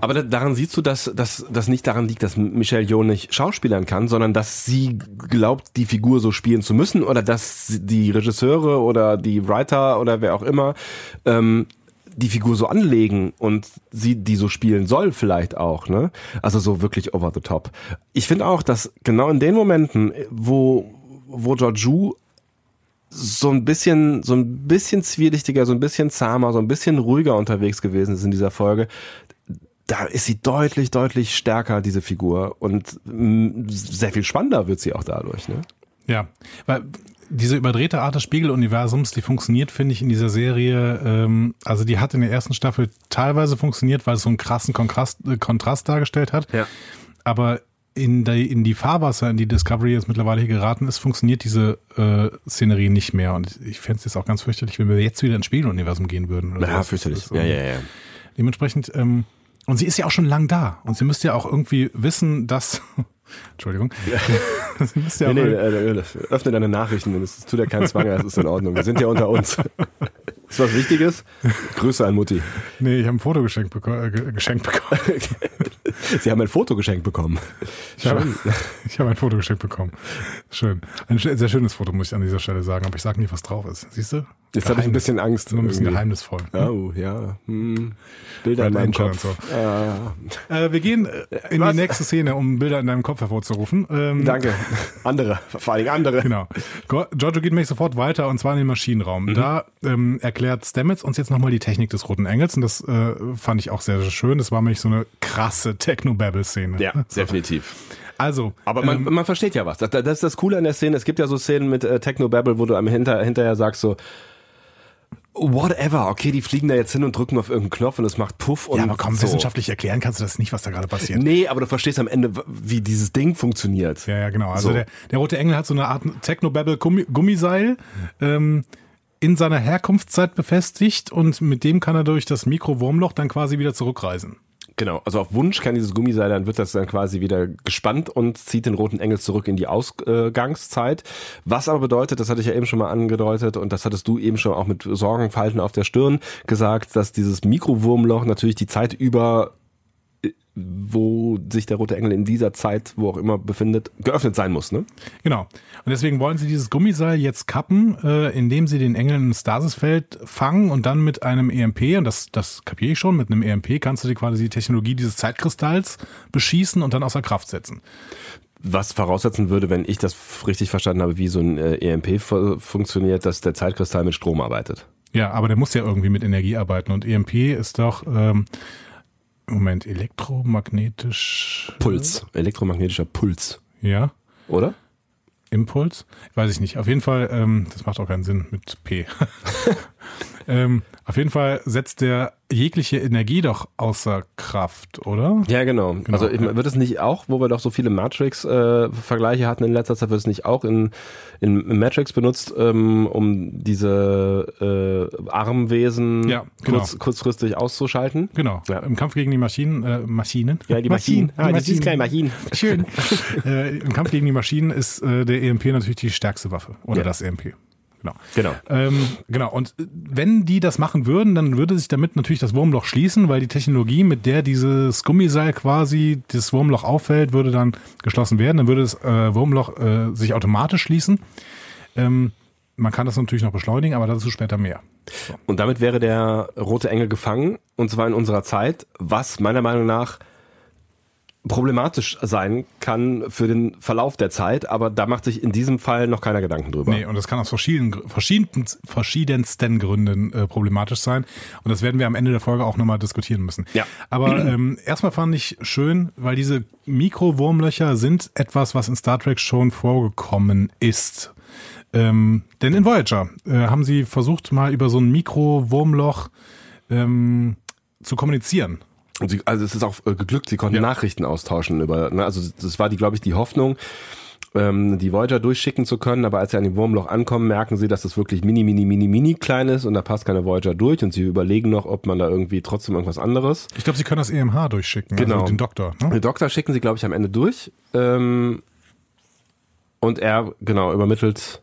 aber da, daran siehst du, dass dass das nicht daran liegt, dass Michelle Yeoh nicht schauspielern kann, sondern dass sie glaubt, die Figur so spielen zu müssen oder dass die Regisseure oder die Writer oder wer auch immer ähm, die Figur so anlegen und sie die so spielen soll vielleicht auch, ne? Also so wirklich over the top. Ich finde auch, dass genau in den Momenten, wo wo Georgiou so ein bisschen so ein bisschen zwielichtiger, so ein bisschen zahmer, so ein bisschen ruhiger unterwegs gewesen ist in dieser Folge, da ist sie deutlich, deutlich stärker, diese Figur. Und sehr viel spannender wird sie auch dadurch. Ne? Ja, weil diese überdrehte Art des Spiegeluniversums, die funktioniert, finde ich, in dieser Serie, ähm, also die hat in der ersten Staffel teilweise funktioniert, weil es so einen krassen Kontrast, äh, Kontrast dargestellt hat. Ja. Aber in die, in die Fahrwasser, in die Discovery jetzt mittlerweile hier geraten ist, funktioniert diese äh, Szenerie nicht mehr. Und ich fände es jetzt auch ganz fürchterlich, wenn wir jetzt wieder ins Spiegeluniversum gehen würden. Oder Ja, fürchterlich. Ja, ja, ja. Dementsprechend, ähm, und sie ist ja auch schon lang da. Und sie müsste ja auch irgendwie wissen, dass. Entschuldigung. sie müsste ja Nee, auch nee, äh, öffne deine Nachrichten, es tut ja keinen Zwang, das ist in Ordnung. Wir sind ja unter uns. Ist was Wichtiges? Grüße an Mutti. Nee, ich habe ein Foto geschenkt, beko äh, ge- geschenkt bekommen. Sie haben ein Foto geschenkt bekommen. Ich habe, ich habe ein Foto geschenkt bekommen. Schön. Ein sehr schönes Foto, muss ich an dieser Stelle sagen, aber ich sage nicht, was drauf ist. Siehst du? Jetzt hatte ich ein bisschen Angst. Nur ein bisschen irgendwie. geheimnisvoll. Oh, ja. Hm. Bilder in Red meinem Angel Kopf. so. Ja. Äh, wir gehen äh, in Was? die nächste Szene, um Bilder in deinem Kopf hervorzurufen. Ähm, Danke. Andere. Vor Dingen andere. Genau. Giorgio geht nämlich sofort weiter und zwar in den Maschinenraum. Mhm. Da ähm, erklärt Stamets uns jetzt nochmal die Technik des Roten Engels und das äh, fand ich auch sehr, sehr schön. Das war nämlich so eine krasse Techno-Babble-Szene. Ja, definitiv. Also, Aber man, ähm, man versteht ja was. Das, das ist das Coole an der Szene. Es gibt ja so Szenen mit äh, Techno-Babble, wo du am hinter, hinterher sagst so, whatever, okay, die fliegen da jetzt hin und drücken auf irgendeinen Knopf und es macht Puff und ja, aber komm, so. wissenschaftlich erklären kannst du das nicht, was da gerade passiert. Nee, aber du verstehst am Ende, wie dieses Ding funktioniert. Ja, ja, genau. Also So. der, der Rote Engel hat so eine Art Techno-Babble-Gummiseil ähm, in seiner Herkunftszeit befestigt und mit dem kann er durch das Mikrowurmloch dann quasi wieder zurückreisen. Genau, also auf Wunsch kann dieses Gummiseil, dann wird das dann quasi wieder gespannt und zieht den roten Engel zurück in die Ausgangszeit. Was aber bedeutet, das hatte ich ja eben schon mal angedeutet und das hattest du eben schon auch mit Sorgenfalten auf der Stirn gesagt, dass dieses Mikrowurmloch natürlich die Zeit über wo sich der rote Engel in dieser Zeit, wo auch immer befindet, geöffnet sein muss. Ne? Genau. Und deswegen wollen sie dieses Gummiseil jetzt kappen, äh, indem sie den Engel im Stasisfeld fangen und dann mit einem EMP, und das, das kapiere ich schon, mit einem EMP kannst du dir quasi die Technologie dieses Zeitkristalls beschießen und dann außer Kraft setzen. Was voraussetzen würde, wenn ich das richtig verstanden habe, wie so ein äh, EMP funktioniert, dass der Zeitkristall mit Strom arbeitet. Ja, aber der muss ja irgendwie mit Energie arbeiten und EMP ist doch ähm, Moment, elektromagnetisch. Puls, elektromagnetischer Puls. Ja. Oder? Impuls? Weiß ich nicht. Auf jeden Fall, ähm, das macht auch keinen Sinn mit P. ähm, auf jeden Fall setzt der jegliche Energie doch außer Kraft, oder? Ja, genau. genau also ja. wird es nicht auch, wo wir doch so viele Matrix-Vergleiche äh, hatten in letzter Zeit, wird es nicht auch in, in, Matrix benutzt, ähm, um diese äh, Armwesen ja, genau. kurz, kurzfristig auszuschalten? Genau. Ja. Im Kampf gegen die Maschinen, äh, Maschinen? Ja, die Maschinen. Ah, die Maschinen. Die Maschinen. Schön. äh, Im Kampf gegen die Maschinen ist äh, der EMP natürlich die stärkste Waffe. Oder ja. das EMP. Genau. Genau. Ähm, genau. Und wenn die das machen würden, dann würde sich damit natürlich das Wurmloch schließen, weil die Technologie, mit der dieses Gummiseil quasi das Wurmloch auffällt, würde dann geschlossen werden. Dann würde das äh, Wurmloch äh, sich automatisch schließen. Ähm, man kann das natürlich noch beschleunigen, aber dazu später mehr. So. Und damit wäre der rote Engel gefangen, und zwar in unserer Zeit, was meiner Meinung nach problematisch sein kann für den Verlauf der Zeit, aber da macht sich in diesem Fall noch keiner Gedanken drüber. Nee, und das kann aus verschiedenen, verschiedensten, verschiedensten Gründen äh, problematisch sein. Und das werden wir am Ende der Folge auch nochmal diskutieren müssen. Ja. Aber ähm, erstmal fand ich schön, weil diese Mikrowurmlöcher sind etwas, was in Star Trek schon vorgekommen ist. Ähm, denn in Voyager äh, haben sie versucht, mal über so ein Mikrowurmloch ähm, zu kommunizieren. Und sie, also es ist auch äh, geglückt, sie konnten ja. Nachrichten austauschen über, ne, also das war die, glaube ich, die Hoffnung, ähm, die Voyager durchschicken zu können, aber als sie an dem Wurmloch ankommen, merken sie, dass das wirklich mini, mini, mini, mini klein ist und da passt keine Voyager durch und sie überlegen noch, ob man da irgendwie trotzdem irgendwas anderes. Ich glaube, sie können das EMH durchschicken, also genau. also den Doktor. Ne? Den Doktor schicken sie, glaube ich, am Ende durch. Ähm, und er, genau, übermittelt.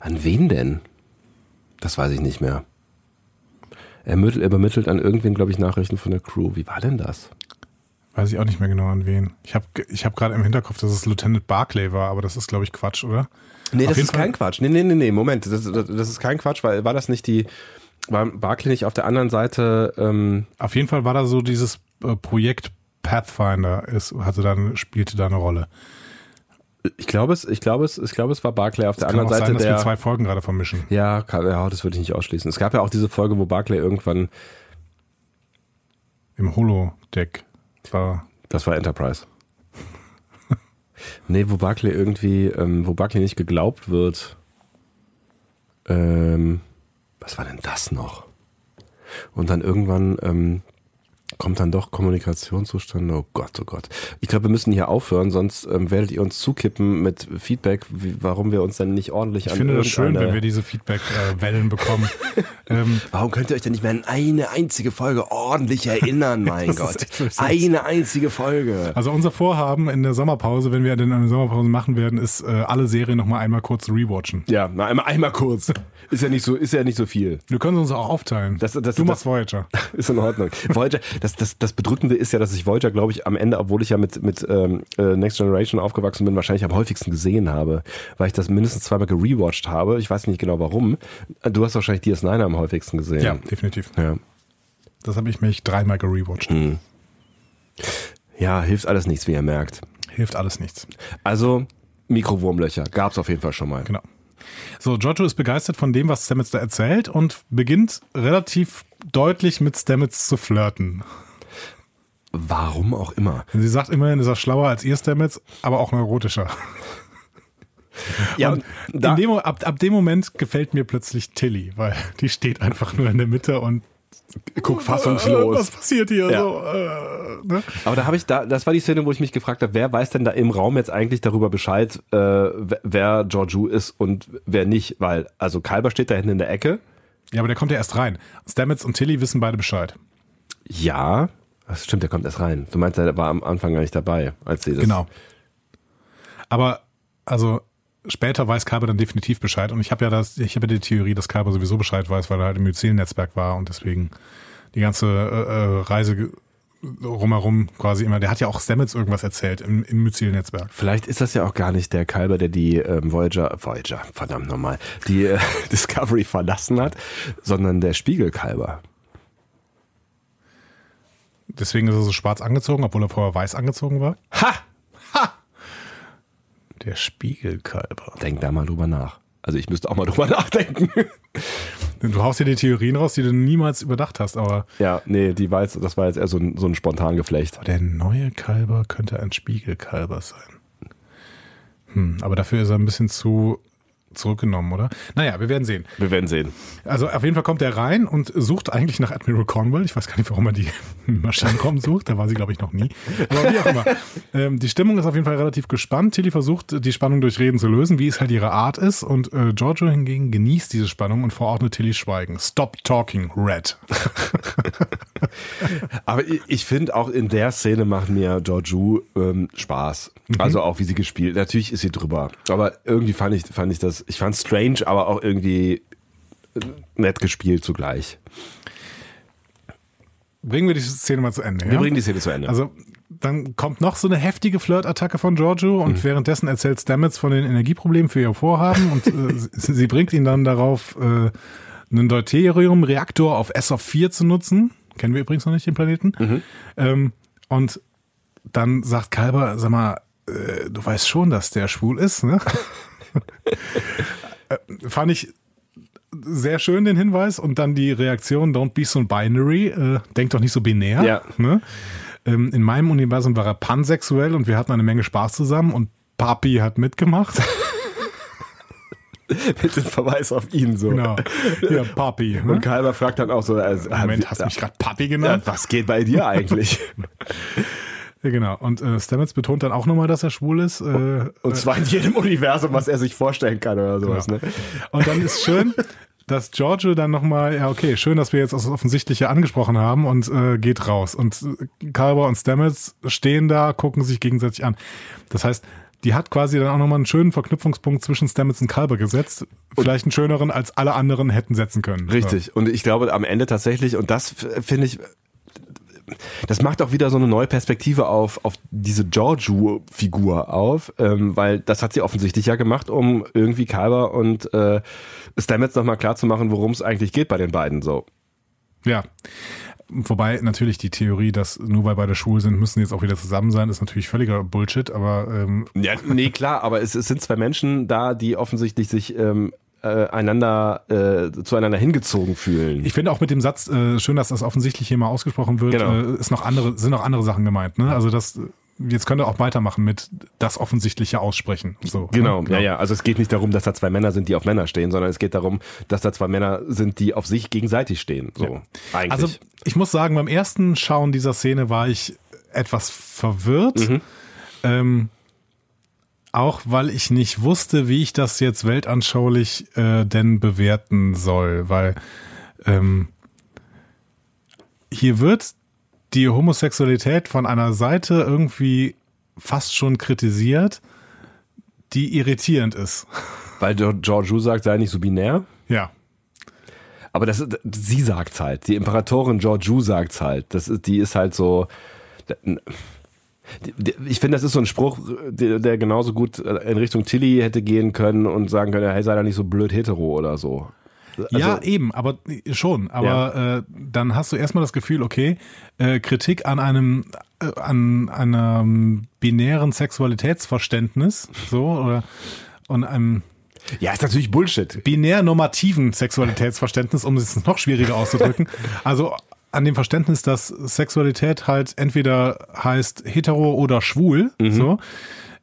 An wen denn? Das weiß ich nicht mehr. Er übermittelt an irgendwen, glaube ich, Nachrichten von der Crew. Wie war denn das? Weiß ich auch nicht mehr genau an wen. Ich habe ich hab gerade im Hinterkopf, dass es Lieutenant Barclay war, aber das ist, glaube ich, Quatsch, oder? Nee, auf das ist Fall? kein Quatsch. Nee, nee, nee, nee, Moment. Das, das, das ist kein Quatsch, weil war das nicht die, war Barclay nicht auf der anderen Seite? Ähm auf jeden Fall war da so dieses äh, Projekt Pathfinder, ist, hatte dann, spielte da eine Rolle. Ich glaube es, ich glaube es, ich glaube es war Barclay auf das der anderen Seite sein, dass der. wir zwei Folgen gerade vermischen. Ja, kann, ja, das würde ich nicht ausschließen. Es gab ja auch diese Folge, wo Barclay irgendwann im Holodeck war. Das war Enterprise. nee, wo Barclay irgendwie, ähm, wo Barclay nicht geglaubt wird. Ähm, was war denn das noch? Und dann irgendwann ähm, kommt dann doch Kommunikation zustande. Oh Gott, oh Gott. Ich glaube, wir müssen hier aufhören, sonst ähm, werdet ihr uns zukippen mit Feedback, wie, warum wir uns dann nicht ordentlich ich an Ich finde das schön, wenn wir diese Feedback-Wellen äh, bekommen. ähm, warum könnt ihr euch denn nicht mehr an eine einzige Folge ordentlich erinnern, mein Gott? Eine einzige Folge. Also unser Vorhaben in der Sommerpause, wenn wir denn eine Sommerpause machen werden, ist äh, alle Serien nochmal einmal kurz rewatchen. Ja, einmal, einmal kurz. Ist ja nicht so, ist ja nicht so viel. Wir können uns auch aufteilen. Das, das, du machst Voyager. Ist in Ordnung. Voyager, das, das, das Bedrückende ist ja, dass ich Voyager, glaube ich, am Ende, obwohl ich ja mit, mit ähm, äh, Next Generation aufgewachsen bin, wahrscheinlich am häufigsten gesehen habe, weil ich das mindestens zweimal gerewatcht habe. Ich weiß nicht genau warum. Du hast wahrscheinlich DS9 am häufigsten gesehen. Ja, definitiv. Ja. Das habe ich mich dreimal gerewatcht. Hm. Ja, hilft alles nichts, wie ihr merkt. Hilft alles nichts. Also, Mikrowurmlöcher gab es auf jeden Fall schon mal. Genau. So, Giorgio ist begeistert von dem, was Stamets da erzählt und beginnt relativ deutlich mit Stamets zu flirten. Warum auch immer. Sie sagt immerhin, ist er schlauer als ihr Stamets, aber auch neurotischer. Ja, dem, ab, ab dem Moment gefällt mir plötzlich Tilly, weil die steht einfach nur in der Mitte und guckt fassungslos. Was passiert hier? Ja. So, äh, ne? Aber da habe ich da, das war die Szene, wo ich mich gefragt habe, wer weiß denn da im Raum jetzt eigentlich darüber Bescheid, äh, wer Georgiou ist und wer nicht, weil also Kalber steht da hinten in der Ecke. Ja, aber der kommt ja erst rein. Stamets und Tilly wissen beide Bescheid. Ja, Das stimmt, der kommt erst rein. Du meinst, er war am Anfang gar nicht dabei, als sie das. Genau. Aber, also, später weiß Kalber dann definitiv Bescheid. Und ich habe ja das, ich habe ja die Theorie, dass Kalber sowieso Bescheid weiß, weil er halt im Myzel-Netzwerk war und deswegen die ganze äh, äh, Reise rumherum quasi immer. Der hat ja auch Stamets irgendwas erzählt im, im Myzel-Netzwerk. Vielleicht ist das ja auch gar nicht der Kalber, der die ähm, Voyager, Voyager, verdammt nochmal, die äh, Discovery verlassen hat, sondern der Spiegelkalber. Deswegen ist er so schwarz angezogen, obwohl er vorher weiß angezogen war. Ha! Der Spiegelkalber. Denk da mal drüber nach. Also ich müsste auch mal drüber nachdenken. Du haust dir die Theorien raus, die du niemals überdacht hast, aber ja, nee, die war jetzt, das war jetzt eher so ein, so ein Spontangeflecht. der neue Kalber könnte ein Spiegelkalber sein. Hm, aber dafür ist er ein bisschen zu zurückgenommen, oder? Naja, wir werden sehen. Wir werden sehen. Also auf jeden Fall kommt er rein und sucht eigentlich nach Admiral Cornwall. Ich weiß gar nicht, warum er die im Maschinenraum sucht. Da war sie, glaube ich, noch nie. Aber wie auch immer. Ähm, die Stimmung ist auf jeden Fall relativ gespannt. Tilly versucht, die Spannung durch Reden zu lösen, wie es halt ihre Art ist. Und äh, Giorgio hingegen genießt diese Spannung und verordnet Tilly Schweigen. Stop talking, Red. Aber ich, ich finde auch in der Szene macht mir Georgiou ähm, Spaß. Also auch wie sie gespielt. Natürlich ist sie drüber. Aber irgendwie fand ich, fand ich das, ich fand es strange, aber auch irgendwie nett gespielt zugleich. Bringen wir die Szene mal zu Ende. Wir ja? bringen die Szene zu Ende. Also dann kommt noch so eine heftige Flirtattacke von Giorgio und währenddessen erzählt Stamets von den Energieproblemen für ihr Vorhaben und äh, sie, sie bringt ihn dann darauf, äh, einen Deuterium-Reaktor auf SO4 zu nutzen. Kennen wir übrigens noch nicht den Planeten. Ähm, und dann sagt Kalber, sag mal, äh, du weißt schon, dass der schwul ist, ne? äh, fand ich sehr schön den Hinweis und dann die Reaktion, don't be so binary, äh, denk doch nicht so binär. Ja. Ne? Ähm, in meinem Universum war er pansexuell und wir hatten eine Menge Spaß zusammen und Papi hat mitgemacht. Mit dem Verweis auf ihn so. genau. Ja, Papi. Und Ne? Kalber fragt dann auch so, also, Moment, hast du mich gerade Papi ja, genannt? was geht bei dir eigentlich? Ja, genau. Und äh, Stamets betont dann auch nochmal, dass er schwul ist. Äh, Und zwar in jedem Universum, was er sich vorstellen kann oder sowas. Genau. Ne? Und dann ist schön, dass Giorgio dann nochmal, ja, okay, schön, dass wir jetzt das Offensichtliche angesprochen haben und äh, geht raus. Und äh, Kalber und Stamets stehen da, gucken sich gegenseitig an. Das heißt, die hat quasi dann auch nochmal einen schönen Verknüpfungspunkt zwischen Stamets und Kalber gesetzt. Vielleicht einen schöneren, als alle anderen hätten setzen können. Richtig. Und ich glaube am Ende tatsächlich, und das finde ich, das macht auch wieder so eine neue Perspektive auf, auf diese Giorgio-Figur auf, ähm, weil das hat sie offensichtlich ja gemacht, um irgendwie Kalber und äh, Stamets nochmal klarzumachen, worum es eigentlich geht bei den beiden so. Ja. Wobei natürlich die Theorie, dass nur weil beide schwul sind, müssen jetzt auch wieder zusammen sein, ist natürlich völliger Bullshit, aber ähm, Ja, nee, klar, aber es, es sind zwei Menschen da, die offensichtlich sich ähm, äh, einander äh, zueinander hingezogen fühlen. Ich finde auch mit dem Satz, äh, schön, dass das offensichtlich hier mal ausgesprochen wird, Genau. äh, ist noch andere, sind noch andere Sachen gemeint. Ne? Also das, jetzt könnt ihr auch weitermachen mit das Offensichtliche aussprechen. So, Genau, ne? ja, ja. Also es geht nicht darum, dass da zwei Männer sind, die auf Männer stehen, sondern es geht darum, dass da zwei Männer sind, die auf sich gegenseitig stehen. So, eigentlich. Also ich muss sagen, beim ersten Schauen dieser Szene war ich etwas verwirrt. Mhm. Ähm, auch weil ich nicht wusste, wie ich das jetzt weltanschaulich äh, denn bewerten soll, weil ähm, hier wird die Homosexualität von einer Seite irgendwie fast schon kritisiert, die irritierend ist. Weil Georgiou sagt, sei nicht so binär. Ja. Aber das sie sagt's halt. Die Imperatorin Georgiou sagt's halt. Das ist, die ist halt so. Ich finde, das ist so ein Spruch, der, der genauso gut in Richtung Tilly hätte gehen können und sagen können, hey, sei da nicht so blöd hetero oder so. ja, Also- eben, aber schon. Aber äh, dann hast du erstmal das Gefühl, okay, äh, Kritik an einem äh, an einem binären Sexualitätsverständnis, so oder und einem Ja, ist natürlich Bullshit. binär-normativen Sexualitätsverständnis, um es noch schwieriger auszudrücken. Also an dem Verständnis, dass Sexualität halt entweder heißt hetero oder schwul, so,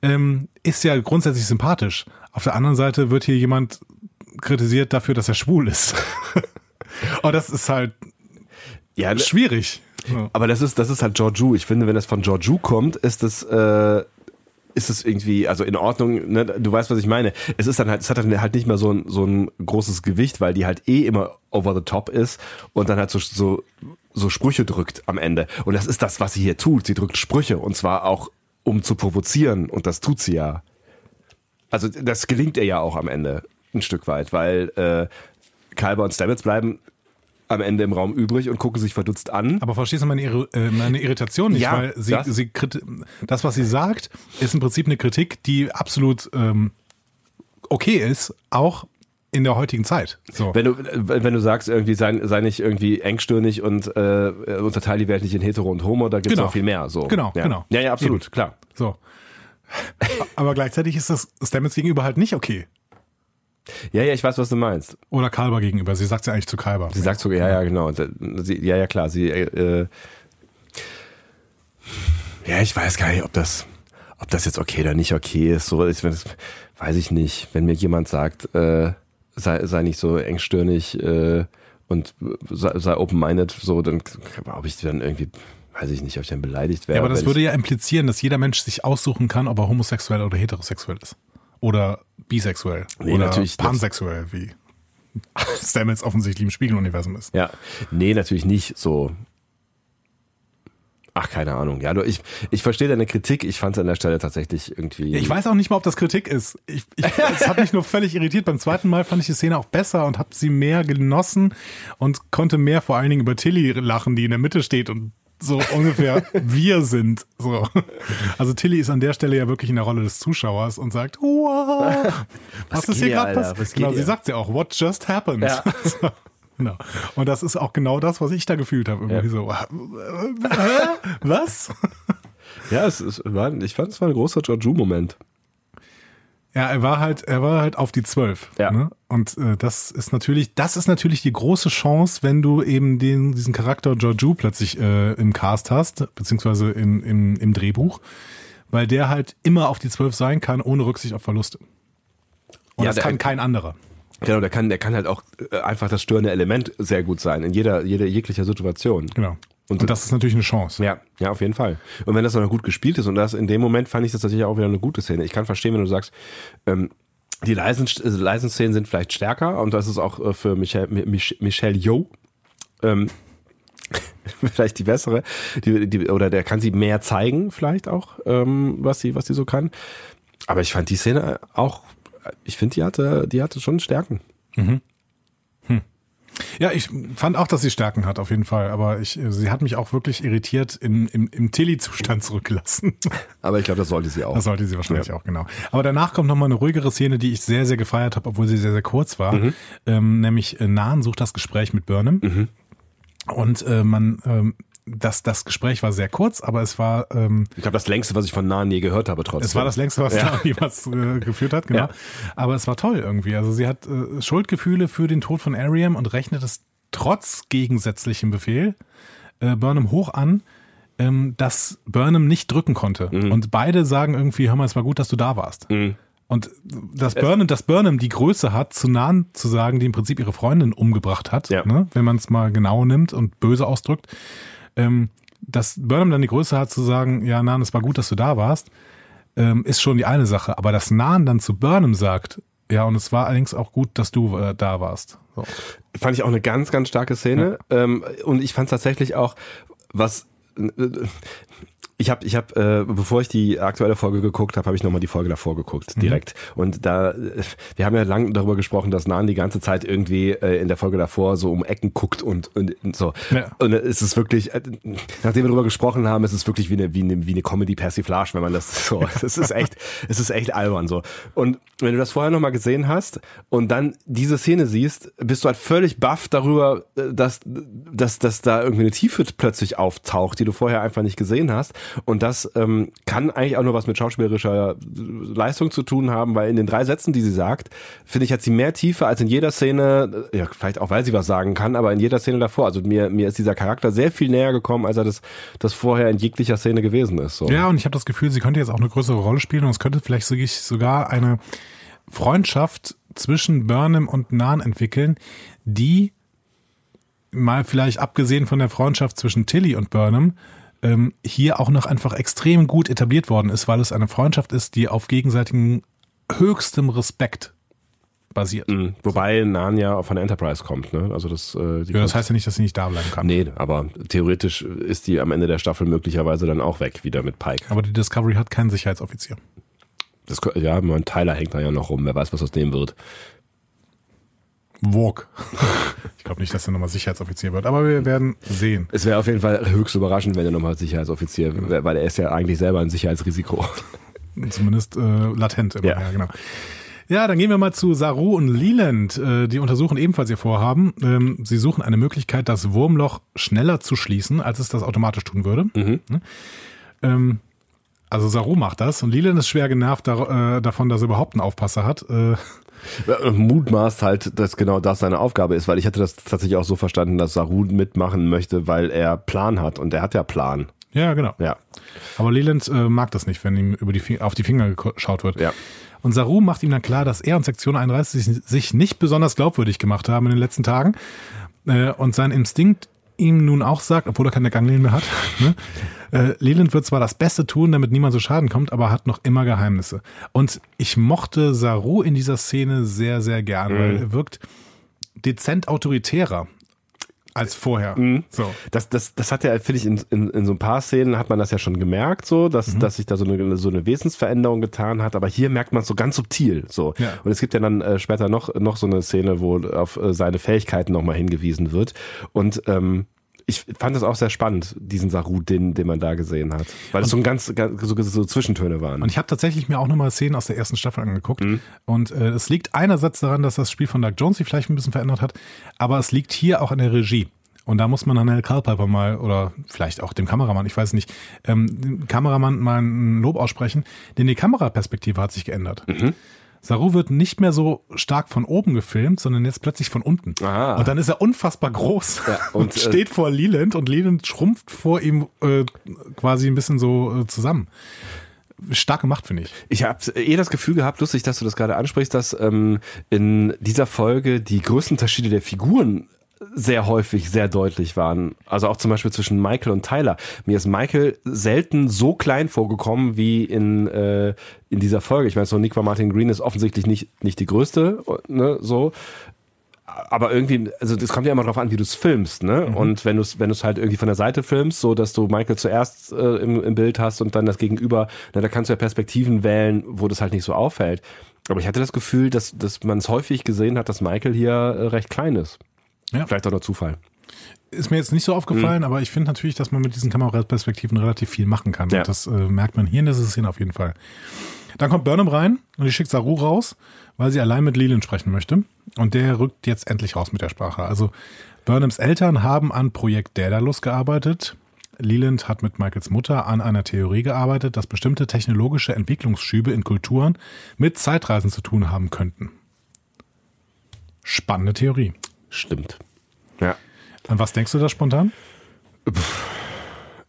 ähm, ist ja grundsätzlich sympathisch. Auf der anderen Seite wird hier jemand kritisiert dafür, dass er schwul ist. Und das ist halt Ja, schwierig. So. Aber das ist, das ist halt Georgiou. Ich finde, wenn das von Georgiou kommt, ist es, äh, ist es irgendwie, also in Ordnung, ne? du weißt, was ich meine. Es ist dann halt, es hat dann halt nicht mehr so ein, so ein großes Gewicht, weil die halt eh immer over the top ist und dann halt so, so so Sprüche drückt am Ende. Und das ist das, was sie hier tut. Sie drückt Sprüche und zwar auch, um zu provozieren. Und das tut sie ja. Also das gelingt ihr ja auch am Ende ein Stück weit, weil äh, Kalber und Stamets bleiben am Ende im Raum übrig und gucken sich verdutzt an. Aber verstehst du meine, Irri äh, meine Irritation nicht? Ja, weil sie, das- sie das, was sie sagt, ist im Prinzip eine Kritik, die absolut ähm, okay ist, auch in der heutigen Zeit. So. Wenn du, äh, wenn du sagst, irgendwie sei, sei nicht irgendwie engstirnig und äh, unterteile die Welt nicht in hetero und homo, da gibt es Genau. noch viel mehr. So. Genau, ja. genau. Ja, ja, absolut, klar. so. Aber gleichzeitig ist das Stamets gegenüber halt nicht okay. Ja, ja, ich weiß, was du meinst. Oder Kalber gegenüber. Sie sagt ja eigentlich zu Kalber. Sie sagt sogar, ja, ja, genau. Äh, Sie, ja, ja, klar. Sie, äh, ja, ich weiß gar nicht, ob das, ob das jetzt okay oder nicht okay ist. So, ich, weiß ich nicht. Wenn mir jemand sagt, äh, sei, sei nicht so engstirnig äh, und sei, sei open-minded, so, dann glaube ich dann irgendwie, weiß ich nicht, ob ich dann beleidigt wäre. Ja, aber das würde ja implizieren, dass jeder Mensch sich aussuchen kann, ob er homosexuell oder heterosexuell ist. Oder bisexuell. Nee, oder natürlich, pansexuell, wie Stamets offensichtlich im Spiegeluniversum ist. Ja, nee, natürlich nicht so. Ach, keine Ahnung. Ja, du, ich, ich verstehe deine Kritik. Ich fand es an der Stelle tatsächlich irgendwie. Ich weiß auch nicht mal, ob das Kritik ist. Ich, ich, es hat mich nur völlig irritiert. Beim zweiten Mal fand ich die Szene auch besser und habe sie mehr genossen und konnte mehr vor allen Dingen über Tilly lachen, die in der Mitte steht und so ungefähr wir sind. So. Also Tilly ist an der Stelle ja wirklich in der Rolle des Zuschauers und sagt, wow, was, geht ist hier gerade passiert? Was Genau, sie sagt ja auch, what just happened? Ja. So, genau. Und das ist auch genau das, was ich da gefühlt habe. Irgendwie so, äh, was? Ja, es, es war, ich fand, es war ein großer Georgiou-Moment. Ja, er war halt, er war halt auf die zwölf. Ja. Ne? Und äh, das ist natürlich, das ist natürlich die große Chance, wenn du eben den, diesen Charakter Georgiou plötzlich äh, im Cast hast, beziehungsweise in, im, im Drehbuch, weil der halt immer auf die zwölf sein kann, ohne Rücksicht auf Verluste. Und Ja, das kann kein anderer. Genau, der kann, der kann halt auch äh, einfach das störende Element sehr gut sein, in jeder, jeder jeglicher Situation. Genau. Und- Und, das ist natürlich eine Chance. Ja, ja, auf jeden Fall. Und wenn das dann noch gut gespielt ist und das in dem Moment fand ich das tatsächlich auch wieder eine gute Szene. Ich kann verstehen, wenn du sagst, ähm, die leisen, also leisen Szenen sind vielleicht stärker und das ist auch äh, für Michelle, Mich, Michelle Yeoh ähm, vielleicht die bessere, die, die, oder der kann sie mehr zeigen, vielleicht auch, ähm, was sie, was sie so kann. Aber ich fand die Szene auch, ich finde, die hatte, die hatte schon Stärken. Ja, ich fand auch, dass sie Stärken hat, auf jeden Fall. Aber ich, äh, sie hat mich auch wirklich irritiert in, im, im Tilly-Zustand zurückgelassen. Aber ich glaube, das sollte sie auch. Das sollte sie wahrscheinlich Ja. auch, genau. Aber danach kommt nochmal eine ruhigere Szene, die ich sehr, sehr gefeiert habe, obwohl sie sehr, sehr kurz war. Mhm. Ähm, nämlich äh, Nahen sucht das Gespräch mit Burnham. Und äh, man, ähm, das, das Gespräch war sehr kurz, aber es war, ähm, Ich glaube, das längste, was ich von Nahen je gehört habe, trotzdem. es war das längste, was Ja. da jemals äh, geführt hat, genau. Ja. Aber es war toll irgendwie. Also sie hat äh, Schuldgefühle für den Tod von Ariam und rechnet es trotz gegensätzlichem Befehl äh, Burnham hoch an, ähm, dass Burnham nicht drücken konnte. Mhm. Und beide sagen irgendwie, hör mal, es war gut, dass du da warst. Und dass Burnham, dass Burnham die Größe hat, zu nahen zu sagen, die im Prinzip ihre Freundin umgebracht hat, Ja. ne, wenn man es mal genau nimmt und böse ausdrückt, ähm, dass Burnham dann die Größe hat zu sagen, ja, Nan, es war gut, dass du da warst, ähm, ist schon die eine Sache. Aber dass Nan dann zu Burnham sagt, ja, und es war allerdings auch gut, dass du äh, da warst. So. fand ich auch eine ganz, ganz starke Szene. Ähm, und ich fand tatsächlich auch, was äh, ich habe, ich hab, äh, bevor ich die aktuelle Folge geguckt habe, habe ich nochmal die Folge davor geguckt, direkt. Und da, äh, wir haben ja lang darüber gesprochen, dass Nan die ganze Zeit irgendwie äh, in der Folge davor so um Ecken guckt und, und, und so. Ja. Und es ist wirklich, äh, nachdem wir darüber gesprochen haben, es ist wirklich wie eine, wie eine, wie eine Comedy-Persiflage, wenn man das so, es ist echt, es ist echt albern so. Und wenn du das vorher nochmal gesehen hast und dann diese Szene siehst, bist du halt völlig baff darüber, äh, dass, dass, dass da irgendwie eine Tiefe plötzlich auftaucht, die du vorher einfach nicht gesehen hast. Und das ähm, kann eigentlich auch nur was mit schauspielerischer Leistung zu tun haben, weil in den drei Sätzen, die sie sagt, finde ich, hat sie mehr Tiefe als in jeder Szene, äh, ja, vielleicht auch, weil sie was sagen kann, aber in jeder Szene davor. Also mir, mir ist dieser Charakter sehr viel näher gekommen, als er das, das vorher in jeglicher Szene gewesen ist. So. Ja, und ich habe das Gefühl, sie könnte jetzt auch eine größere Rolle spielen und es könnte vielleicht sogar eine Freundschaft zwischen Burnham und Nan entwickeln, die mal vielleicht abgesehen von der Freundschaft zwischen Tilly und Burnham ähm, hier auch noch einfach extrem gut etabliert worden ist, weil es eine Freundschaft ist, die auf gegenseitigem höchstem Respekt basiert. Mhm. Wobei Narnia von der Enterprise kommt, ne? Also das, äh, Ja, das heißt ja nicht, dass sie nicht da bleiben kann. Nee, aber theoretisch ist die am Ende der Staffel möglicherweise dann auch weg, wieder mit Pike. Aber die Discovery hat keinen Sicherheitsoffizier. Das, ja, mein Tyler hängt da ja noch rum, wer weiß, was aus dem wird. Walk. ich glaube nicht, dass er nochmal Sicherheitsoffizier wird, aber wir werden sehen. Es wäre auf jeden Fall höchst überraschend, wenn er nochmal Sicherheitsoffizier wäre, weil er ist ja eigentlich selber ein Sicherheitsrisiko. Zumindest äh, latent immer, Ja. ja. genau. Ja, dann gehen wir mal zu Saru und Leland. Äh, die untersuchen ebenfalls ihr Vorhaben. Ähm, sie suchen eine Möglichkeit, das Wurmloch schneller zu schließen, als es das automatisch tun würde. Mhm. Ähm, also Saru macht das und Leland ist schwer genervt äh, davon, dass er überhaupt einen Aufpasser hat. Äh, Mutmaßt halt, dass genau das seine Aufgabe ist, weil ich hatte das tatsächlich auch so verstanden, dass Saru mitmachen möchte, weil er Plan hat und er hat ja Plan. ja, genau. Ja. Aber Leland äh, mag das nicht, wenn ihm über die auf die Finger geschaut wird. Ja. Und Saru macht ihm dann klar, dass er und Sektion 31 sich- sich nicht besonders glaubwürdig gemacht haben in den letzten Tagen. Äh, und sein Instinkt ihm nun auch sagt, obwohl er keine Ganglien mehr hat, ne? Äh, Leland wird zwar das Beste tun, damit niemand zu Schaden kommt, aber hat noch immer Geheimnisse. Und ich mochte Saru in dieser Szene sehr, sehr gern, weil er wirkt dezent autoritärer als vorher. So. Das, das, das hat ja, finde ich, in, in, in so ein paar Szenen hat man das ja schon gemerkt, so, dass, dass sich da so eine, so eine Wesensveränderung getan hat, aber hier merkt man es so ganz subtil, so. Ja. Und es gibt ja dann äh, später noch, noch so eine Szene, wo auf äh, seine Fähigkeiten nochmal hingewiesen wird. Und, ähm, ich fand es auch sehr spannend, diesen Saru, den, den man da gesehen hat. Weil es so ein ganz, ganz so, so Zwischentöne waren. Und ich habe tatsächlich mir auch nochmal Szenen aus der ersten Staffel angeguckt. Und äh, es liegt einerseits daran, dass das Spiel von Doug Jones sich vielleicht ein bisschen verändert hat, aber es liegt hier auch an der Regie. Und da muss man an Hal Culpiper mal, oder vielleicht auch dem Kameramann, ich weiß nicht, ähm, dem Kameramann mal ein Lob aussprechen, denn die Kameraperspektive hat sich geändert. Saru wird nicht mehr so stark von oben gefilmt, sondern jetzt plötzlich von unten. Ah. Und dann ist er unfassbar groß Ja, und, und, äh, steht vor Leland und Leland schrumpft vor ihm äh, quasi ein bisschen so äh, zusammen. Stark gemacht, finde ich. Ich habe eh das Gefühl gehabt, lustig, dass du das gerade ansprichst, dass ähm, in dieser Folge die Größenunterschiede der Figuren sehr häufig sehr deutlich waren. Also auch zum Beispiel zwischen Michael und Tyler. Mir ist Michael selten so klein vorgekommen wie in, äh, in dieser Folge. Ich meine, so Nick Martin Green ist offensichtlich nicht, nicht die größte, ne, so. Aber irgendwie, also das kommt ja immer drauf an, wie du es filmst, ne? Und wenn du es, wenn du es halt irgendwie von der Seite filmst, so dass du Michael zuerst äh, im, im Bild hast und dann das Gegenüber, na, da kannst du ja Perspektiven wählen, wo das halt nicht so auffällt. Aber ich hatte das Gefühl, dass, dass man es häufig gesehen hat, dass Michael hier äh, recht klein ist. Ja. Vielleicht auch nur Zufall. Ist mir jetzt nicht so aufgefallen, aber ich finde natürlich, dass man mit diesen Kameraperspektiven relativ viel machen kann. Ja. Und das äh, merkt man hier in dieser Szene auf jeden Fall. Dann kommt Burnham rein und die schickt Saru raus, weil sie allein mit Leland sprechen möchte. Und der rückt jetzt endlich raus mit der Sprache. Also Burnhams Eltern haben an Projekt Daedalus gearbeitet. Leland hat mit Michaels Mutter an einer Theorie gearbeitet, dass bestimmte technologische Entwicklungsschübe in Kulturen mit Zeitreisen zu tun haben könnten. Spannende Theorie. Stimmt. Ja. An was denkst du da spontan?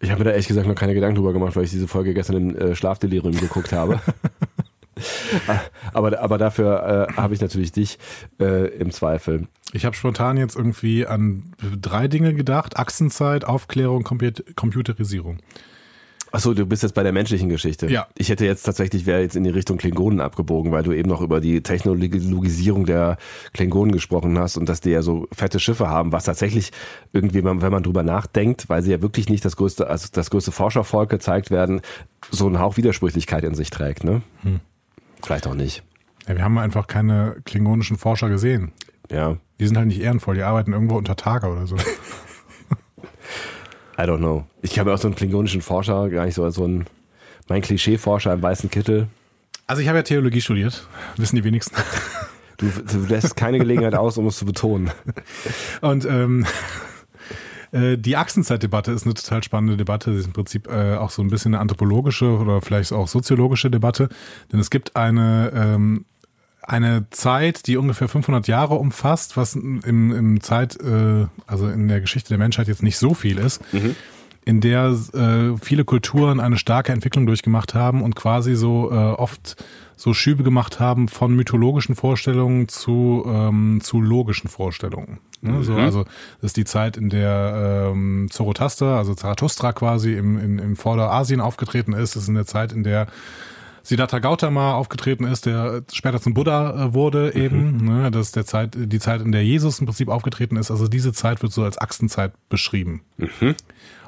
Ich habe mir da ehrlich gesagt noch keine Gedanken drüber gemacht, weil ich diese Folge gestern im äh, Schlafdelirium geguckt habe. aber, aber dafür äh, habe ich natürlich dich äh, im Zweifel. Ich habe spontan jetzt irgendwie an drei Dinge gedacht. Achsenzeit, Aufklärung, Comput Computerisierung. Achso, du bist jetzt bei der menschlichen Geschichte. Ja. Ich hätte jetzt tatsächlich, wäre jetzt in die Richtung Klingonen abgebogen, weil du eben noch über die Technologisierung der Klingonen gesprochen hast und dass die ja so fette Schiffe haben, was tatsächlich irgendwie, wenn man drüber nachdenkt, weil sie ja wirklich nicht das größte, also das größte Forschervolk gezeigt werden, so einen Hauch Widersprüchlichkeit in sich trägt, ne? Vielleicht auch nicht. Ja, wir haben einfach keine klingonischen Forscher gesehen. Ja. Die sind halt nicht ehrenvoll, die arbeiten irgendwo unter Tage oder so. I don't know. Ich habe auch so einen klingonischen Forscher, gar nicht so als so ein, mein Klischee-Forscher im weißen Kittel. Also ich habe ja Theologie studiert, wissen die wenigsten. Du, du lässt keine Gelegenheit aus, um es zu betonen. Und ähm, äh, die Achsenzeitdebatte ist eine total spannende Debatte. Das ist im Prinzip äh, auch so ein bisschen eine anthropologische oder vielleicht auch soziologische Debatte. Denn es gibt eine, ähm, eine Zeit, die ungefähr 500 Jahre umfasst, was im, im Zeit, äh, also in der Geschichte der Menschheit jetzt nicht so viel ist. in der äh, viele Kulturen eine starke Entwicklung durchgemacht haben und quasi so äh, oft so Schübe gemacht haben von mythologischen Vorstellungen zu, ähm, zu logischen Vorstellungen. Ne? So, also das ist die Zeit, in der ähm, Zoroaster, also Zarathustra quasi im, im, im Vorderasien aufgetreten ist. Das ist in der Zeit, in der Siddhartha Gautama aufgetreten ist, der später zum Buddha äh, wurde eben. Mhm. Ne, das ist der Zeit, die Zeit, in der Jesus im Prinzip aufgetreten ist. Also diese Zeit wird so als Achsenzeit beschrieben. Mhm.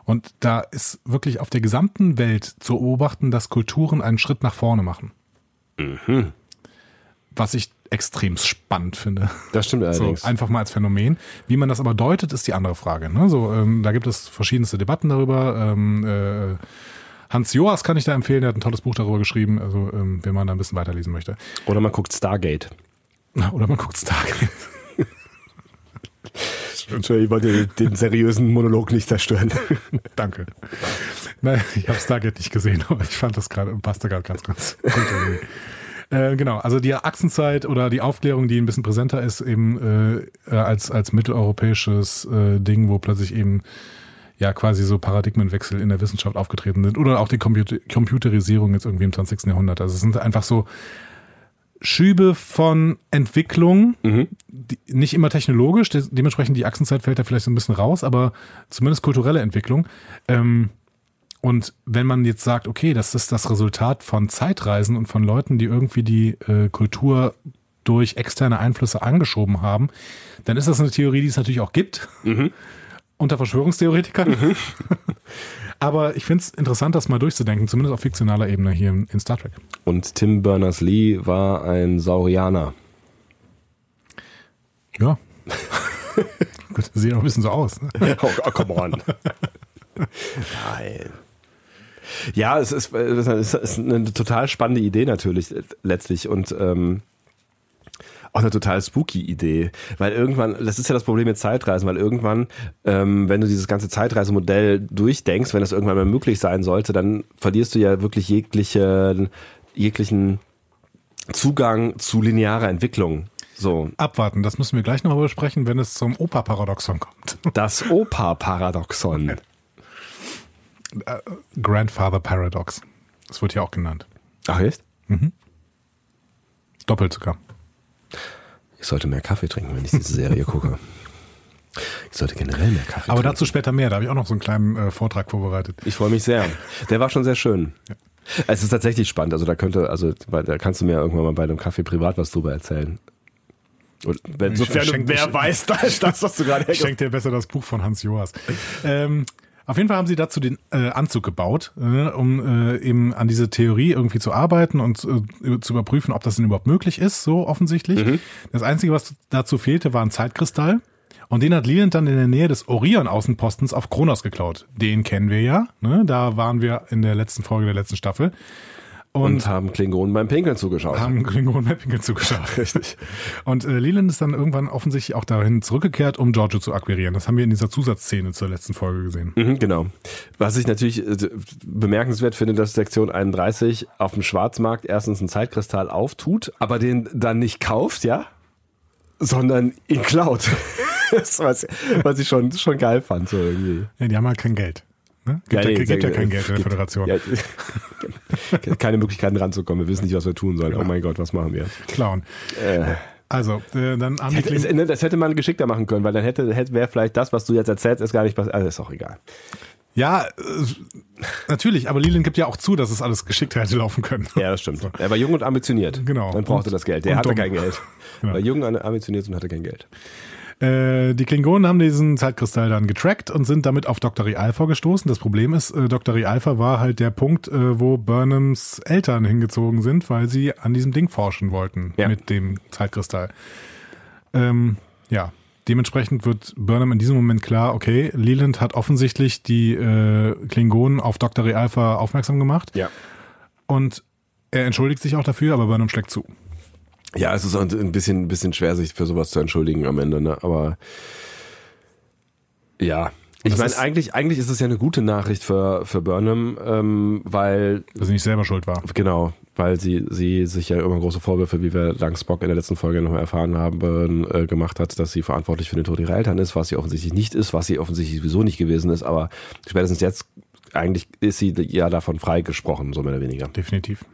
Und da ist wirklich auf der gesamten Welt zu beobachten, dass Kulturen einen Schritt nach vorne machen. Mhm. Was ich extrem spannend finde. Das stimmt allerdings. So, einfach mal als Phänomen. Wie man das aber deutet, ist die andere Frage. Ne? So, ähm, da gibt es verschiedenste Debatten darüber. Ähm, äh, Hans Joas kann ich da empfehlen, der hat ein tolles Buch darüber geschrieben, also ähm, wenn man da ein bisschen weiterlesen möchte. Oder man guckt Stargate. Oder man guckt Stargate. Entschuldigung, ich wollte den seriösen Monolog nicht zerstören. Danke. Nein, ich habe Stargate nicht gesehen, aber ich fand das gerade, passte gerade ganz, ganz gut. Äh, genau, also die Achsenzeit oder die Aufklärung, die ein bisschen präsenter ist, eben äh, als, als mitteleuropäisches äh, Ding, wo plötzlich eben ja quasi so Paradigmenwechsel in der Wissenschaft aufgetreten sind oder auch die Computer Computerisierung jetzt irgendwie im 20. Jahrhundert. Also es sind einfach so Schübe von Entwicklung, mhm. die, nicht immer technologisch, de dementsprechend die Achsenzeit fällt da vielleicht so ein bisschen raus, aber zumindest kulturelle Entwicklung. Ähm, und wenn man jetzt sagt, okay, das ist das Resultat von Zeitreisen und von Leuten, die irgendwie die äh, Kultur durch externe Einflüsse angeschoben haben, dann ist das eine Theorie, die es natürlich auch gibt. Mhm unter Verschwörungstheoretikern. Mhm. Aber ich finde es interessant, das mal durchzudenken, zumindest auf fiktionaler Ebene hier in, Star Trek. Und Tim Berners-Lee war ein Saurianer. Ja. Gut, sieht auch ein bisschen so aus. Ne? oh, oh, come on. Nein. Ja, es ist, es ist eine total spannende Idee natürlich letztlich und ähm, auch eine total spooky Idee, weil irgendwann, das ist ja das Problem mit Zeitreisen, weil irgendwann, ähm, wenn du dieses ganze Zeitreisemodell durchdenkst, wenn das irgendwann mal möglich sein sollte, dann verlierst du ja wirklich jegliche, jeglichen Zugang zu linearer Entwicklung. So. Abwarten, das müssen wir gleich nochmal besprechen, wenn es zum Opa-Paradoxon kommt. Das Opa-Paradoxon. Äh, Grandfather Paradox. Das wird ja auch genannt. Ach, echt? Mhm. Doppelt sogar. Ich sollte mehr Kaffee trinken, wenn ich diese Serie gucke. Ich sollte generell mehr Kaffee Aber trinken. dazu später mehr. Da habe ich auch noch so einen kleinen äh, Vortrag vorbereitet. Ich freue mich sehr. Der war schon sehr schön. Ja. Es ist tatsächlich spannend. Also da könnte, also da kannst du mir irgendwann mal bei einem Kaffee privat was drüber erzählen. Und wenn, sofern du mehr weißt als das, was du gerade Ich schenke dir besser das Buch von Hans Joas. Ähm, auf jeden Fall haben sie dazu den äh, Anzug gebaut, äh, um äh, eben an diese Theorie irgendwie zu arbeiten und äh, zu überprüfen, ob das denn überhaupt möglich ist, so offensichtlich. Mhm. Das Einzige, was dazu fehlte, war ein Zeitkristall. Und den hat Leland dann in der Nähe des Orion-Außenpostens auf Kronos geklaut. Den kennen wir ja. Ne? Da waren wir in der letzten Folge der letzten Staffel. Und, und, haben Klingonen beim Pinkeln zugeschaut. Haben Klingonen beim Pinkeln zugeschaut, richtig. Und äh, Leland ist dann irgendwann offensichtlich auch dahin zurückgekehrt, um Giorgio zu akquirieren. Das haben wir in dieser Zusatzszene zur letzten Folge gesehen. Mhm, genau. Was ich natürlich äh, bemerkenswert finde, dass Sektion 31 auf dem Schwarzmarkt erstens einen Zeitkristall auftut, aber den dann nicht kauft, ja, sondern ihn klaut. das, was, was ich schon, schon geil fand, so irgendwie. Ja, die haben halt kein Geld. Ne? Gibt, ja, ja, gibt ja kein Geld in der Föderation. Ja, keine Möglichkeiten ranzukommen. Wir wissen nicht, was wir tun sollen. Oh mein Gott, was machen wir? Klauen. Äh. Also, äh, dann haben hätte, die Das hätte man geschickter machen können, weil dann hätte, hätte wäre vielleicht das, was du jetzt erzählst, ist gar nicht passiert. Also ist auch egal. Ja, äh, natürlich, aber Leland gibt ja auch zu, dass es alles geschickter hätte laufen können. Ja, das stimmt. Er war jung und ambitioniert. Genau. Dann brauchte und, das Geld. Der hatte dumm. kein Geld. Genau. War jung, ambitioniert und hatte kein Geld. Äh, die Klingonen haben diesen Zeitkristall dann getrackt und sind damit auf Dr. Alpha gestoßen. Das Problem ist, äh, Dr. Alpha war halt der Punkt, äh, wo Burnhams Eltern hingezogen sind, weil sie an diesem Ding forschen wollten ja. mit dem Zeitkristall. Ähm, ja, dementsprechend wird Burnham in diesem Moment klar, okay, Leland hat offensichtlich die äh, Klingonen auf Dr. Alpha aufmerksam gemacht. Ja. Und er entschuldigt sich auch dafür, aber Burnham schlägt zu. Ja, es ist ein bisschen, ein bisschen schwer, sich für sowas zu entschuldigen am Ende, ne? Aber ja. Ich meine, eigentlich, eigentlich ist es ja eine gute Nachricht für, für Burnham, ähm, weil. Dass sie nicht selber schuld war. Genau, weil sie, sie sich ja immer große Vorwürfe, wie wir dank Spock in der letzten Folge nochmal erfahren haben, äh, gemacht hat, dass sie verantwortlich für den Tod ihrer Eltern ist, was sie offensichtlich nicht ist, was sie offensichtlich sowieso nicht gewesen ist, aber spätestens jetzt eigentlich ist sie ja davon freigesprochen, so mehr oder weniger. Definitiv.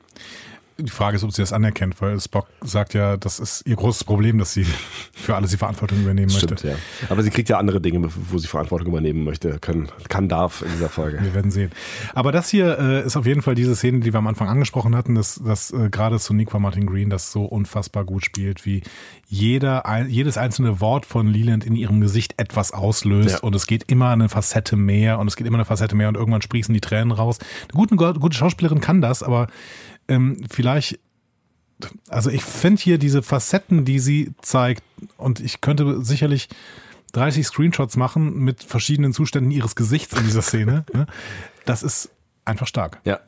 Die Frage ist, ob sie das anerkennt, weil Spock sagt ja, das ist ihr großes Problem, dass sie für alles die Verantwortung übernehmen möchte. Stimmt, ja. Aber sie kriegt ja andere Dinge, wo sie Verantwortung übernehmen möchte, können, kann, darf in dieser Folge. Wir werden sehen. Aber das hier äh, ist auf jeden Fall diese Szene, die wir am Anfang angesprochen hatten, dass, dass äh, gerade Sonic von Martin Green das so unfassbar gut spielt, wie jeder, ein, jedes einzelne Wort von Leland in ihrem Gesicht etwas auslöst ja. und es geht immer eine Facette mehr und es geht immer eine Facette mehr und irgendwann sprießen die Tränen raus. Eine gute, gute Schauspielerin kann das, aber ähm, vielleicht, also ich finde hier diese Facetten, die sie zeigt, und ich könnte sicherlich 30 Screenshots machen mit verschiedenen Zuständen ihres Gesichts in dieser Szene. ne? Das ist einfach stark. Ja.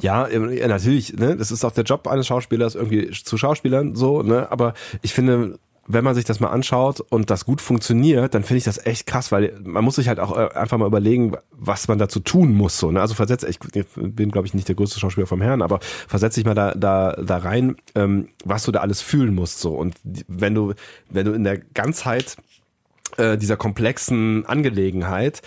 Ja, natürlich, ne, das ist auch der Job eines Schauspielers, irgendwie zu Schauspielern so, ne, aber ich finde, wenn man sich das mal anschaut und das gut funktioniert, dann finde ich das echt krass, weil man muss sich halt auch äh, einfach mal überlegen, was man dazu tun muss. So, ne? Also versetze, ich bin, glaube ich, nicht der größte Schauspieler vom Herrn, aber versetze dich mal da, da, da rein, ähm, was du da alles fühlen musst. So. Und wenn du, wenn du in der Ganzheit äh, dieser komplexen Angelegenheit,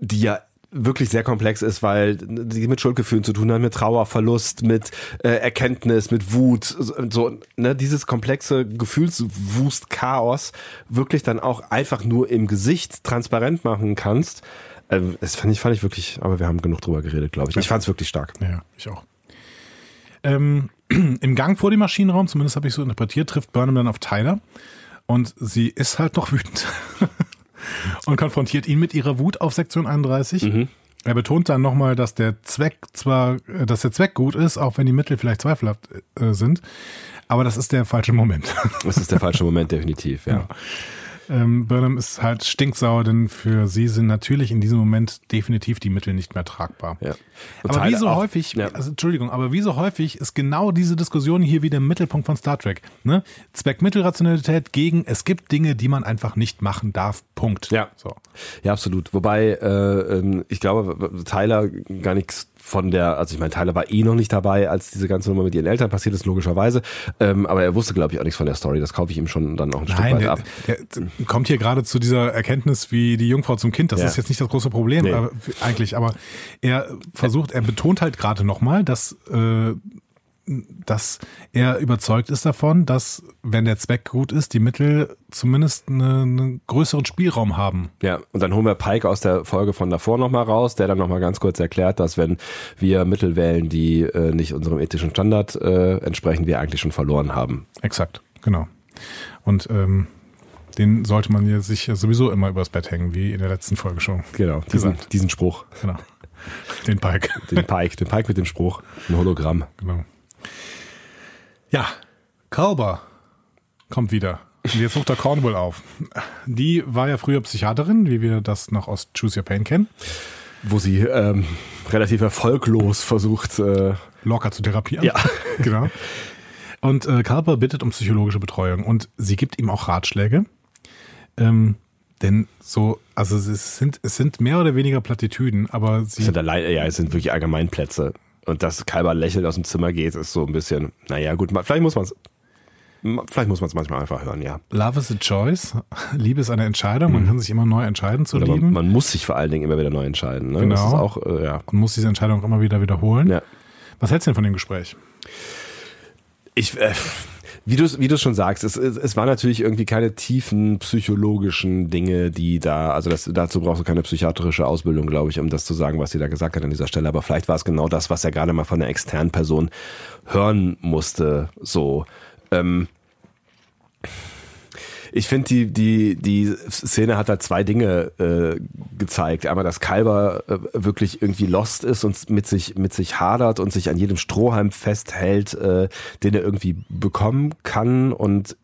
die ja wirklich sehr komplex ist, weil die mit Schuldgefühlen zu tun hat, mit Trauer, Verlust, mit äh, Erkenntnis, mit Wut, so ne, dieses komplexe Gefühlswust, Chaos wirklich dann auch einfach nur im Gesicht transparent machen kannst. Äh, das fand ich, fand ich wirklich, aber wir haben genug drüber geredet, glaube ich. Ich fand es wirklich stark. Ja, ich auch. Ähm, Im Gang vor dem Maschinenraum, zumindest habe ich so interpretiert, trifft Burnham dann auf Tyler und sie ist halt noch wütend. und konfrontiert ihn mit ihrer Wut auf Sektion 31. Mhm. Er betont dann nochmal, dass der Zweck zwar, äh, dass der Zweck gut ist, auch wenn die Mittel vielleicht zweifelhaft äh, sind, aber das ist der falsche Moment. Das ist der falsche Moment, definitiv, ja. ja. Ähm, Burnham ist halt stinksauer, denn für sie sind natürlich in diesem Moment definitiv die Mittel nicht mehr tragbar. Ja. Aber wie so häufig, ja. also Entschuldigung, aber wie so häufig ist genau diese Diskussion hier wieder im Mittelpunkt von Star Trek. Ne? Zweck-Mittel-Rationalität gegen, es gibt Dinge, die man einfach nicht machen darf. Punkt. Ja, so. ja absolut. Wobei äh, ähm, ich glaube, Tyler gar nichts von der, also ich meine, Tyler war eh noch nicht dabei, als diese ganze Nummer mit ihren Eltern passiert ist, logischerweise. Ähm, aber er wusste, glaube ich, auch nichts von der Story. Das kaufe ich ihm schon dann auch ein Nein, Stück weit der, ab. Der, kommt hier gerade zu dieser Erkenntnis wie die Jungfrau zum Kind. Das ja. ist jetzt nicht das große Problem nee. aber, eigentlich. Aber er versucht, er betont halt gerade nochmal, dass äh, dass er überzeugt ist davon, dass, wenn der Zweck gut ist, die Mittel zumindest eine, einen größeren Spielraum haben. Ja, und dann holen wir Pike aus der Folge von davor nochmal raus, der dann nochmal ganz kurz erklärt, dass wenn wir Mittel wählen, die äh, nicht unserem ethischen Standard äh, entsprechen, wir eigentlich schon verloren haben. Exakt, genau. Und ähm, den sollte man ja sich sowieso immer übers Bett hängen, wie in der letzten Folge schon. Genau, diesen, diesen Spruch. Genau. Den Pike. Den Pike, den Pike mit dem Spruch. Ein Hologramm. Genau. Ja, Kalber kommt wieder. Und jetzt sucht er Cornwall auf. Die war ja früher Psychiaterin, wie wir das noch aus Choose Your Pain kennen. Wo sie ähm, relativ erfolglos versucht, äh locker zu therapieren. Ja, genau. Und äh, Kalber bittet um psychologische Betreuung und sie gibt ihm auch Ratschläge. Ähm, denn so, also es sind, es sind mehr oder weniger Plattitüden, aber sie. Es sind allein, ja, es sind wirklich Allgemeinplätze. Und dass Kalber lächelnd aus dem Zimmer geht, ist so ein bisschen, naja, gut, vielleicht muss man es. Vielleicht muss man es manchmal einfach hören, ja. Love is a choice. Liebe ist eine Entscheidung. Man mhm. kann sich immer neu entscheiden zu Oder lieben. Man, man, muss sich vor allen Dingen immer wieder neu entscheiden. Ne? Genau. Das ist auch, äh, ja. Und muss diese Entscheidung auch immer wieder wiederholen. Ja. Was hältst du denn von dem Gespräch? Ich, äh, wie du wie du schon sagst, es, es war natürlich irgendwie keine tiefen psychologischen Dinge, die da, also das, dazu brauchst du keine psychiatrische Ausbildung, glaube ich, um das zu sagen, was sie da gesagt hat an dieser Stelle. Aber vielleicht war es genau das, was er gerade mal von einer externen Person hören musste. So. Ähm, ich finde, die, die, die Szene hat da zwei Dinge äh, gezeigt. Einmal, dass Kalber äh, wirklich irgendwie lost ist und mit sich, mit sich hadert und sich an jedem Strohhalm festhält, äh, den er irgendwie bekommen kann und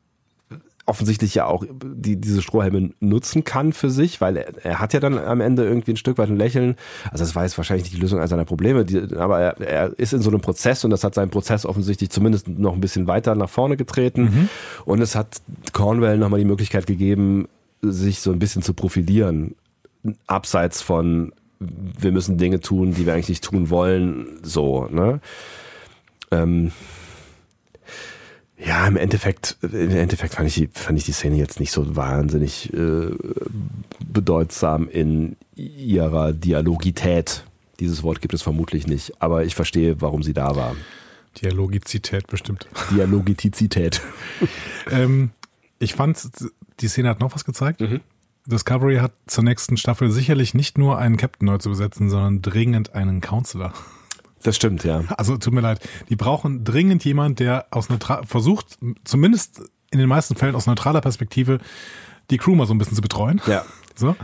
offensichtlich ja auch die, diese Strohhelme nutzen kann für sich, weil er, er hat ja dann am Ende irgendwie ein Stück weit ein Lächeln. Also das war jetzt wahrscheinlich nicht die Lösung all seiner Probleme, die, aber er, er ist in so einem Prozess und das hat seinen Prozess offensichtlich zumindest noch ein bisschen weiter nach vorne getreten. Mhm. Und es hat Cornwell nochmal die Möglichkeit gegeben, sich so ein bisschen zu profilieren, abseits von wir müssen Dinge tun, die wir eigentlich nicht tun wollen, so, ne? Ähm, ja, im Endeffekt, im Endeffekt fand ich, fand ich die Szene jetzt nicht so wahnsinnig äh, bedeutsam in ihrer Dialogität. Dieses Wort gibt es vermutlich nicht, aber ich verstehe, warum sie da war. Dialogizität bestimmt. Dialogitizität. ähm, ich fand, die Szene hat noch was gezeigt. Mhm. Discovery hat zur nächsten Staffel sicherlich nicht nur einen Captain neu zu besetzen, sondern dringend einen Counselor. Das stimmt, ja. Also tut mir leid. Die brauchen dringend jemand, der aus neutral versucht, zumindest in den meisten Fällen aus neutraler Perspektive, die Crew mal so ein bisschen zu betreuen. Ja. So.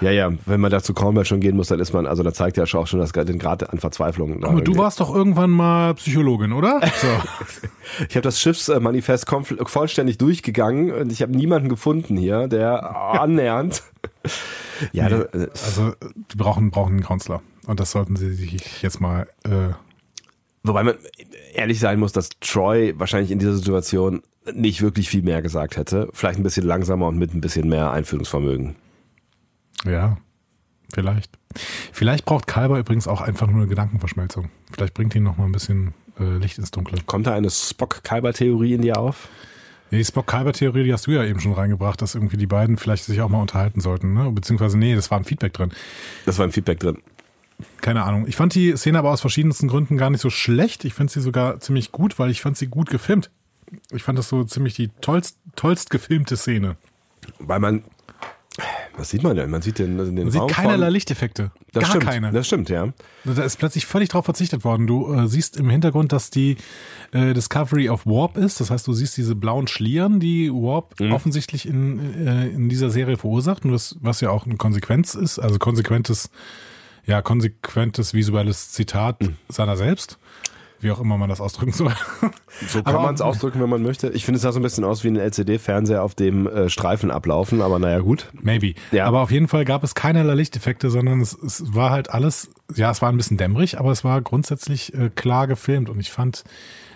Ja, ja, wenn man dazu Cornwell schon gehen muss, dann ist man, also da zeigt ja auch schon das, den Grad an Verzweiflung. Aber du warst doch irgendwann mal Psychologin, oder? So. ich habe das Schiffsmanifest vollständig durchgegangen und ich habe niemanden gefunden hier, der annähernd. ja, nee, das, also die brauchen, brauchen einen Counselor. Und das sollten sie sich jetzt mal. Äh Wobei man ehrlich sein muss, dass Troy wahrscheinlich in dieser Situation nicht wirklich viel mehr gesagt hätte. Vielleicht ein bisschen langsamer und mit ein bisschen mehr Einführungsvermögen. Ja, vielleicht. Vielleicht braucht Kalber übrigens auch einfach nur eine Gedankenverschmelzung. Vielleicht bringt ihn noch mal ein bisschen äh, Licht ins Dunkle. Kommt da eine Spock-Kalber-Theorie in dir auf? die Spock-Kalber-Theorie, die hast du ja eben schon reingebracht, dass irgendwie die beiden vielleicht sich auch mal unterhalten sollten, ne? Beziehungsweise, nee, das war ein Feedback drin. Das war ein Feedback drin. Keine Ahnung. Ich fand die Szene aber aus verschiedensten Gründen gar nicht so schlecht. Ich finde sie sogar ziemlich gut, weil ich fand sie gut gefilmt. Ich fand das so ziemlich die tollst, tollst gefilmte Szene. Weil man was sieht man denn? Man sieht den, den man sieht keinerlei Lichteffekte. Das Gar stimmt, keine. Das stimmt, ja. Da ist plötzlich völlig drauf verzichtet worden. Du äh, siehst im Hintergrund, dass die äh, Discovery of Warp ist. Das heißt, du siehst diese blauen Schlieren, die Warp mhm. offensichtlich in, äh, in dieser Serie verursacht. Und das, was ja auch eine Konsequenz ist, also konsequentes, ja, konsequentes visuelles Zitat mhm. seiner selbst wie auch immer man das ausdrücken soll. So kann man es ausdrücken, wenn man möchte. Ich finde, es sah so ein bisschen aus wie ein LCD-Fernseher auf dem äh, Streifen ablaufen, aber naja, gut. Maybe. Ja. Aber auf jeden Fall gab es keinerlei Lichteffekte, sondern es, es war halt alles, ja, es war ein bisschen dämmerig, aber es war grundsätzlich äh, klar gefilmt und ich fand.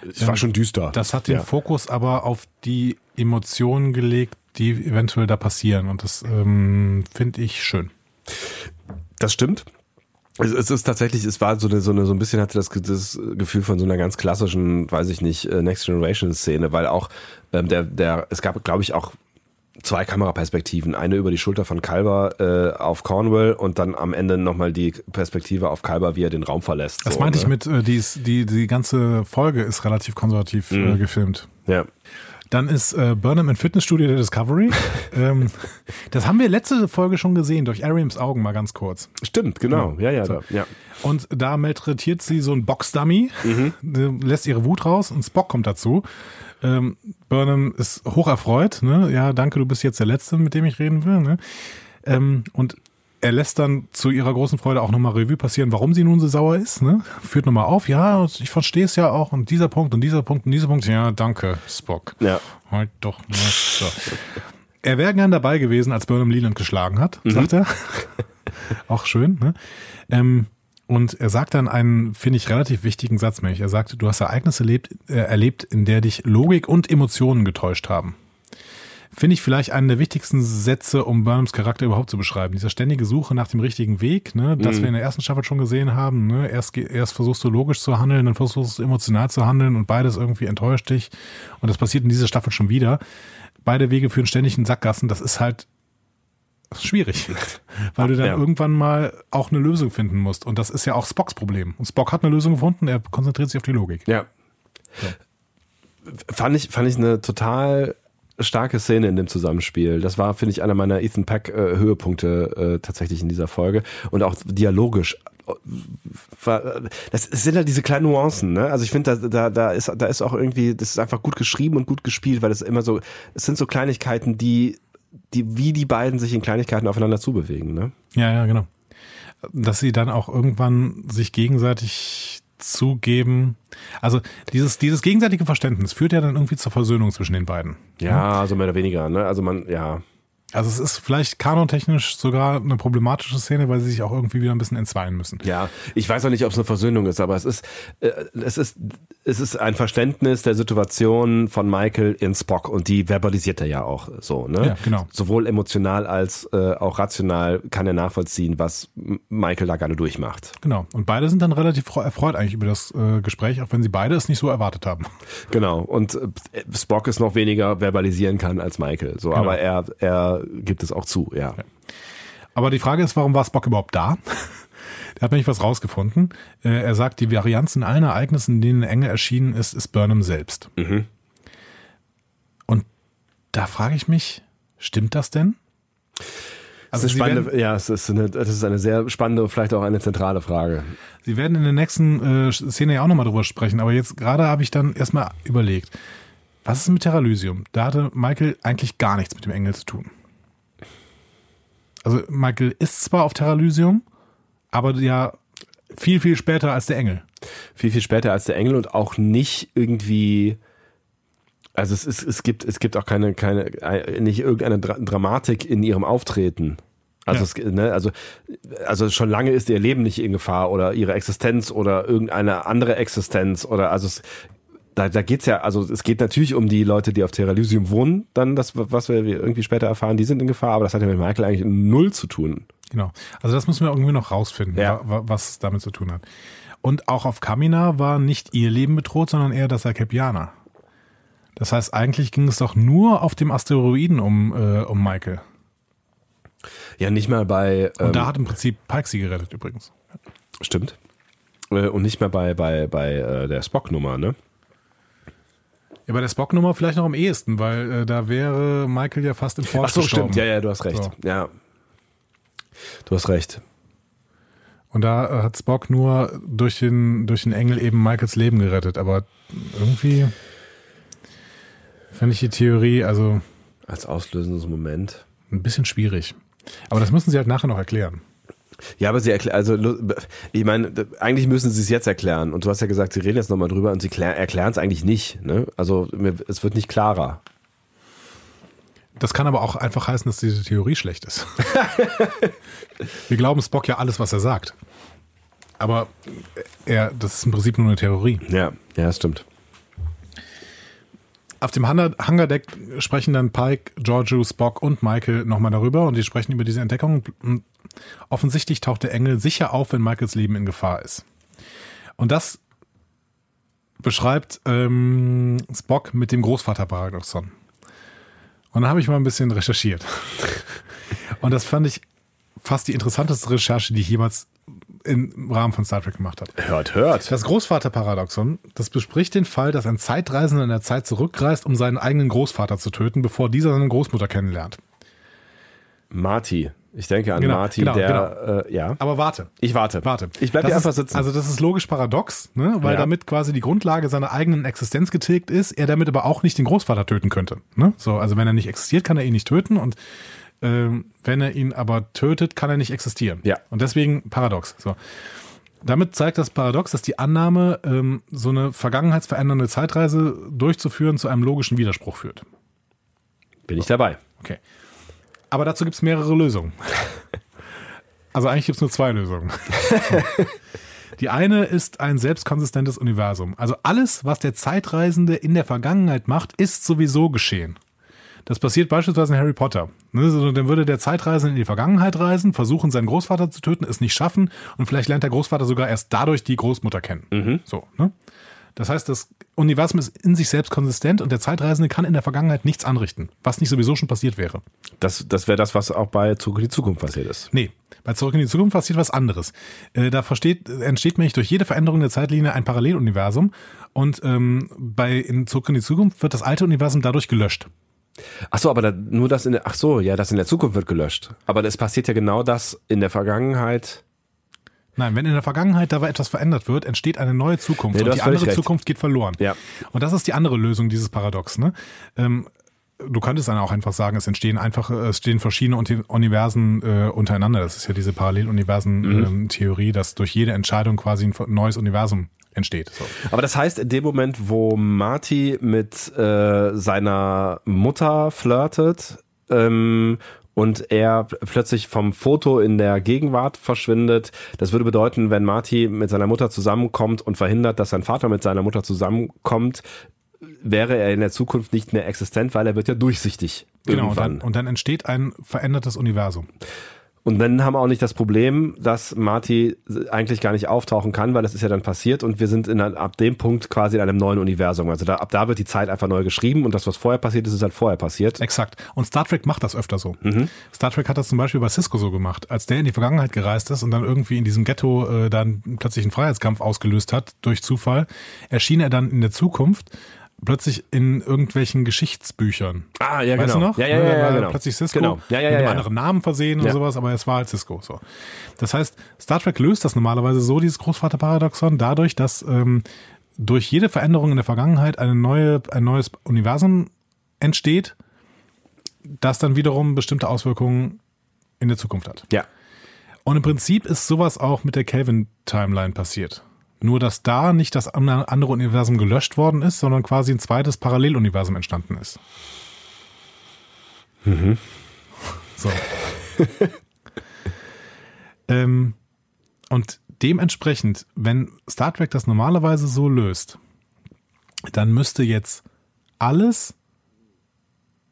Es war ähm, schon düster. Das hat den ja. Fokus aber auf die Emotionen gelegt, die eventuell da passieren und das ähm, finde ich schön. Das stimmt. Es, es ist tatsächlich, es war so eine, so eine, so ein bisschen hatte das, das Gefühl von so einer ganz klassischen, weiß ich nicht, äh, Next Generation Szene, weil auch ähm, der, der, es gab, glaube ich, auch zwei Kameraperspektiven. Eine über die Schulter von Kalber äh, auf Cornwall und dann am Ende nochmal die Perspektive auf Kalber, wie er den Raum verlässt. Das so, meinte ne? ich mit, äh, die, ist, die, die ganze Folge ist relativ konservativ mhm. äh, gefilmt. Ja. Dann ist äh, Burnham im Fitnessstudio der Discovery. ähm, das haben wir letzte Folge schon gesehen, durch Ariams Augen mal ganz kurz. Stimmt, genau. Ja, ja, so. ja. Und da malträtiert sie so ein Box-Dummy, mhm. lässt ihre Wut raus und Spock kommt dazu. Ähm, Burnham ist hoch erfreut. Ne? Ja, danke, du bist jetzt der Letzte, mit dem ich reden will. Ne? Ähm, und er lässt dann zu ihrer großen Freude auch nochmal Revue passieren, warum sie nun so sauer ist. Ne? Führt nochmal auf, ja, ich verstehe es ja auch und dieser Punkt und dieser Punkt und dieser Punkt. Ja, danke, Spock. Ja. Halt doch mal. So. Er wäre gern dabei gewesen, als Burnham Leland geschlagen hat, mhm. sagt er. auch schön. Ne? Ähm, und er sagt dann einen, finde ich, relativ wichtigen Satz, nämlich er sagt, du hast Ereignisse erlebt, äh, erlebt, in der dich Logik und Emotionen getäuscht haben finde ich vielleicht einen der wichtigsten Sätze, um Burnhams Charakter überhaupt zu beschreiben. Diese ständige Suche nach dem richtigen Weg, ne, das mhm. wir in der ersten Staffel schon gesehen haben. Ne? Erst, erst versuchst du logisch zu handeln, dann versuchst du emotional zu handeln und beides irgendwie enttäuscht dich. Und das passiert in dieser Staffel schon wieder. Beide Wege führen ständig in Sackgassen. Das ist halt schwierig, weil du dann ja. irgendwann mal auch eine Lösung finden musst. Und das ist ja auch Spocks Problem. Und Spock hat eine Lösung gefunden, er konzentriert sich auf die Logik. Ja. So. Fand ich, fand ich eine total starke Szene in dem Zusammenspiel. Das war, finde ich, einer meiner Ethan Peck äh, äh, tatsächlich in dieser Folge und auch dialogisch. Das sind halt diese kleinen Nuancen, ne? Also ich finde, da, da, da ist, da ist auch irgendwie, das ist einfach gut geschrieben und gut gespielt, weil es immer so, es sind so Kleinigkeiten, die, die, wie die beiden sich in Kleinigkeiten aufeinander zubewegen, ne? Ja, ja, genau. Dass sie dann auch irgendwann sich gegenseitig zugeben. Also dieses, dieses gegenseitige Verständnis führt ja dann irgendwie zur Versöhnung zwischen den beiden. Ja, also mehr oder weniger. Ne? Also man, ja. Also es ist vielleicht kanontechnisch sogar eine problematische Szene, weil sie sich auch irgendwie wieder ein bisschen entzweien müssen. Ja, ich weiß auch nicht, ob es eine Versöhnung ist, aber es ist, äh, es ist, es ist ein Verständnis der Situation von Michael in Spock und die verbalisiert er ja auch so, ne? Ja, genau. Sowohl emotional als äh, auch rational kann er nachvollziehen, was Michael da gerade durchmacht. Genau. Und beide sind dann relativ erfreut eigentlich über das äh, Gespräch, auch wenn sie beide es nicht so erwartet haben. Genau. Und äh, Spock es noch weniger verbalisieren kann als Michael. So, genau. aber er, er gibt es auch zu, ja. Aber die Frage ist, warum war Spock überhaupt da? Der hat nämlich was rausgefunden. Äh, er sagt, die Varianz in allen Ereignissen, in denen ein Engel erschienen ist, ist Burnham selbst. Mhm. Und da frage ich mich, stimmt das denn? Also das ist eine spannende, ja, es ist eine, das ist eine sehr spannende und vielleicht auch eine zentrale Frage. Sie werden in der nächsten äh, Szene ja auch nochmal drüber sprechen, aber jetzt gerade habe ich dann erstmal überlegt, was ist mit Terralysium? Da hatte Michael eigentlich gar nichts mit dem Engel zu tun. Also Michael ist zwar auf Terralysium, aber ja viel, viel später als der Engel. Viel, viel später als der Engel und auch nicht irgendwie also es, ist, es gibt es gibt auch keine keine nicht irgendeine Dra Dramatik in ihrem Auftreten. Also, ja. es, ne, also, also schon lange ist ihr Leben nicht in Gefahr oder ihre Existenz oder irgendeine andere Existenz oder also es, da, da geht's ja, also es geht natürlich um die Leute, die auf Terralysium wohnen, dann das, was wir irgendwie später erfahren, die sind in Gefahr, aber das hat ja mit Michael eigentlich null zu tun. Genau. Also das müssen wir irgendwie noch rausfinden, ja. was damit zu tun hat. Und auch auf Kamina war nicht ihr Leben bedroht, sondern eher das Alkepianer. Das heißt, eigentlich ging es doch nur auf dem Asteroiden um, äh, um Michael. Ja, nicht mal bei. Ähm, Und da ähm, hat im Prinzip Pike sie gerettet übrigens. Stimmt. Äh, und nicht mehr bei, bei, bei äh, der Spock-Nummer, ne? Ja, bei der Spock-Nummer vielleicht noch am ehesten, weil äh, da wäre Michael ja fast im Fort Ach so, gestorben. stimmt. Ja, ja, du hast recht. So. Ja. Du hast recht. Und da äh, hat Spock nur durch den, durch den Engel eben Michaels Leben gerettet, aber irgendwie. Finde ich die Theorie, also. Als auslösendes Moment. Ein bisschen schwierig. Aber das müssen sie halt nachher noch erklären. Ja, aber sie erklären, also ich meine, eigentlich müssen sie es jetzt erklären. Und du hast ja gesagt, sie reden jetzt nochmal drüber und sie erklären es eigentlich nicht. Ne? Also es wird nicht klarer. Das kann aber auch einfach heißen, dass diese Theorie schlecht ist. Wir glauben Spock ja alles, was er sagt. Aber er, das ist im Prinzip nur eine Theorie. Ja, ja, das stimmt. Auf dem Hangardeck sprechen dann Pike, Giorgio, Spock und Michael nochmal darüber und die sprechen über diese Entdeckung. Offensichtlich taucht der Engel sicher auf, wenn Michaels Leben in Gefahr ist. Und das beschreibt ähm, Spock mit dem Großvaterparadoxon. Und da habe ich mal ein bisschen recherchiert. Und das fand ich fast die interessanteste Recherche, die ich jemals im Rahmen von Star Trek gemacht hat. Hört, hört. Das Großvaterparadoxon, das bespricht den Fall, dass ein Zeitreisender in der Zeit zurückreist, um seinen eigenen Großvater zu töten, bevor dieser seine Großmutter kennenlernt. Marty. Ich denke an genau, Marty, genau, der, genau. Äh, ja. Aber warte. Ich warte. Warte. Ich bleibe hier einfach sitzen. Also das ist logisch paradox, ne? weil ja. damit quasi die Grundlage seiner eigenen Existenz getilgt ist, er damit aber auch nicht den Großvater töten könnte. Ne? So, also wenn er nicht existiert, kann er ihn nicht töten und ähm, wenn er ihn aber tötet, kann er nicht existieren. Ja. Und deswegen paradox. So. Damit zeigt das Paradox, dass die Annahme, ähm, so eine vergangenheitsverändernde Zeitreise durchzuführen, zu einem logischen Widerspruch führt. Bin ich dabei. Okay. Aber dazu gibt es mehrere Lösungen. Also eigentlich gibt es nur zwei Lösungen. Die eine ist ein selbstkonsistentes Universum. Also alles, was der Zeitreisende in der Vergangenheit macht, ist sowieso geschehen. Das passiert beispielsweise in Harry Potter. Ne, dann würde der Zeitreisende in die Vergangenheit reisen, versuchen, seinen Großvater zu töten, es nicht schaffen und vielleicht lernt der Großvater sogar erst dadurch die Großmutter kennen. Mhm. So, ne? Das heißt, das Universum ist in sich selbst konsistent und der Zeitreisende kann in der Vergangenheit nichts anrichten, was nicht sowieso schon passiert wäre. Das, das wäre das, was auch bei Zurück in die Zukunft passiert ist. Nee, bei Zurück in die Zukunft passiert was anderes. Äh, da versteht, entsteht nämlich durch jede Veränderung der Zeitlinie ein Paralleluniversum und ähm, bei in Zurück in die Zukunft wird das alte Universum dadurch gelöscht. Ach so, aber da, nur das in der, ach so, ja, das in der Zukunft wird gelöscht. Aber es passiert ja genau das in der Vergangenheit. Nein, wenn in der Vergangenheit dabei etwas verändert wird, entsteht eine neue Zukunft nee, und die andere recht. Zukunft geht verloren. Ja. Und das ist die andere Lösung dieses Paradox. Ne? Ähm, du könntest dann auch einfach sagen, es entstehen einfach, es stehen verschiedene Universen äh, untereinander. Das ist ja diese Paralleluniversen-Theorie, mhm. dass durch jede Entscheidung quasi ein neues Universum entsteht. So. Aber das heißt, in dem Moment, wo Marty mit äh, seiner Mutter flirtet ähm, und er plötzlich vom Foto in der Gegenwart verschwindet, das würde bedeuten, wenn Marty mit seiner Mutter zusammenkommt und verhindert, dass sein Vater mit seiner Mutter zusammenkommt, wäre er in der Zukunft nicht mehr existent, weil er wird ja durchsichtig. Genau, und dann, und dann entsteht ein verändertes Universum. Und dann haben wir auch nicht das Problem, dass Marty eigentlich gar nicht auftauchen kann, weil das ist ja dann passiert und wir sind in, ab dem Punkt quasi in einem neuen Universum. Also da, ab da wird die Zeit einfach neu geschrieben und das, was vorher passiert ist, ist halt vorher passiert. Exakt. Und Star Trek macht das öfter so. Mhm. Star Trek hat das zum Beispiel bei Cisco so gemacht. Als der in die Vergangenheit gereist ist und dann irgendwie in diesem Ghetto äh, dann plötzlich einen Freiheitskampf ausgelöst hat, durch Zufall, erschien er dann in der Zukunft plötzlich in irgendwelchen Geschichtsbüchern. Ah, ja, weißt genau. Du noch? Ja, ja, ja, ja, genau. Plötzlich Cisco genau. ja, ja, mit einem ja, anderen Namen versehen oder sowas, aber es war halt Cisco. So. Das heißt, Star Trek löst das normalerweise so, dieses Großvaterparadoxon, dadurch, dass ähm, durch jede Veränderung in der Vergangenheit eine neue, ein neues Universum entsteht, das dann wiederum bestimmte Auswirkungen in der Zukunft hat. Ja. Und im Prinzip ist sowas auch mit der Kelvin-Timeline passiert. Nur, dass da nicht das andere Universum gelöscht worden ist, sondern quasi ein zweites Paralleluniversum entstanden ist. Mhm. So. ähm, und dementsprechend, wenn Star Trek das normalerweise so löst, dann müsste jetzt alles,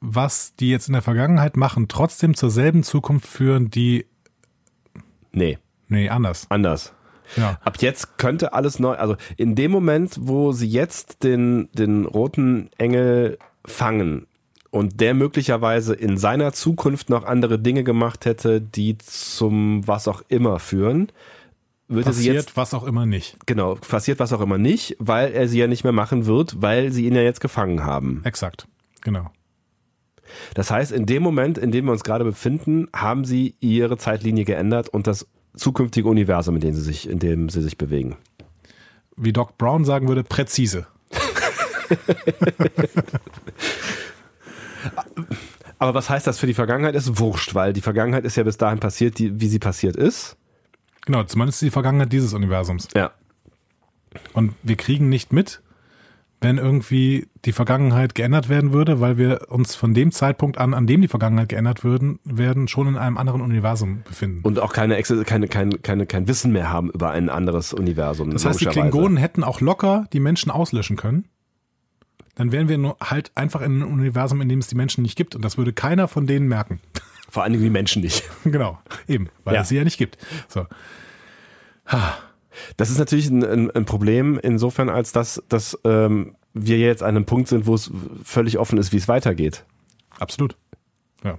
was die jetzt in der Vergangenheit machen, trotzdem zur selben Zukunft führen, die. Nee. Nee, anders. Anders. Ja. Ab jetzt könnte alles neu, also in dem Moment, wo sie jetzt den, den roten Engel fangen und der möglicherweise in seiner Zukunft noch andere Dinge gemacht hätte, die zum was auch immer führen, würde passiert sie jetzt, was auch immer nicht. genau, passiert was auch immer nicht, weil er sie ja nicht mehr machen wird, weil sie ihn ja jetzt gefangen haben. Exakt. Genau. Das heißt, in dem Moment, in dem wir uns gerade befinden, haben sie ihre Zeitlinie geändert und das zukünftige Universum, in dem sie sich, in dem sie sich bewegen. Wie Doc Brown sagen würde, präzise. Aber was heißt das für die Vergangenheit? Ist wurscht, weil die Vergangenheit ist ja bis dahin passiert, die, wie sie passiert ist. Genau, zumindest die Vergangenheit dieses Universums. Ja. Und wir kriegen nicht mit, wenn irgendwie die Vergangenheit geändert werden würde, weil wir uns von dem Zeitpunkt an, an dem die Vergangenheit geändert würden, werden, schon in einem anderen Universum befinden. Und auch keine, keine, keine, keine, kein Wissen mehr haben über ein anderes Universum. das heißt, die. Klingonen hätten auch locker die Menschen auslöschen können. Dann wären wir nur halt einfach in einem Universum, in dem es die Menschen nicht gibt. Und das würde keiner von denen merken. Vor allen Dingen die Menschen nicht. genau, eben, weil Ja. es sie ja nicht gibt. So. Das ist natürlich ein, ein, ein Problem insofern, als dass, dass ähm, wir jetzt an einem Punkt sind, wo es völlig offen ist, wie es weitergeht. Absolut. Ja.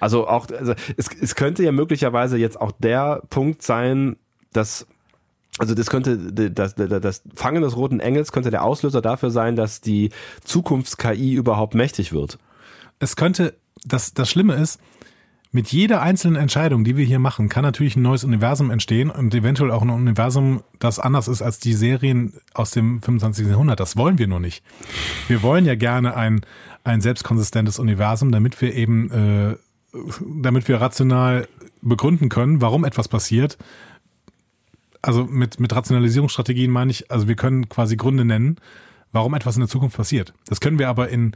Also auch, also es, es könnte ja möglicherweise jetzt auch der Punkt sein, dass also das könnte das, das, das Fangen des roten Engels könnte der Auslöser dafür sein, dass die Zukunfts-KI überhaupt mächtig wird. es könnte, das, das Schlimme ist, mit jeder einzelnen Entscheidung, die wir hier machen, kann natürlich ein neues Universum entstehen und eventuell auch ein Universum, das anders ist als die Serien aus dem 25. Jahrhundert. Das wollen wir nur nicht. Wir wollen ja gerne ein, ein selbstkonsistentes Universum, damit wir eben, äh, damit wir rational begründen können, warum etwas passiert. Also mit, mit Rationalisierungsstrategien meine ich, also wir können quasi Gründe nennen, warum etwas in der Zukunft passiert. Das können wir aber in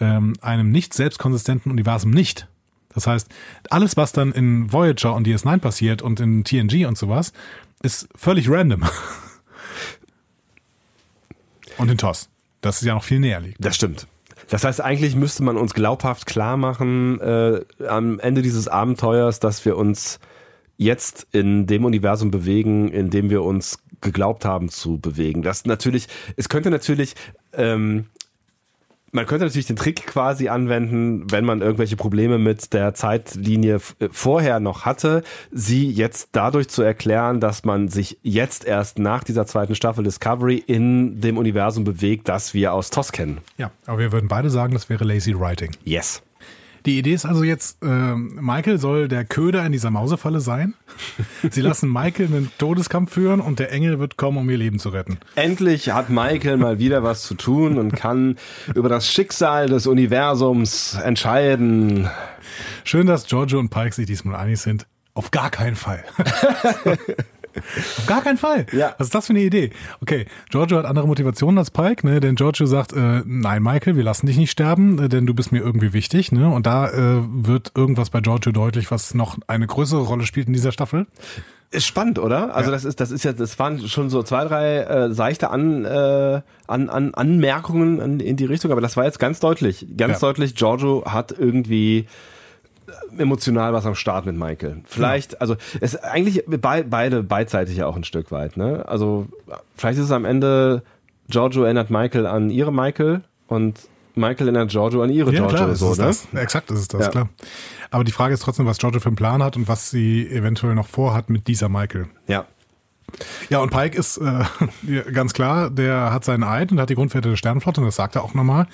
ähm, einem nicht selbstkonsistenten Universum nicht. Das heißt, alles, was dann in Voyager und DS9 passiert und in TNG und sowas, ist völlig random. Und in TOS. Das ist ja noch viel näher liegt. Das stimmt. Das heißt, eigentlich müsste man uns glaubhaft klar machen, äh, am Ende dieses Abenteuers, dass wir uns jetzt in dem Universum bewegen, in dem wir uns geglaubt haben zu bewegen. Das natürlich, es könnte natürlich, ähm, man könnte natürlich den Trick quasi anwenden, wenn man irgendwelche Probleme mit der Zeitlinie äh, vorher noch hatte, sie jetzt dadurch zu erklären, dass man sich jetzt erst nach dieser zweiten Staffel Discovery in dem Universum bewegt, das wir aus TOS kennen. Ja, aber wir würden beide sagen, das wäre lazy writing. Yes. Die Idee ist also jetzt, ähm, Michael soll der Köder in dieser Mausefalle sein. Sie lassen Michael einen Todeskampf führen und der Engel wird kommen, um ihr Leben zu retten. Endlich hat Michael mal wieder was zu tun und kann über das Schicksal des Universums entscheiden. Schön, dass Giorgio und Pike sich diesmal einig sind. Auf gar keinen Fall. Auf gar keinen Fall. Ja. Was ist das für eine Idee? Okay, Giorgio hat andere Motivationen als Pike, ne? Denn Giorgio sagt, äh, nein, Michael, wir lassen dich nicht sterben, äh, denn du bist mir irgendwie wichtig, ne? Und da äh, wird irgendwas bei Giorgio deutlich, was noch eine größere Rolle spielt in dieser Staffel. Ist spannend, oder? Also Ja. das ist, das ist ja, das waren schon so zwei, drei äh, seichte an, äh, an, an Anmerkungen in, in die Richtung, aber das war jetzt ganz deutlich, ganz Ja. deutlich. Giorgio hat irgendwie emotional was am Start mit Michael. Vielleicht, genau. also es ist eigentlich be beide beidseitig ja auch ein Stück weit. Ne? Also vielleicht ist es am Ende Giorgio erinnert Michael an ihre Michael und Michael erinnert Giorgio an ihre ja, Giorgio. Klar, so, ist ne? das. Exakt ist es das, ja. klar. Aber die Frage ist trotzdem, was Giorgio für einen Plan hat und was sie eventuell noch vorhat mit dieser Michael. Ja. Ja, und Pike ist äh, ganz klar, der hat seinen Eid und hat die Grundwerte der Sternenflotte, und das sagt er auch nochmal,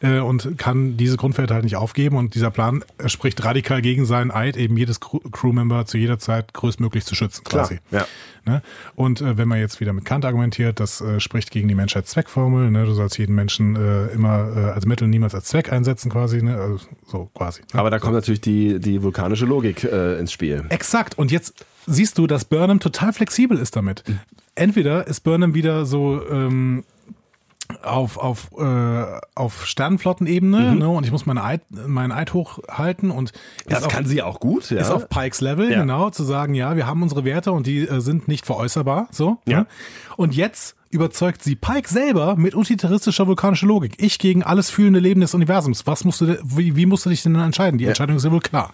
äh, und kann diese Grundwerte halt nicht aufgeben. Und dieser Plan spricht radikal gegen seinen Eid, eben jedes Crewmember zu jeder Zeit größtmöglich zu schützen, quasi. Klar, ja. Ne? Und äh, wenn man jetzt wieder mit Kant argumentiert, das äh, spricht gegen die Menschheitszweckformel, ne? du sollst jeden Menschen äh, immer äh, als Mittel, niemals als Zweck einsetzen, quasi, ne? also, so quasi. Ne? Aber da kommt natürlich die, die vulkanische Logik äh, ins Spiel. Exakt. Und jetzt siehst du, dass Burnham total flexibel ist damit. Entweder ist Burnham wieder so ähm, auf, auf, äh, auf Sternenflottenebene mhm. ne, und ich muss meinen Eid, meinen Eid hochhalten und das auf, kann sie auch gut, ja. Ist auf Pikes Level, ja. genau, zu sagen, ja, wir haben unsere Werte und die äh, sind nicht veräußerbar, so. Ja. Ne? Und jetzt überzeugt sie Pike selber mit utilitaristischer vulkanischer Logik. Ich gegen alles fühlende Leben des Universums. Was musst du, wie, wie musst du dich denn entscheiden? Die Entscheidung ist ja wohl klar.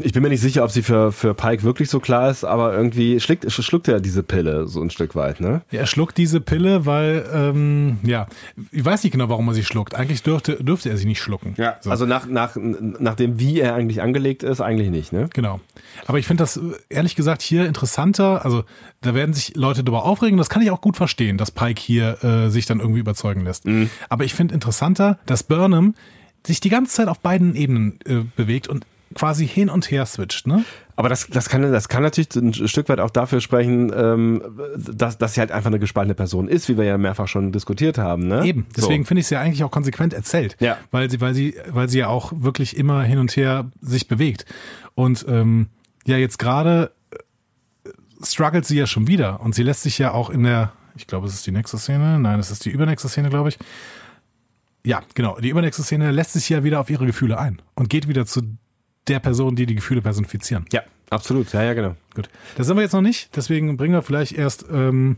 Ich bin mir nicht sicher, ob sie für, für Pike wirklich so klar ist, aber irgendwie schluckt, schluckt er diese Pille so ein Stück weit, ne? Ja, er schluckt diese Pille, weil, ähm, ja, ich weiß nicht genau, warum er sie schluckt. Eigentlich dürfte, dürfte er sie nicht schlucken. Ja, so. also nach, nach, nach dem, wie er eigentlich angelegt ist, eigentlich nicht, ne? Genau. Aber ich finde das ehrlich gesagt hier interessanter. Also da werden sich Leute darüber aufregen. Das kann ich auch gut verstehen, dass Pike hier äh, sich dann irgendwie überzeugen lässt. Mhm. Aber ich finde interessanter, dass Burnham sich die ganze Zeit auf beiden Ebenen äh, bewegt und quasi hin und her switcht, ne? Aber das, das, kann, das kann natürlich ein Stück weit auch dafür sprechen, ähm, dass, dass sie halt einfach eine gespaltene Person ist, wie wir ja mehrfach schon diskutiert haben. Ne? Eben, deswegen so. finde ich es ja eigentlich auch konsequent erzählt. Ja. Weil sie, weil sie, weil sie ja auch wirklich immer hin und her sich bewegt. Und ähm, ja, jetzt gerade äh, struggelt sie ja schon wieder und sie lässt sich ja auch in der, ich glaube, es ist die nächste Szene, nein, es ist die übernächste Szene, glaube ich. Ja, genau. Die übernächste Szene lässt sich ja wieder auf ihre Gefühle ein und geht wieder zu der Person, die die Gefühle personifizieren. Ja, absolut. Ja, ja, genau. Gut. Das sind wir jetzt noch nicht, deswegen bringen wir vielleicht erst ähm,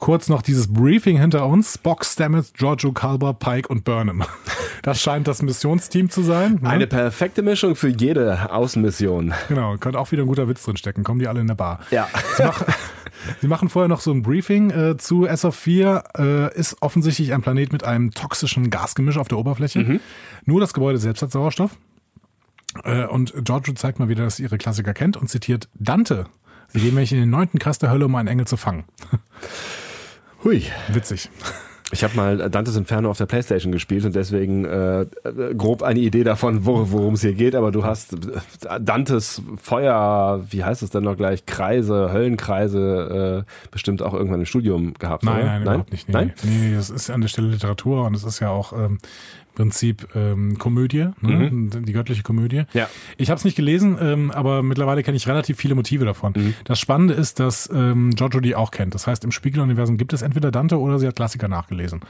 kurz noch dieses Briefing hinter uns. Spock, Stamets, Giorgio, Kalber, Pike und Burnham. Das scheint das Missionsteam zu sein. Ne? Eine perfekte Mischung für jede Außenmission. Genau, könnte auch wieder ein guter Witz drin stecken. Kommen die alle in der Bar. Ja. Sie machen, Sie machen vorher noch so ein Briefing äh, zu SF4. Äh, ist offensichtlich ein Planet mit einem toxischen Gasgemisch auf der Oberfläche. Mhm. Nur das Gebäude selbst hat Sauerstoff. Äh, und Giorgio zeigt mal wieder, dass sie ihre Klassiker kennt und zitiert Dante. Sie gehen nämlich in den neunten Kreis der Hölle, um einen Engel zu fangen. Hui. Witzig. Ich habe mal Dantes Inferno auf der Playstation gespielt und deswegen äh, grob eine Idee davon, worum es hier geht, aber du hast Dantes Feuer, wie heißt es denn noch gleich, Kreise, Höllenkreise äh, bestimmt auch irgendwann im Studium gehabt, nein, oder? Nein, nein, überhaupt nicht. Nee, nein? Nee, das ist an der Stelle Literatur und es ist ja auch ähm, Prinzip ähm, Komödie, ne? mhm. die göttliche Komödie. Ja. Ich habe es nicht gelesen, ähm, aber mittlerweile kenne ich relativ viele Motive davon. Mhm. Das Spannende ist, dass ähm, Giorgio die auch kennt. Das heißt, im Spiegeluniversum gibt es entweder Dante oder sie hat Klassiker nachgelesen.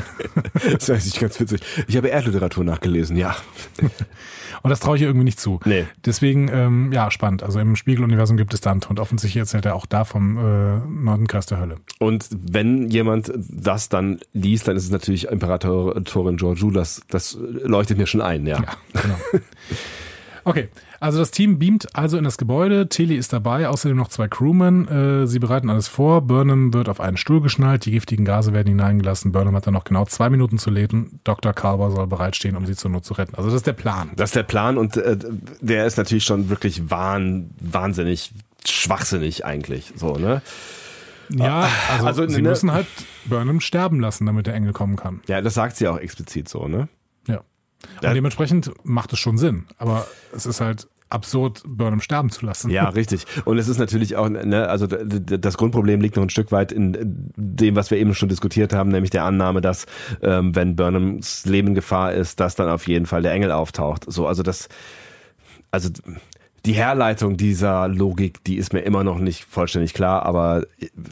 das heißt nicht ganz witzig. Ich habe Erdliteratur nachgelesen, ja. Und das traue ich ihr irgendwie nicht zu. Nee. Deswegen, ähm, ja, spannend. Also im Spiegeluniversum gibt es Dante und offensichtlich erzählt er auch da vom äh, Nordenkreis der Hölle. Und wenn jemand das dann liest, dann ist es natürlich Imperatorin Giorgio, das, das leuchtet mir schon ein, ja. Ja, genau. Okay, also das Team beamt also in das Gebäude. Tilly ist dabei, außerdem noch zwei Crewmen. Äh, sie bereiten alles vor. Burnham wird auf einen Stuhl geschnallt. Die giftigen Gase werden hineingelassen. Burnham hat dann noch genau zwei Minuten zu leben. Dr. Carver soll bereitstehen, um sie zur Not zu retten. Also das ist der Plan. Das ist der Plan und äh, der ist natürlich schon wirklich wahn, wahnsinnig schwachsinnig eigentlich. So, ne? Ja, ah, also, also sie ne, müssen halt Burnham sterben lassen, damit der Engel kommen kann. Ja, das sagt sie auch explizit so, ne? Ja. Und dementsprechend macht es schon Sinn. Aber es ist halt absurd, Burnham sterben zu lassen. Ja, richtig. Und es ist natürlich auch, ne, also das Grundproblem liegt noch ein Stück weit in dem, was wir eben schon diskutiert haben, nämlich der Annahme, dass ähm, wenn Burnhams Leben in Gefahr ist, dass dann auf jeden Fall der Engel auftaucht. So, also das, also die Herleitung dieser Logik, die ist mir immer noch nicht vollständig klar, aber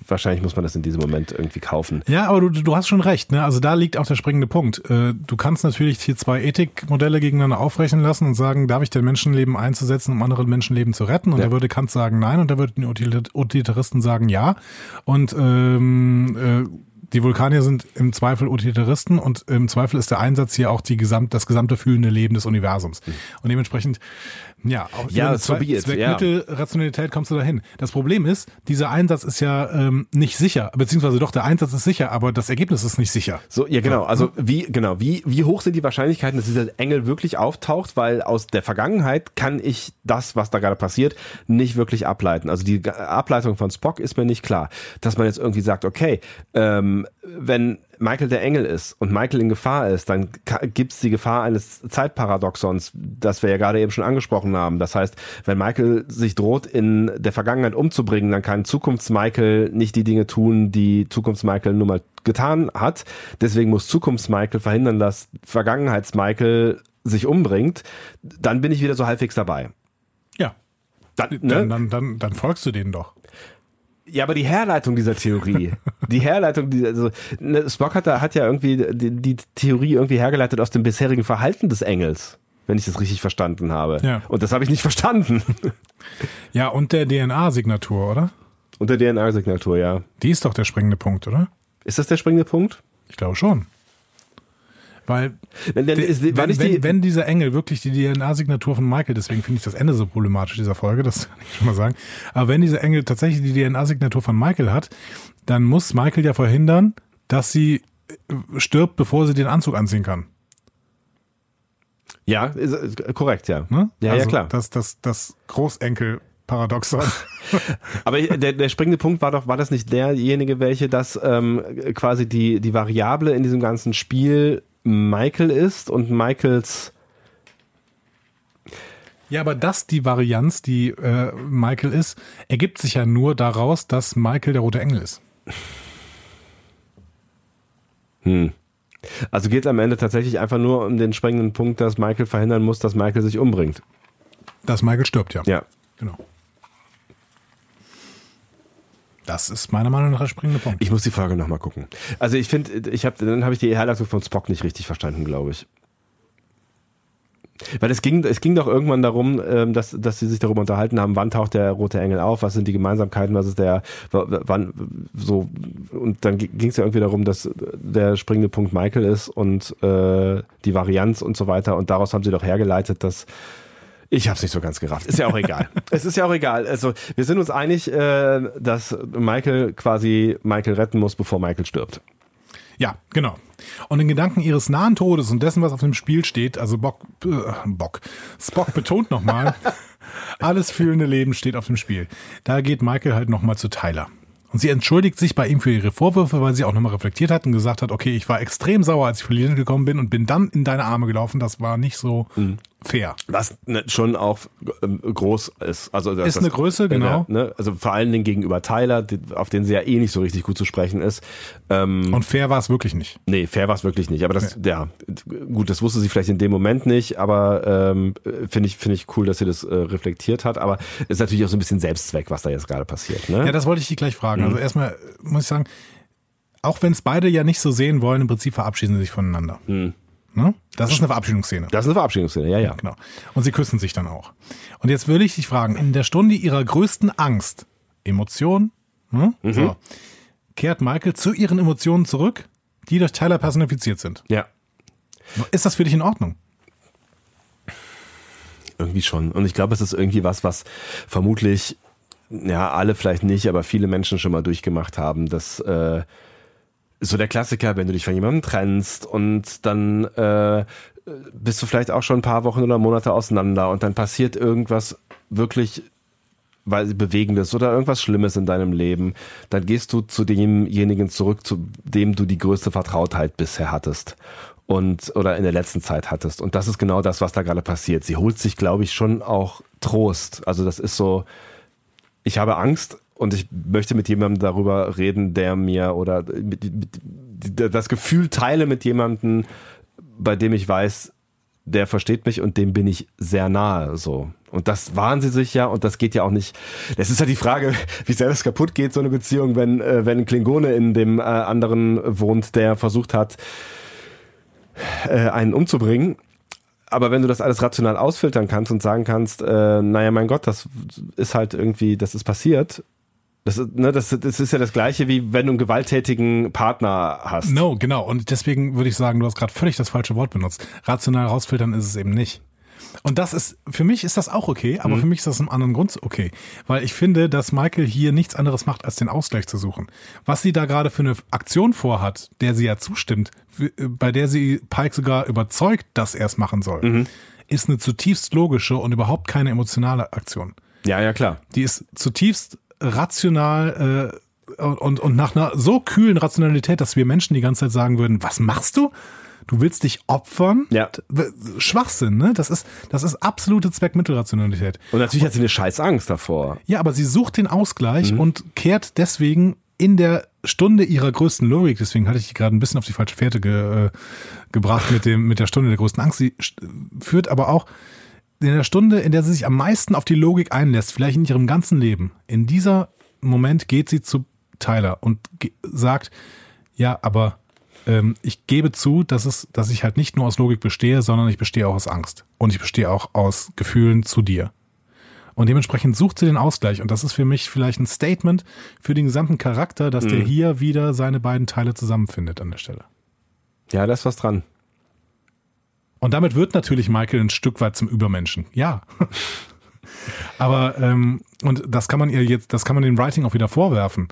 wahrscheinlich muss man das in diesem Moment irgendwie kaufen. Ja, aber du, du hast schon recht, ne? Also da liegt auch der springende Punkt. Äh, du kannst natürlich hier zwei Ethikmodelle gegeneinander aufrechnen lassen und sagen, darf ich denn Menschenleben einzusetzen, um andere Menschenleben zu retten? Und ja. da würde Kant sagen nein und da würden die Utilitaristen sagen ja. Und ähm, äh, Die Vulkanier sind im Zweifel Utiliteristen und im Zweifel ist der Einsatz hier auch die gesamt, das gesamte fühlende Leben des Universums. Und dementsprechend, ja, auch Ja, über so be it, Zweckmittelrationalität kommst du dahin. Das Problem ist, dieser Einsatz ist ja ähm, nicht sicher, beziehungsweise doch, der Einsatz ist sicher, aber das Ergebnis ist nicht sicher. So, ja, genau. Also wie, genau, wie, wie hoch sind die Wahrscheinlichkeiten, dass dieser Engel wirklich auftaucht? Weil aus der Vergangenheit kann ich das, was da gerade passiert, nicht wirklich ableiten. Also die Ableitung von Spock ist mir nicht klar. Dass man jetzt irgendwie sagt, okay, ähm, wenn Michael der Engel ist und Michael in Gefahr ist, dann gibt es die Gefahr eines Zeitparadoxons, das wir ja gerade eben schon angesprochen haben. Das heißt, wenn Michael sich droht, in der Vergangenheit umzubringen, dann kann Zukunfts-Michael nicht die Dinge tun, die Zukunfts-Michael nun mal getan hat. Deswegen muss Zukunfts-Michael verhindern, dass Vergangenheits-Michael sich umbringt. Dann bin ich wieder so halbwegs dabei. Ja. Dann, ne? Dann, dann, dann, dann folgst du denen doch. Ja, aber die Herleitung dieser Theorie, die Herleitung, die, also ne, Spock hat, da, hat ja irgendwie die, die Theorie irgendwie hergeleitet aus dem bisherigen Verhalten des Engels, wenn ich das richtig verstanden habe. Ja. Und das habe ich nicht verstanden. Ja, und der DNA-Signatur, oder? Unter DNA-Signatur, ja. Die ist doch der springende Punkt, oder? Ist das der springende Punkt? Ich glaube schon. Weil Wenn, ist, wenn, wenn, die, wenn dieser Engel wirklich die DNA-Signatur von Michael, deswegen finde ich das Ende so problematisch dieser Folge, das kann ich schon mal sagen. Aber wenn dieser Engel tatsächlich die DNA-Signatur von Michael hat, dann muss Michael ja verhindern, dass sie äh, stirbt, bevor sie den Anzug anziehen kann. ja, ist, ist, korrekt, ja. Ne? Ja, also ja, klar. Das, das, das Großenkel-Paradoxon. Aber der, der springende Punkt war doch, war das nicht derjenige, welche das ähm, quasi die, die Variable in diesem ganzen Spiel Michael ist und Michaels ja, aber dass die Varianz, die äh, Michael ist, ergibt sich ja nur daraus, dass Michael der rote Engel ist. Also geht es am Ende tatsächlich einfach nur um den springenden Punkt, dass Michael verhindern muss, dass Michael sich umbringt. Dass Michael stirbt, ja. Ja. Genau. Das ist meiner Meinung nach der springende Punkt. Ich muss die Folge nochmal gucken. Also ich finde, ich habe, dann habe ich die Herleitung von Spock nicht richtig verstanden, glaube ich. Weil es ging, es ging doch irgendwann darum, ähm, dass, dass sie sich darüber unterhalten haben, wann taucht der rote Engel auf, was sind die Gemeinsamkeiten, was ist der, wann, so, und dann ging es ja irgendwie darum, dass der springende Punkt Michael ist und äh, die Varianz und so weiter und daraus haben sie doch hergeleitet, dass ich habe es nicht so ganz gerafft. Ist ja auch egal. es ist ja auch egal. Also wir sind uns einig, äh, dass Michael quasi Michael retten muss, bevor Michael stirbt. Ja, genau. Und in Gedanken ihres nahen Todes und dessen, was auf dem Spiel steht, also Bock, äh, Bock, Spock betont nochmal, alles fühlende Leben steht auf dem Spiel. Da geht Michael halt nochmal zu Tyler. Und sie entschuldigt sich bei ihm für ihre Vorwürfe, weil sie auch nochmal reflektiert hat und gesagt hat, okay, ich war extrem sauer, als ich verlieren gekommen bin und bin dann in deine Arme gelaufen. Das war nicht so fair. Was ne, schon auch ähm, groß ist. Also das, Ist eine Größe, genau. Ne, also vor allen Dingen gegenüber Tyler, die, auf den sie ja eh nicht so richtig gut zu sprechen ist. Ähm, Und fair war es wirklich nicht. nee, fair war es wirklich nicht. Aber das, ja, gut, das wusste sie vielleicht in dem Moment nicht, aber ähm, finde ich, finde ich cool, dass sie das äh, reflektiert hat. Aber ist natürlich auch so ein bisschen Selbstzweck, was da jetzt gerade passiert. Ne? Ja, das wollte ich dich gleich fragen. Also erstmal äh, muss ich sagen, auch wenn es beide ja nicht so sehen wollen, im Prinzip verabschieden sie sich voneinander. Ne? Das ist eine Verabschiedungsszene. das ist eine Verabschiedungsszene, ja, ja. Genau. Und sie küssen sich dann auch. Und jetzt würde ich dich fragen, in der Stunde ihrer größten Angst, Emotion, ne? so, kehrt Michael zu ihren Emotionen zurück, die durch Tyler personifiziert sind. Ja. Ist das für dich in Ordnung? Irgendwie schon. Und ich glaube, es ist irgendwie was, was vermutlich, ja, alle vielleicht nicht, aber viele Menschen schon mal durchgemacht haben, dass äh, so der Klassiker, wenn du dich von jemandem trennst und dann äh, bist du vielleicht auch schon ein paar Wochen oder Monate auseinander und dann passiert irgendwas wirklich weil Bewegendes oder irgendwas Schlimmes in deinem Leben, dann gehst du zu demjenigen zurück, zu dem du die größte Vertrautheit bisher hattest und oder in der letzten Zeit hattest. Und das ist genau das, was da gerade passiert. Sie holt sich, glaube ich, schon auch Trost. Also das ist so, ich habe Angst und ich möchte mit jemandem darüber reden, der mir oder mit, mit, das Gefühl teile mit jemandem, bei dem ich weiß, der versteht mich und dem bin ich sehr nahe so. Und das waren sie sich ja und das geht ja auch nicht. Das ist ja die Frage, wie sehr das kaputt geht, so eine Beziehung, wenn, äh, wenn Klingone in dem äh, anderen wohnt, der versucht hat, äh, einen umzubringen. Aber wenn du das alles rational ausfiltern kannst und sagen kannst, äh, naja, mein Gott, das ist halt irgendwie, das ist passiert, Das, ist, ne, das, das ist ja das gleiche, wie wenn du einen gewalttätigen Partner hast. No, genau. Und deswegen würde ich sagen, du hast gerade völlig das falsche Wort benutzt. Rational rausfiltern ist es eben nicht. Und das ist, für mich ist das auch okay, aber mhm. für mich ist das im anderen Grund okay. Weil ich finde, dass Michael hier nichts anderes macht, als den Ausgleich zu suchen. Was sie da gerade für eine Aktion vorhat, der sie ja zustimmt, bei der sie Pike sogar überzeugt, dass er es machen soll, mhm. ist eine zutiefst logische und überhaupt keine emotionale Aktion. Ja, ja, klar. Die ist zutiefst rational äh, und, und nach einer so kühlen Rationalität, dass wir Menschen die ganze Zeit sagen würden, was machst du? Du willst dich opfern? Ja. Schwachsinn, ne? Das ist, das ist absolute Zweckmittelrationalität. Und natürlich hat sie eine scheiß Angst davor. Ja, aber sie sucht den Ausgleich mhm. und kehrt deswegen in der Stunde ihrer größten Logik, deswegen hatte ich gerade ein bisschen auf die falsche Fährte ge, äh, gebracht mit dem, mit der Stunde der größten Angst. Sie führt aber auch in der Stunde, in der sie sich am meisten auf die Logik einlässt, vielleicht in ihrem ganzen Leben, in dieser Moment geht sie zu Tyler und sagt, ja, aber ähm, ich gebe zu, dass es, dass ich halt nicht nur aus Logik bestehe, sondern ich bestehe auch aus Angst. Und ich bestehe auch aus Gefühlen zu dir. Und dementsprechend sucht sie den Ausgleich. Und das ist für mich vielleicht ein Statement für den gesamten Charakter, dass mhm. der hier wieder seine beiden Teile zusammenfindet an der Stelle. Ja, da ist was dran. Und damit wird natürlich Michael ein Stück weit zum Übermenschen. Ja. Aber ähm, und das kann man ihr jetzt, das kann man dem Writing auch wieder vorwerfen.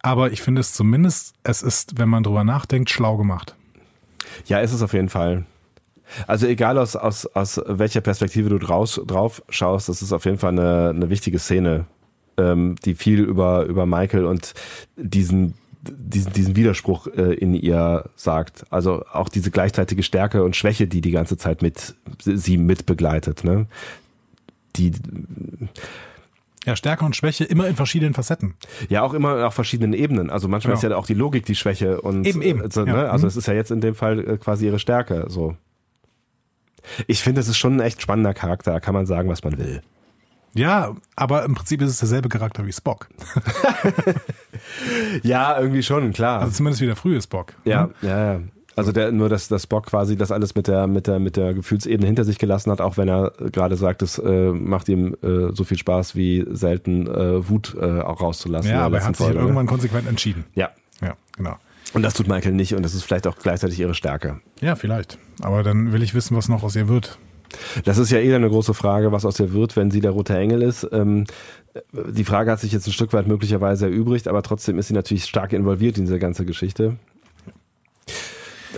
Aber ich finde es zumindest, es ist, wenn man drüber nachdenkt, schlau gemacht. Ja, ist es auf jeden Fall. Also egal aus, aus, aus welcher Perspektive du draus, drauf schaust, das ist auf jeden Fall eine, eine wichtige Szene, ähm, die viel über, über Michael und diesen diesen, diesen Widerspruch äh, in ihr sagt. Also auch diese gleichzeitige Stärke und Schwäche, die die ganze Zeit mit sie mitbegleitet. Ne? Die ja, Stärke und Schwäche immer in verschiedenen Facetten. Ja, auch immer auf verschiedenen Ebenen. Also manchmal genau. ist ja auch die Logik die Schwäche und eben, eben. Also, ne? also mhm. es ist ja jetzt in dem Fall äh, quasi ihre Stärke. So. Ich finde, es ist schon ein echt spannender Charakter. Kann man sagen, was man will. Ja, aber im Prinzip ist es derselbe Charakter wie Spock. ja, irgendwie schon, klar. Also zumindest wie der frühe Spock. Ja, ne? ja, ja. Also der, nur, dass, dass Spock quasi das alles mit der, mit der, mit der Gefühlsebene hinter sich gelassen hat, auch wenn er gerade sagt, es äh, macht ihm äh, so viel Spaß wie selten äh, Wut äh, auch rauszulassen. Ja, aber er hat sich Folge, irgendwann konsequent entschieden. Ja. Ja, genau. Und das tut Michael nicht und das ist vielleicht auch gleichzeitig ihre Stärke. Ja, vielleicht. Aber dann will ich wissen, was noch aus ihr wird. Das ist ja eh eine große Frage, was aus ihr wird, wenn sie der rote Engel ist. Ähm, die Frage hat sich jetzt ein Stück weit möglicherweise erübrigt, aber trotzdem ist sie natürlich stark involviert in diese ganze Geschichte.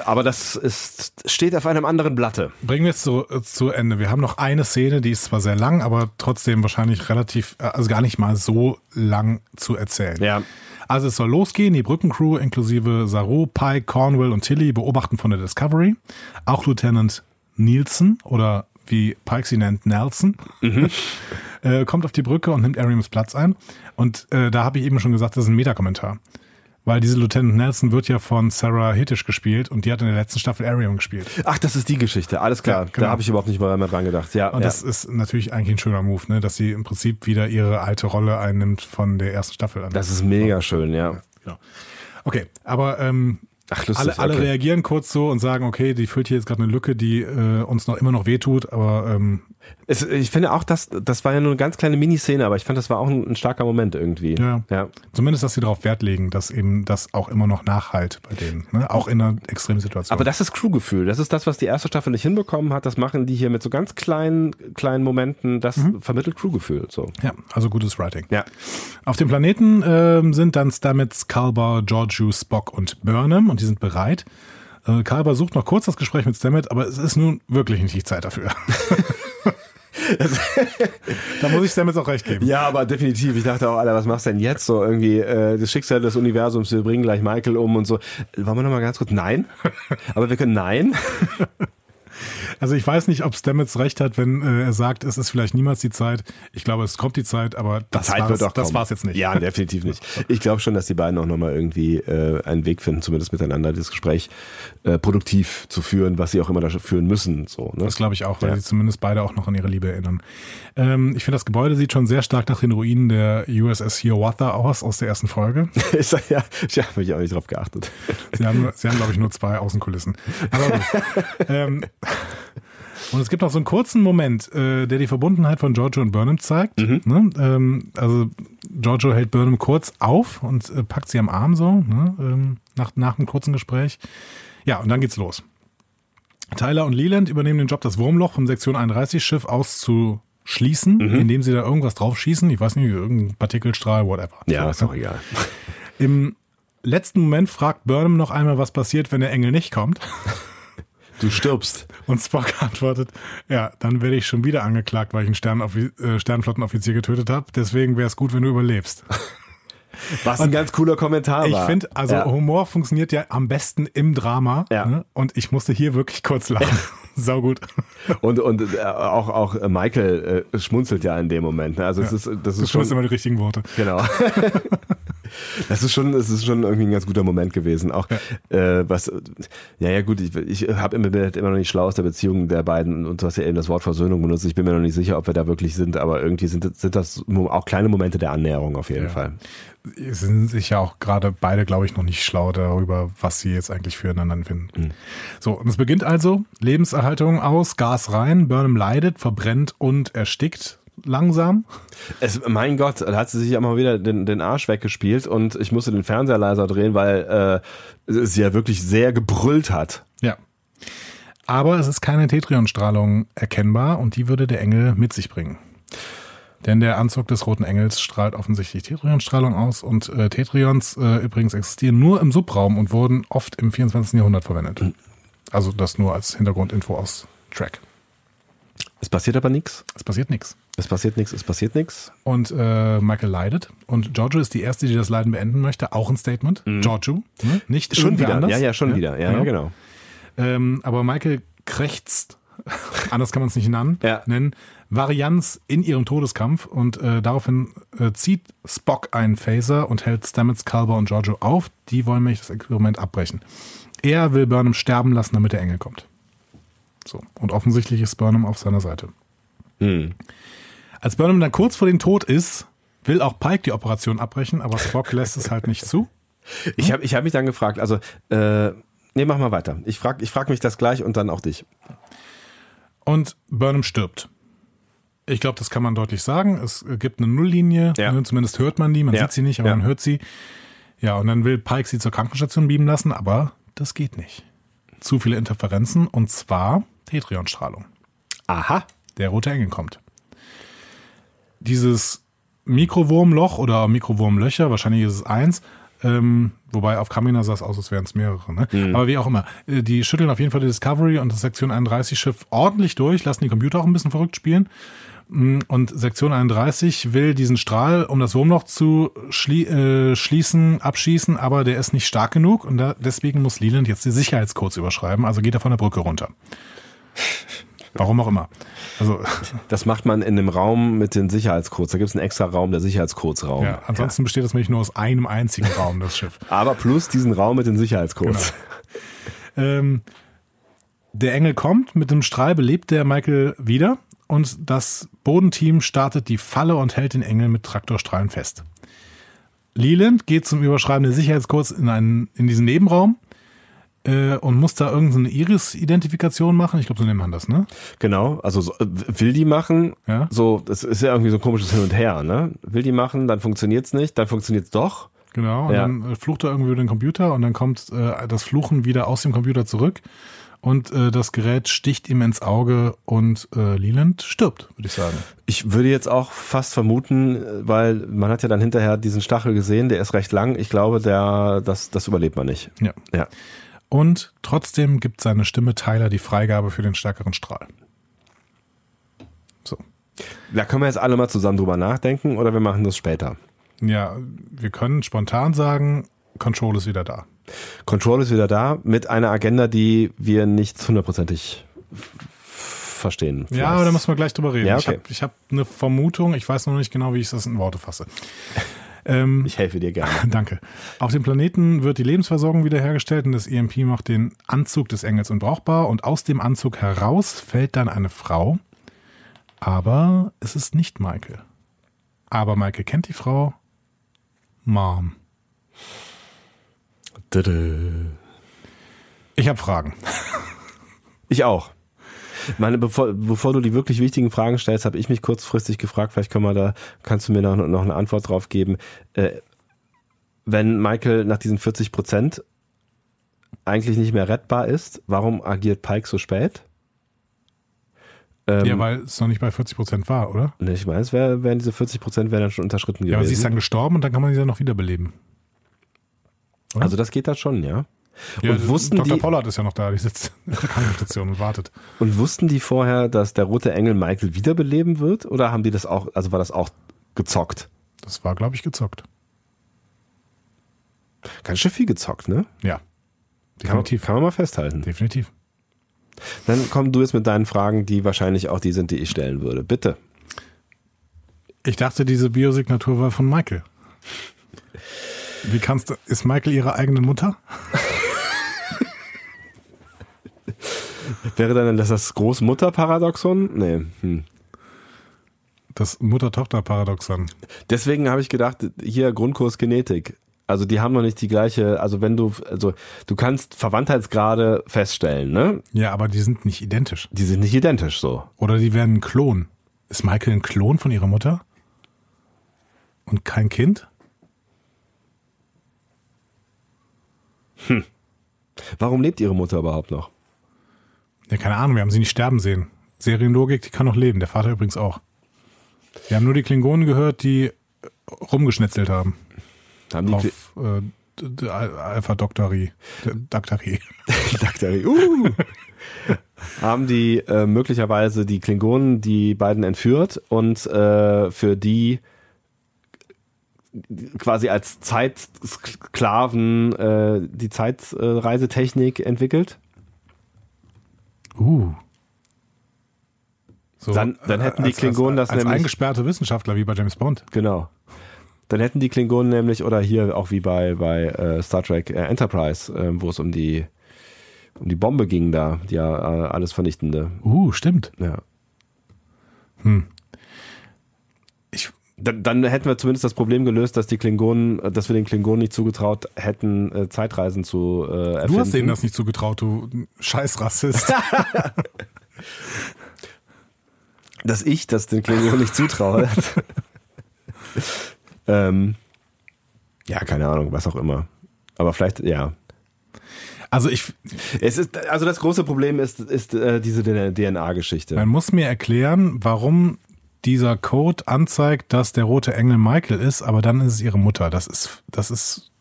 Aber das ist, steht auf einem anderen Blatte. Bringen wir es zu, zu Ende. Wir haben noch eine Szene, die ist zwar sehr lang, aber trotzdem wahrscheinlich relativ, also gar nicht mal so lang zu erzählen. Ja. Also es soll losgehen, die Brückencrew inklusive Saru, Pike, Cornwell und Tilly beobachten von der Discovery. Auch Lieutenant Nielsen oder wie Pike sie nennt, Nelson, mhm. äh, kommt auf die Brücke und nimmt Ariams Platz ein. Und äh, da habe ich eben schon gesagt, das ist ein Metakommentar. Weil diese Lieutenant Nelson wird ja von Sarah Hittisch gespielt und die hat in der letzten Staffel Arium gespielt. Ach, das ist die Geschichte, alles klar. Ja, genau. Da habe ich überhaupt nicht mal mehr dran gedacht. Ja, und ja. das ist natürlich eigentlich ein schöner Move, ne? dass sie im Prinzip wieder ihre alte Rolle einnimmt von der ersten Staffel. An. Das ist mega schön, ja. ja. Okay, aber ähm, Ach, lustig, alle, alle okay. reagieren kurz so und sagen, okay, die füllt hier jetzt gerade eine Lücke, die äh, uns noch immer noch wehtut, aber ähm, es, ich finde auch, dass das war ja nur eine ganz kleine Miniszene, aber ich fand, das war auch ein, ein, starker Moment irgendwie. Ja. ja. Zumindest, dass sie darauf Wert legen, dass eben das auch immer noch nachhalt bei denen, ne? auch in einer extremen Situation. Aber das ist Crewgefühl. Das ist das, was die erste Staffel nicht hinbekommen hat. Das machen die hier mit so ganz kleinen, kleinen Momenten. Das mhm. vermittelt Crewgefühl. So. Ja, also gutes Writing. Ja. Auf dem Planeten äh, sind dann Stamets, Kalber, Georgiou, Spock und Burnham und die sind bereit. Äh, Kalber sucht noch kurz das Gespräch mit Stamets, aber es ist nun wirklich nicht die Zeit dafür. da muss ich Sam jetzt auch recht geben. Ja, aber definitiv. Ich dachte auch, Alter, was machst du denn jetzt so irgendwie? Äh, das Schicksal des Universums, wir bringen gleich Michael um und so. Wollen wir nochmal ganz kurz? Nein. Aber wir können nein. Also ich weiß nicht, ob Stamets recht hat, wenn äh, er sagt, es ist vielleicht niemals die Zeit. Ich glaube, es kommt die Zeit, aber das, Zeit war's, das war's jetzt nicht. Ja, definitiv nicht. Ich glaube schon, dass die beiden auch nochmal irgendwie äh, einen Weg finden, zumindest miteinander das Gespräch äh, produktiv zu führen, was sie auch immer dafür führen müssen. So, ne? Das glaube ich auch, weil ja. sie zumindest beide auch noch an ihre Liebe erinnern. Ähm, ich finde, das Gebäude sieht schon sehr stark nach den Ruinen der USS Hiawatha aus, aus der ersten Folge. ja, ich habe mich auch nicht drauf geachtet. Sie haben, sie haben glaube ich, nur zwei Außenkulissen. Aber gut. ähm, und es gibt noch so einen kurzen Moment, äh, der die Verbundenheit von Giorgio und Burnham zeigt. Mhm. Ne? Ähm, also Giorgio hält Burnham kurz auf und äh, packt sie am Arm so, ne, ähm, nach, nach einem kurzen Gespräch. Ja, und dann geht's los. Tyler und Leland übernehmen den Job, das Wurmloch vom Sektion 31 Schiff auszuschließen, Mhm. indem sie da irgendwas draufschießen. Ich weiß nicht, irgendein Partikelstrahl, whatever. Ja, So, ist auch egal. Im letzten Moment fragt Burnham noch einmal, was passiert, wenn der Engel nicht kommt. Du stirbst. Und Spock antwortet, ja, dann werde ich schon wieder angeklagt, weil ich einen Sternoffi äh, Sternflottenoffizier getötet habe. Deswegen wäre es gut, wenn du überlebst. Was ein ganz cooler Kommentar Ich war. finde, also ja. Humor funktioniert ja am besten im Drama. Ja. Ne? Und ich musste hier wirklich kurz lachen. Sau gut. Und, und äh, auch, auch Michael äh, schmunzelt ja in dem Moment. Ne? Also es ist, das Du ist schon, findest immer die richtigen Worte. genau. Das ist schon, es ist schon irgendwie ein ganz guter Moment gewesen. Auch äh, was, ja ja gut, ich, ich habe immer, halt immer noch nicht schlau aus der Beziehung der beiden und du hast ja eben das Wort Versöhnung benutzt. Ich bin mir noch nicht sicher, ob wir da wirklich sind, aber irgendwie sind, sind das auch kleine Momente der Annäherung auf jeden Ja. Fall. Sind sich ja auch gerade beide, glaube ich, noch nicht schlau darüber, was sie jetzt eigentlich füreinander finden. So, und es beginnt also, Lebenserhaltung aus, Gas rein, Burnham leidet, verbrennt und erstickt langsam. Es, mein Gott, da hat sie sich ja mal wieder den, den Arsch weggespielt und ich musste den Fernseher leiser drehen, weil äh, sie ja wirklich sehr gebrüllt hat. Ja. Aber es ist keine Tetrionstrahlung erkennbar und die würde der Engel mit sich bringen. Denn der Anzug des Roten Engels strahlt offensichtlich Tetrionstrahlung aus und äh, Tetrions äh, übrigens existieren nur im Subraum und wurden oft im 24. Jahrhundert verwendet. Also das nur als Hintergrundinfo aus Track. Es passiert aber nichts. Es passiert nichts. Es passiert nichts, es passiert nichts. Und äh, Michael leidet und Giorgio ist die erste, die das Leiden beenden möchte. Auch ein Statement. Giorgio, ne? nicht Schon wieder. anders. Ja, ja, schon wieder. Ja, ja, genau. Ähm, aber Michael krächzt, anders kann man es nicht nennen, Ja. nennen, Varianz in ihrem Todeskampf und äh, daraufhin äh, zieht Spock einen Phaser und hält Stamets, Culber und Giorgio auf. Die wollen nämlich das Experiment abbrechen. Er will Burnham sterben lassen, damit der Engel kommt. So. Und offensichtlich ist Burnham auf seiner Seite. Hm. Als Burnham dann kurz vor dem Tod ist, will auch Pike die Operation abbrechen, aber Spock lässt es halt nicht zu. Ich habe ich hab mich dann gefragt, also, äh, nee, mach mal weiter. Ich frage ich frag mich das gleich und dann auch dich. Und Burnham stirbt. Ich glaube, das kann man deutlich sagen. Es gibt eine Nulllinie, Ja. ne, zumindest hört man die, man Ja. sieht sie nicht, aber Ja. man hört sie. Ja, und dann will Pike sie zur Krankenstation beamen lassen, aber das geht nicht. Zu viele Interferenzen und zwar Tetrionstrahlung. Aha. Der rote Engel kommt. Dieses Mikrowurmloch oder Mikrowurmlöcher, wahrscheinlich ist es eins, ähm, wobei auf Kamina sah es aus, als wären es mehrere. Ne? Aber wie auch immer, äh, die schütteln auf jeden Fall die Discovery und das Sektion 31 Schiff ordentlich durch, lassen die Computer auch ein bisschen verrückt spielen. Mm, Und Sektion 31 will diesen Strahl, um das Wurmloch zu schlie äh, schließen, abschießen, aber der ist nicht stark genug und da, deswegen muss Leland jetzt die Sicherheitscodes überschreiben, also geht er von der Brücke runter. Warum auch immer. Also Das macht man in dem Raum mit den Sicherheitscodes. Da gibt es einen extra Raum, der Sicherheitscodesraum. Ja, ansonsten besteht das nämlich nur aus einem einzigen Raum, das Schiff. Aber plus diesen Raum mit den Sicherheitscodes. Ähm, der Engel kommt, mit dem Strahl belebt der Michael wieder und das Bodenteam startet die Falle und hält den Engel mit Traktorstrahlen fest. Leland geht zum Überschreiben der Sicherheitscodes in, einen, in diesen Nebenraum äh, und muss da irgendeine Iris-Identifikation machen. Ich glaube, so nennt man das, ne? Genau, also so, äh, will die machen, Ja. so, das ist ja irgendwie so ein komisches Hin und Her, ne? Will die machen, dann funktioniert's nicht, dann funktioniert's doch. Genau, und Ja. dann äh, flucht er irgendwie über den Computer und dann kommt äh, das Fluchen wieder aus dem Computer zurück und äh, das Gerät sticht ihm ins Auge und äh, Leland stirbt, würde ich sagen. Ich würde jetzt auch fast vermuten, weil man hat ja dann hinterher diesen Stachel gesehen, der ist recht lang. Ich glaube, der, das, das überlebt man nicht. Ja. Ja. Und trotzdem gibt seine Stimme Tyler die Freigabe für den stärkeren Strahl. So. Da können wir jetzt alle mal zusammen drüber nachdenken oder wir machen das später. Ja, wir können spontan sagen, Control ist wieder da. Control ist wieder da mit einer Agenda, die wir nicht hundertprozentig verstehen. Ja, aber da müssen wir gleich drüber reden. Ja, Ich okay. habe ich hab eine Vermutung, ich weiß noch nicht genau, wie ich das in Worte fasse. Ähm, ich helfe dir gerne. Danke. Auf dem Planeten wird die Lebensversorgung wiederhergestellt und das EMP macht den Anzug des Engels unbrauchbar und aus dem Anzug heraus fällt dann eine Frau. Aber es ist nicht Michael. Aber Michael kennt die Frau. Mom. Ich habe Fragen. Ich auch. Meine, bevor, bevor du die wirklich wichtigen Fragen stellst, habe ich mich kurzfristig gefragt, vielleicht können wir da, kannst du mir noch, noch eine Antwort drauf geben. Äh, wenn Michael nach diesen 40 Prozent eigentlich nicht mehr rettbar ist, warum agiert Pike so spät? Ähm, ja, weil es noch nicht bei 40 Prozent war, oder? Ne, ich meine, es wär, wären diese 40 Prozent wären dann schon unterschritten gewesen. Ja, aber sie ist dann gestorben und dann kann man sie dann noch wiederbeleben. Oder? Also das geht da schon, ja. Ja, und wussten Dr. Die, Pollard ist ja noch da, die sitzt in der Krankenstation und wartet. Und wussten die vorher, dass der rote Engel Michael wiederbeleben wird? Oder haben die das auch, also war das auch gezockt? Das war, glaube ich, gezockt. Ganz schön viel gezockt, ne? Ja. Definitiv. Kann, kann man mal festhalten. Definitiv. Dann komm du jetzt mit deinen Fragen, die wahrscheinlich auch die sind, die ich stellen würde. Bitte. Ich dachte, diese Biosignatur war von Michael. Wie kannst du, ist Michael ihre eigene Mutter? Wäre dann das das Großmutter-Paradoxon? Nee. Hm. Das Mutter-Tochter-Paradoxon. Deswegen habe ich gedacht, hier Grundkurs Genetik. Also die haben noch nicht die gleiche, also wenn du, also du kannst Verwandtheitsgrade feststellen, ne? Ja, aber die sind nicht identisch. Die sind nicht identisch so. Oder die werden ein Klon. Ist Michael ein Klon von ihrer Mutter? Und kein Kind? Hm. Warum lebt ihre Mutter überhaupt noch? Ja, keine Ahnung, wir haben sie nicht sterben sehen. Serienlogik, die kann noch leben, der Vater übrigens auch. Wir haben nur die Klingonen gehört, die rumgeschnetzelt haben. Haben die auf äh, Alpha Doctori. Doctori. Doctori. Uh. haben die äh, möglicherweise die Klingonen die beiden entführt und äh, für die quasi als Zeitsklaven äh, die Zeitreisetechnik entwickelt? Uh. So, dann, dann hätten die Klingonen als, das als nämlich. eingesperrte Wissenschaftler wie bei James Bond. Genau. Dann hätten die Klingonen nämlich, oder hier auch wie bei, bei äh, Star Trek äh, Enterprise, äh, wo es um die, um die Bombe ging da, die ja äh, alles vernichtende. Uh, stimmt. Ja. Hm. Dann, dann, hätten wir zumindest das Problem gelöst, dass die Klingonen, dass wir den Klingonen nicht zugetraut hätten, äh, Zeitreisen zu äh, erfinden. Du hast denen das nicht zugetraut, du Scheißrassist. dass ich das den Klingonen nicht zutraue. ähm, ja, keine Ahnung, was auch immer. Aber vielleicht, ja. Also ich. Es ist, also das große Problem ist, ist äh, diese DNA-Geschichte. Man muss mir erklären, warum dieser Code anzeigt, dass der rote Engel Michael ist, aber dann ist es ihre Mutter. Das ist, das ist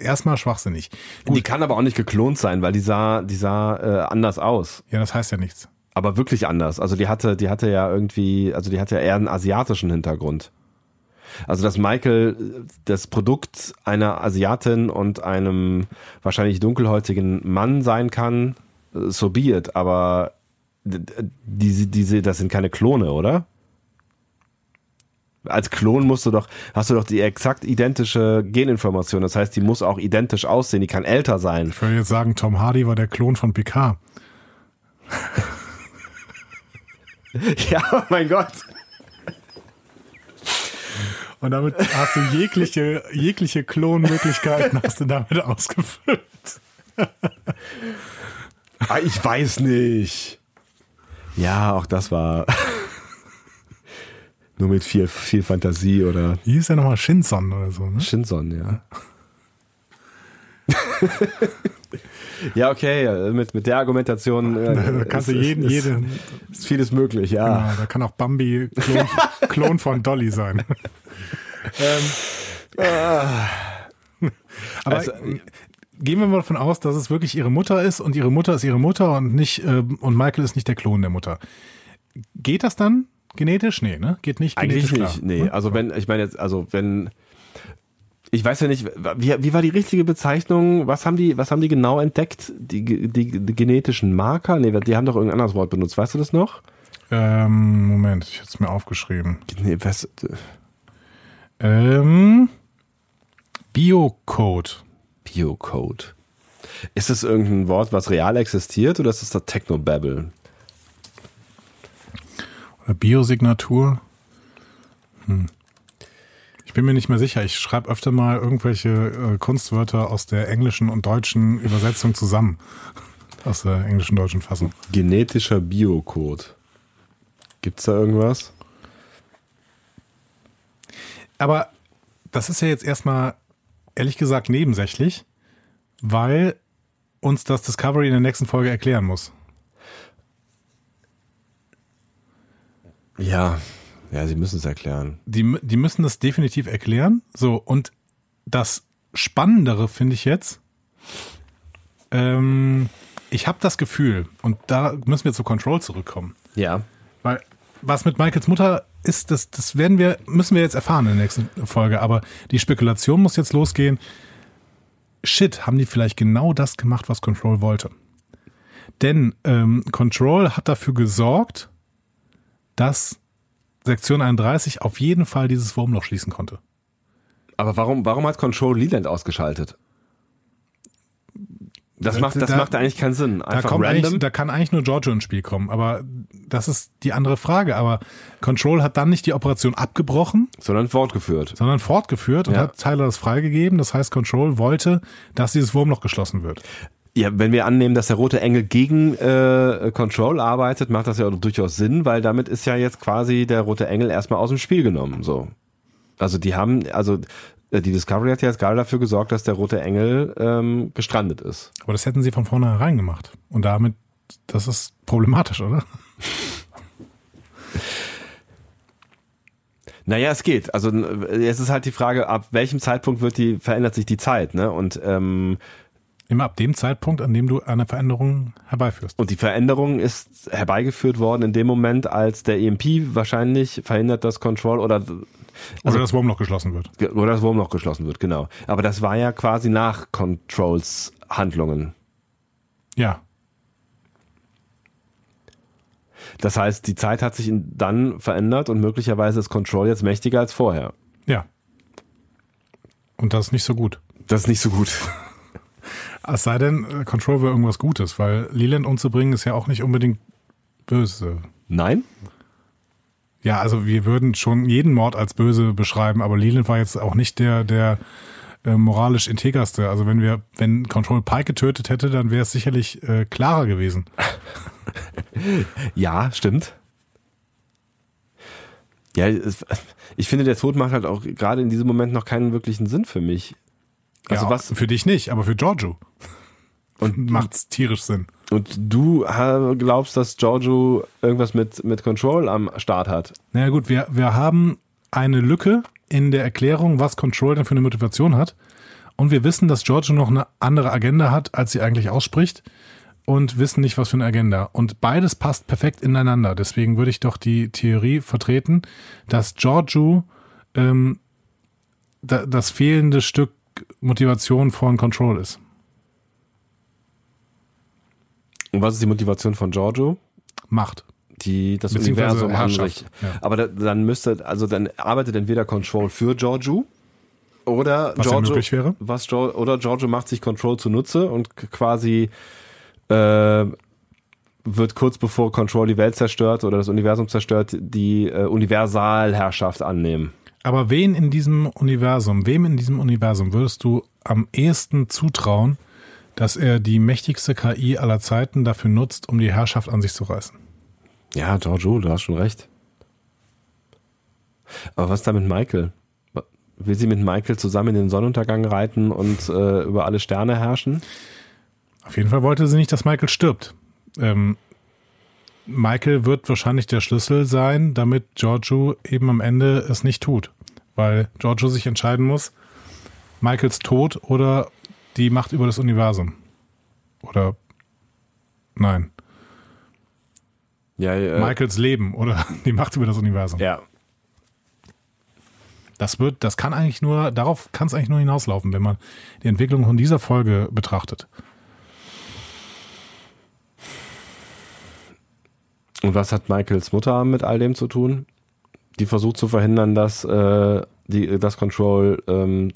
erstmal schwachsinnig. Gut. Die kann aber auch nicht geklont sein, weil die sah, die sah äh, anders aus. Ja, das heißt ja nichts. Aber wirklich anders. Also die hatte, die hatte ja irgendwie, also die hatte ja eher einen asiatischen Hintergrund. Also dass Michael das Produkt einer Asiatin und einem wahrscheinlich dunkelhäutigen Mann sein kann, so be it, aber diese, diese, das sind keine Klone, oder? Als Klon musst du doch, hast du doch die exakt identische Geninformation. Das heißt, die muss auch identisch aussehen, die kann älter sein. Ich würde jetzt sagen, Tom Hardy war der Klon von Picard. ja, oh mein Gott. Und damit hast du jegliche, jegliche Klonmöglichkeiten hast du damit ausgefüllt. ah, ich weiß nicht. Ja, auch das war nur mit viel, viel Fantasie oder. Wie hieß ja nochmal Shinson oder so, ne? Shinson, ja. ja, okay, mit, mit der Argumentation. Äh, da kannst ist, du jeden, ist, jede. Ist vieles möglich, ja. Genau, da kann auch Bambi Klon, Klon von Dolly sein. ähm, aber also, gehen wir mal davon aus, dass es wirklich ihre Mutter ist und ihre Mutter ist ihre Mutter und nicht äh, und Michael ist nicht der Klon der Mutter. Geht das dann genetisch? Nee, ne? Geht nicht genetisch Eigentlich nicht, klar. nee. Also wenn, ich meine jetzt, also wenn ich weiß ja nicht, wie, wie war die richtige Bezeichnung? Was haben die, was haben die genau entdeckt? Die, die, die genetischen Marker? Nee, die haben doch irgendein anderes Wort benutzt. Weißt du das noch? Ähm, Moment, ich hatte es mir aufgeschrieben. Nee, was? Ähm, Biocode. Biocode. Ist das irgendein Wort, was real existiert oder ist das der Technobabble? Biosignatur? Hm. Ich bin mir nicht mehr sicher. Ich schreibe öfter mal irgendwelche äh, Kunstwörter aus der englischen und deutschen Übersetzung zusammen. aus der englischen deutschen Fassung. Genetischer Biocode. Gibt's da irgendwas? Aber das ist ja jetzt erstmal, ehrlich gesagt, nebensächlich, weil uns das Discovery in der nächsten Folge erklären muss. Ja, ja, sie müssen es erklären. Die, die müssen das definitiv erklären. So, und das Spannendere finde ich jetzt, ähm, ich habe das Gefühl, und da müssen wir zu Control zurückkommen. Ja. Weil was mit Michaels Mutter ist, das, das werden wir, müssen wir jetzt erfahren in der nächsten Folge. Aber die Spekulation muss jetzt losgehen. Shit, haben die vielleicht genau das gemacht, was Control wollte? Denn ähm, Control hat dafür gesorgt, dass Sektion 31 auf jeden Fall dieses Wurmloch schließen konnte. Aber warum, warum hat Control Leland ausgeschaltet? Das Da- macht, das da- macht eigentlich keinen Sinn. Da, Einfach kommt random. da kann eigentlich nur Giorgio ins Spiel kommen. Aber das ist die andere Frage. Aber Control hat dann nicht die Operation abgebrochen, sondern fortgeführt. sondern fortgeführt und Ja. hat Tyler das freigegeben. Das heißt, Control wollte, dass dieses Wurmloch geschlossen wird. Ja, wenn wir annehmen, dass der rote Engel gegen äh, Control arbeitet, macht das ja durchaus Sinn, weil damit ist ja jetzt quasi der rote Engel erstmal aus dem Spiel genommen. So. Also die haben, also äh, die Discovery hat ja jetzt gerade dafür gesorgt, dass der rote Engel ähm, gestrandet ist. Aber das hätten sie von vornherein gemacht. Und damit, das ist problematisch, oder? Naja, es geht. Also jetzt ist halt die Frage, ab welchem Zeitpunkt wird die, verändert sich die Zeit, ne? Und ähm, Immer ab dem Zeitpunkt, an dem du eine Veränderung herbeiführst. Und die Veränderung ist herbeigeführt worden in dem Moment, als der EMP wahrscheinlich verhindert, dass Control oder, Oder Also- das Wurmloch geschlossen wird. oder das Wurmloch geschlossen wird, genau. Aber das war ja quasi nach Controls Handlungen. Ja. Das heißt, die Zeit hat sich dann verändert und möglicherweise ist Control jetzt mächtiger als vorher. Ja. Und das ist nicht so gut. Das ist nicht so gut. Es sei denn, äh, Control wäre irgendwas Gutes, weil Leland umzubringen ist ja auch nicht unbedingt böse. Nein? Ja, also wir würden schon jeden Mord als böse beschreiben, aber Leland war jetzt auch nicht der, der äh, moralisch integerste. Also wenn wir, wenn Control Pike getötet hätte, dann wäre es sicherlich äh, klarer gewesen. Ja, stimmt. Ja, es, ich finde, der Tod macht halt auch gerade in diesem Moment noch keinen wirklichen Sinn für mich. Also ja, was, Für dich nicht, aber für Giorgio und macht's tierisch Sinn. Und du glaubst, dass Giorgio irgendwas mit, mit Control am Start hat? Naja gut, wir, wir haben eine Lücke in der Erklärung, was Control denn für eine Motivation hat. Und wir wissen, dass Giorgio noch eine andere Agenda hat, als sie eigentlich ausspricht. Und wissen nicht, was für eine Agenda. Und beides passt perfekt ineinander. Deswegen würde ich doch die Theorie vertreten, dass Giorgio ähm, da, das fehlende Stück Motivation von Control ist. Und was ist die Motivation von Giorgio? Macht. Die, das Universum an sich. ja. Aber da, dann müsste, also dann arbeitet entweder Control für Giorgio oder Was Giorgio, möglich wäre. was Gior- oder Giorgio macht sich Control zunutze und quasi äh, wird kurz bevor Control die Welt zerstört oder das Universum zerstört, die äh, Universalherrschaft annehmen. Aber wen in diesem Universum, wem in diesem Universum würdest du am ehesten zutrauen, dass er die mächtigste KI aller Zeiten dafür nutzt, um die Herrschaft an sich zu reißen? Ja, Giorgio, du hast schon recht. Aber was ist da mit Michael? Will sie mit Michael zusammen in den Sonnenuntergang reiten und äh, über alle Sterne herrschen? Auf jeden Fall wollte sie nicht, dass Michael stirbt. Ähm, Michael wird wahrscheinlich der Schlüssel sein, damit Giorgio eben am Ende es nicht tut. Weil Giorgio sich entscheiden muss, Michaels Tod oder die Macht über das Universum. Oder nein, Ja, äh, Michaels Leben oder die Macht über das Universum. ja. Das wird, das kann eigentlich nur, darauf kann es eigentlich nur hinauslaufen, wenn man die Entwicklung von dieser Folge betrachtet. Und was hat Michaels Mutter mit all dem zu tun? Die versucht zu verhindern, dass äh, die, das Control ähm,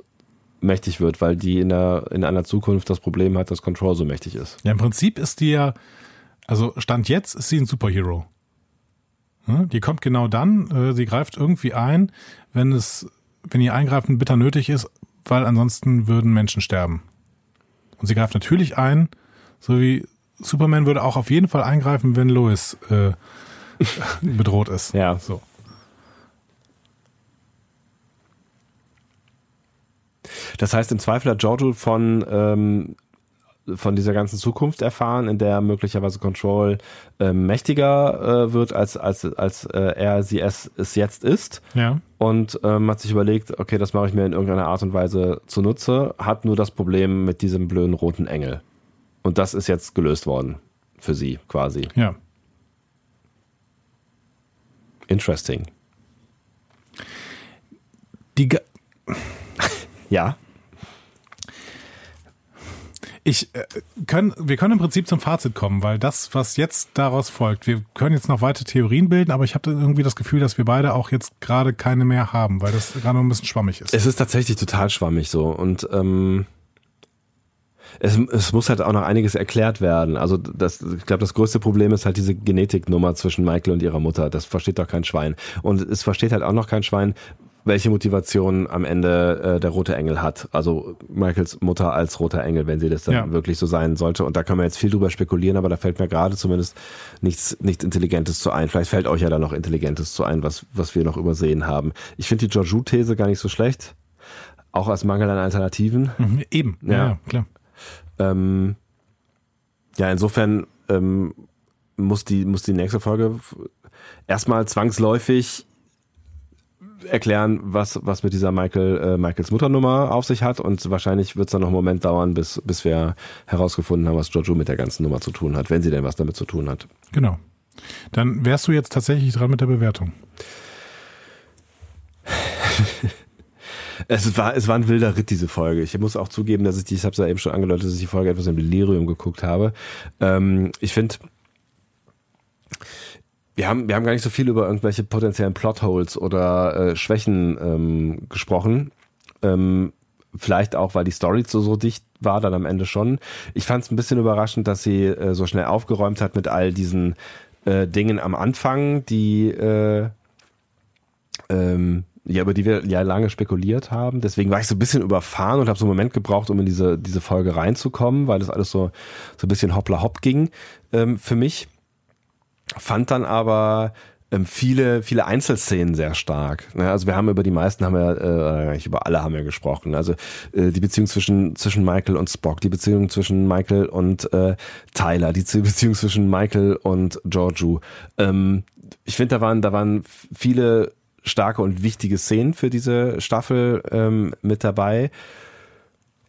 mächtig wird, weil die in, der, in einer Zukunft das Problem hat, dass Control so mächtig ist. Ja, im Prinzip ist die ja, also Stand jetzt ist sie ein Superhero. Hm? Die kommt genau dann, äh, sie greift irgendwie ein, wenn es, wenn ihr Eingreifen bitter nötig ist, weil ansonsten würden Menschen sterben. Und sie greift natürlich ein, so wie Superman würde auch auf jeden Fall eingreifen, wenn Lois äh, bedroht ist. Ja. So. Das heißt, im Zweifel hat Giorgio von, ähm, von dieser ganzen Zukunft erfahren, in der möglicherweise Control äh, mächtiger äh, wird, als, als, als äh, er sie es, es jetzt ist. Ja. Und ähm, hat sich überlegt, okay, das mache ich mir in irgendeiner Art und Weise zunutze, hat nur das Problem mit diesem blöden roten Engel. Und das ist jetzt gelöst worden für sie quasi. Ja. Interesting. Die, Ge- Ja. Ich äh, können, wir können im Prinzip zum Fazit kommen, weil das, was jetzt daraus folgt, wir können jetzt noch weitere Theorien bilden, aber ich habe irgendwie das Gefühl, dass wir beide auch jetzt gerade keine mehr haben, weil das gerade noch ein bisschen schwammig ist. Es ist tatsächlich total schwammig so und ähm, es, es muss halt auch noch einiges erklärt werden. Also das, ich glaube, das größte Problem ist halt diese Genetiknummer zwischen Michael und ihrer Mutter. Das versteht doch kein Schwein. Und es versteht halt auch noch kein Schwein, welche Motivation am Ende äh, der rote Engel hat. Also Michaels Mutter als roter Engel, wenn sie das dann Ja. wirklich so sein sollte. Und da kann man jetzt viel drüber spekulieren, aber da fällt mir gerade zumindest nichts, nichts Intelligentes zu ein. Vielleicht fällt euch ja da noch Intelligentes zu ein, was, was wir noch übersehen haben. Ich finde die Georgiou-These gar nicht so schlecht. Auch als Mangel an Alternativen. Mhm, Eben, ja, Ja. ja klar. Ähm, ja, insofern ähm, muss, die, muss die nächste Folge erstmal zwangsläufig erklären, was, was mit dieser Michael, äh, Michaels Mutternummer auf sich hat und wahrscheinlich wird es dann noch einen Moment dauern, bis, bis wir herausgefunden haben, was Jojo mit der ganzen Nummer zu tun hat, wenn sie denn was damit zu tun hat. Genau. Dann wärst du jetzt tatsächlich dran mit der Bewertung. Es war, es war ein wilder Ritt, diese Folge. Ich muss auch zugeben, dass ich die, ich habe es ja eben schon angedeutet, dass ich die Folge etwas im Delirium geguckt habe. Ähm, ich finde, wir haben, wir haben gar nicht so viel über irgendwelche potenziellen Plotholes oder äh, Schwächen ähm, gesprochen. Ähm, vielleicht auch, weil die Story so, so dicht war, dann am Ende schon. Ich fand es ein bisschen überraschend, dass sie äh, so schnell aufgeräumt hat mit all diesen äh, Dingen am Anfang, die äh, ähm, ja, über die wir ja lange spekuliert haben. Deswegen war ich so ein bisschen überfahren und habe so einen Moment gebraucht, um in diese, diese Folge reinzukommen, weil das alles so, so ein bisschen hoppla hopp ging ähm, für mich. Fand dann aber ähm, viele, viele Einzelszenen sehr stark. Ne? Also wir haben über die meisten haben wir, äh, eigentlich über alle haben wir gesprochen. Also äh, die Beziehung zwischen, zwischen Michael und Spock, die Beziehung zwischen Michael und äh, Tyler, die Beziehung zwischen Michael und Giorgio. Ähm, ich finde, da waren, da waren viele starke und wichtige Szenen für diese Staffel ähm, mit dabei.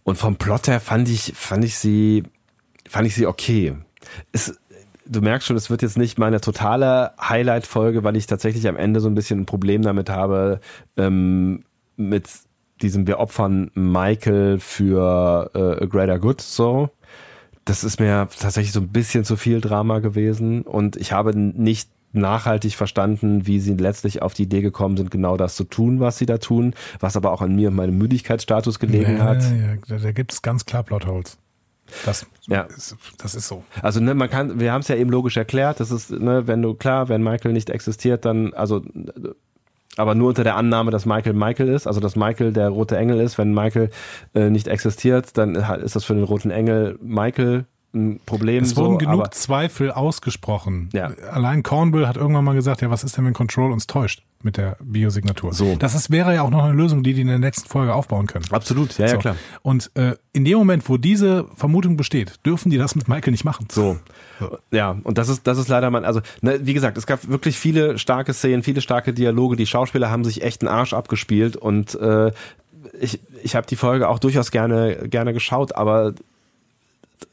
Und vom Plot her fand ich, fand ich sie, fand ich sie okay. Es, du merkst schon, es wird jetzt nicht meine totale Highlight-Folge, weil ich tatsächlich am Ende so ein bisschen ein Problem damit habe, ähm, mit diesem wir opfern Michael für äh, a greater good so. Das ist mir tatsächlich so ein bisschen zu viel Drama gewesen und ich habe nicht nachhaltig verstanden, wie sie letztlich auf die Idee gekommen sind, genau das zu tun, was sie da tun, was aber auch an mir und meinem Müdigkeitsstatus gelegen ja, hat. Ja, da, da gibt es ganz klar Plotholes. Das, Ja. ist, das ist so. Also ne, man kann, wir haben es ja eben logisch erklärt, das ist, ne, wenn du klar, wenn Michael nicht existiert, dann, also aber nur unter der Annahme, dass Michael Michael ist, also dass Michael der rote Engel ist. Wenn Michael äh, nicht existiert, dann ist das für den roten Engel Michael ein Problem. Es wurden so, genug Zweifel ausgesprochen. Ja. Allein Cornwall hat irgendwann mal gesagt, ja, was ist denn, wenn Control uns täuscht mit der Biosignatur? So. Das ist, wäre ja auch noch eine Lösung, die die in der nächsten Folge aufbauen können. absolut, ja, ja So. klar. Und äh, in dem Moment, wo diese Vermutung besteht, dürfen die das mit Michael nicht machen. So. Ja, und das ist, das ist leider man, also, ne, wie gesagt, es gab wirklich viele starke Szenen, viele starke Dialoge. Die Schauspieler haben sich echt einen Arsch abgespielt und äh, ich, ich habe die Folge auch durchaus gerne, gerne geschaut, aber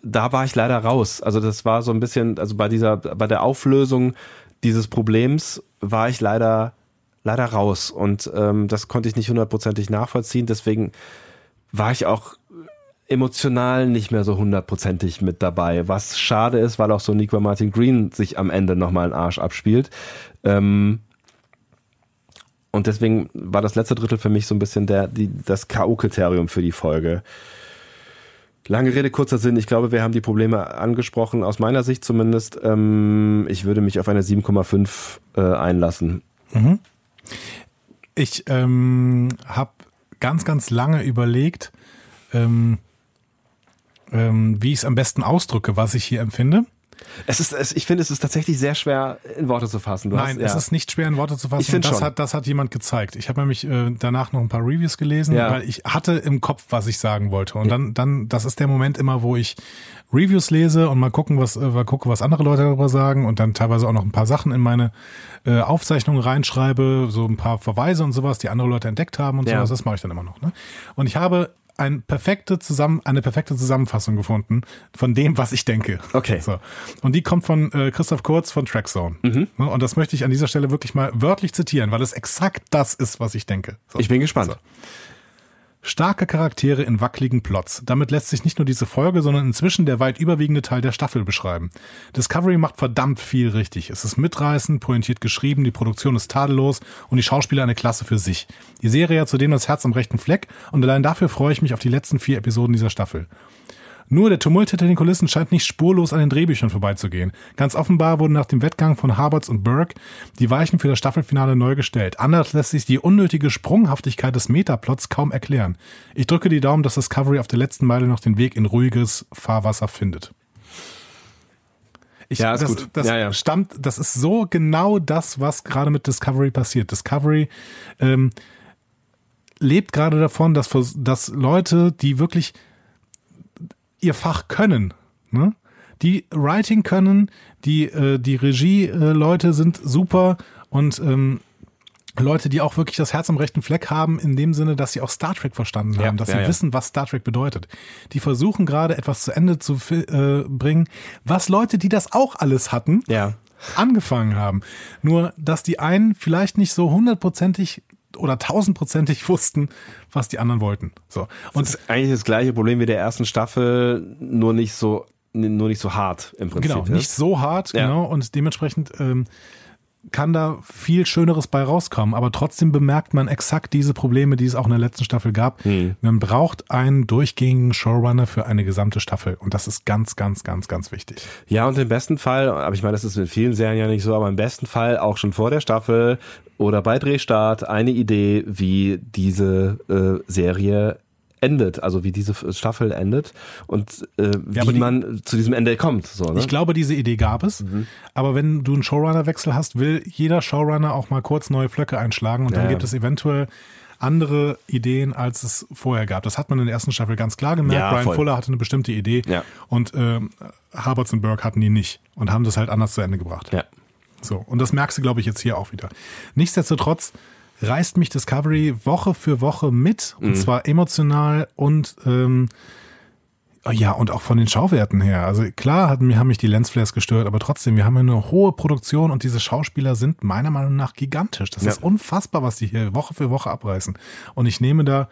da war ich leider raus. Also das war so ein bisschen, also bei dieser, bei der Auflösung dieses Problems war ich leider, leider raus. Und ähm, das konnte ich nicht hundertprozentig nachvollziehen. Deswegen war ich auch emotional nicht mehr so hundertprozentig mit dabei. Was schade ist, weil auch so Nico Martin Green sich am Ende nochmal einen Arsch abspielt. Ähm, und deswegen war das letzte Drittel für mich so ein bisschen der, die, das K.O.-Kriterium für die Folge. Lange Rede, kurzer Sinn. Ich glaube, wir haben die Probleme angesprochen, aus meiner Sicht zumindest. Ähm, ich würde mich auf eine 7,5 äh, einlassen. Ich ähm, habe ganz, ganz lange überlegt, ähm, ähm, wie ich es am besten ausdrücke, was ich hier empfinde. Es ist, es, ich finde, es ist tatsächlich sehr schwer in Worte zu fassen. Du Nein, hast, es ist nicht schwer in Worte zu fassen. Ich finde das schon. hat, das hat jemand gezeigt. Ich habe nämlich äh, danach noch ein paar Reviews gelesen, ja. weil ich hatte im Kopf, was ich sagen wollte. Und dann, dann, das ist der Moment immer, wo ich Reviews lese und mal gucken, was, äh, mal gucke, was andere Leute darüber sagen und dann teilweise auch noch ein paar Sachen in meine äh, Aufzeichnungen reinschreibe, so ein paar Verweise und sowas, die andere Leute entdeckt haben und ja. sowas. Das mache ich dann immer noch. Ne? Und ich habe ein perfekte zusammen, eine perfekte Zusammenfassung gefunden von dem, was ich denke. Okay. So. Und die kommt von äh, Christoph Kurz von Trackzone. Mhm. Und das möchte ich an dieser Stelle wirklich mal wörtlich zitieren, weil es exakt das ist, was ich denke. So. Ich bin gespannt. So. Starke Charaktere in wackeligen Plots. Damit lässt sich nicht nur diese Folge, sondern inzwischen der weit überwiegende Teil der Staffel beschreiben. Discovery macht verdammt viel richtig. Es ist mitreißend, pointiert geschrieben, die Produktion ist tadellos und die Schauspieler eine Klasse für sich. Die Serie hat zudem das Herz am rechten Fleck und allein dafür freue ich mich auf die letzten vier Episoden dieser Staffel. Nur der Tumult hinter den Kulissen scheint nicht spurlos an den Drehbüchern vorbeizugehen. Ganz offenbar wurden nach dem Wettgang von Harberts und Burke die Weichen für das Staffelfinale neu gestellt. Anders lässt sich die unnötige Sprunghaftigkeit des Metaplots kaum erklären. Ich drücke die Daumen, dass Discovery auf der letzten Meile noch den Weg in ruhiges Fahrwasser findet. Ich, ja, ist das, gut. Das ja, ja. stammt, das ist so genau das, was gerade mit Discovery passiert. Discovery ähm, lebt gerade davon, dass, dass Leute, die wirklich ihr Fach können. Ne? Die Writing können, die, äh, die Regie-Leute äh, sind super und ähm, Leute, die auch wirklich das Herz am rechten Fleck haben, in dem Sinne, dass sie auch Star Trek verstanden haben, ja, dass ja, sie ja. wissen, was Star Trek bedeutet. Die versuchen gerade etwas zu Ende zu äh, bringen, was Leute, die das auch alles hatten, angefangen haben. Nur, dass die einen vielleicht nicht so hundertprozentig oder tausendprozentig wussten, was die anderen wollten. So. Und das ist eigentlich das gleiche Problem wie der ersten Staffel, nur nicht so, nur nicht so hart im Prinzip. Genau, nicht so hart, ja. genau. Und dementsprechend ähm, kann da viel Schöneres bei rauskommen. Aber trotzdem bemerkt man exakt diese Probleme, die es auch in der letzten Staffel gab. Hm. Man braucht einen durchgehenden Showrunner für eine gesamte Staffel. Und das ist ganz, ganz, ganz, ganz wichtig. Ja, und im besten Fall, aber ich meine, das ist in vielen Serien ja nicht so, aber im besten Fall auch schon vor der Staffel oder bei Drehstart eine Idee, wie diese äh, Serie endet, also wie diese Staffel endet und äh, ja, wie die, man zu diesem Ende kommt. So, ne? Ich glaube, diese Idee gab es, mhm. aber wenn du einen Showrunner-Wechsel hast, will jeder Showrunner auch mal kurz neue Flöcke einschlagen und ja, dann gibt es eventuell andere Ideen, als es vorher gab. Das hat man in der ersten Staffel ganz klar gemerkt. Ja, Brian voll. Fuller hatte eine bestimmte Idee und äh, Harberts und Burke hatten die nicht und haben das halt anders zu Ende gebracht. So, und das merkst du, glaube ich, jetzt hier auch wieder. Nichtsdestotrotz reißt mich Discovery Woche für Woche mit, und mhm. zwar emotional und ähm, ja, und auch von den Schauwerten her. Also klar hatten, haben mich die Lensflares gestört, aber trotzdem, wir haben ja eine hohe Produktion und diese Schauspieler sind meiner Meinung nach gigantisch. Das ja. ist unfassbar, was die hier Woche für Woche abreißen. Und ich nehme da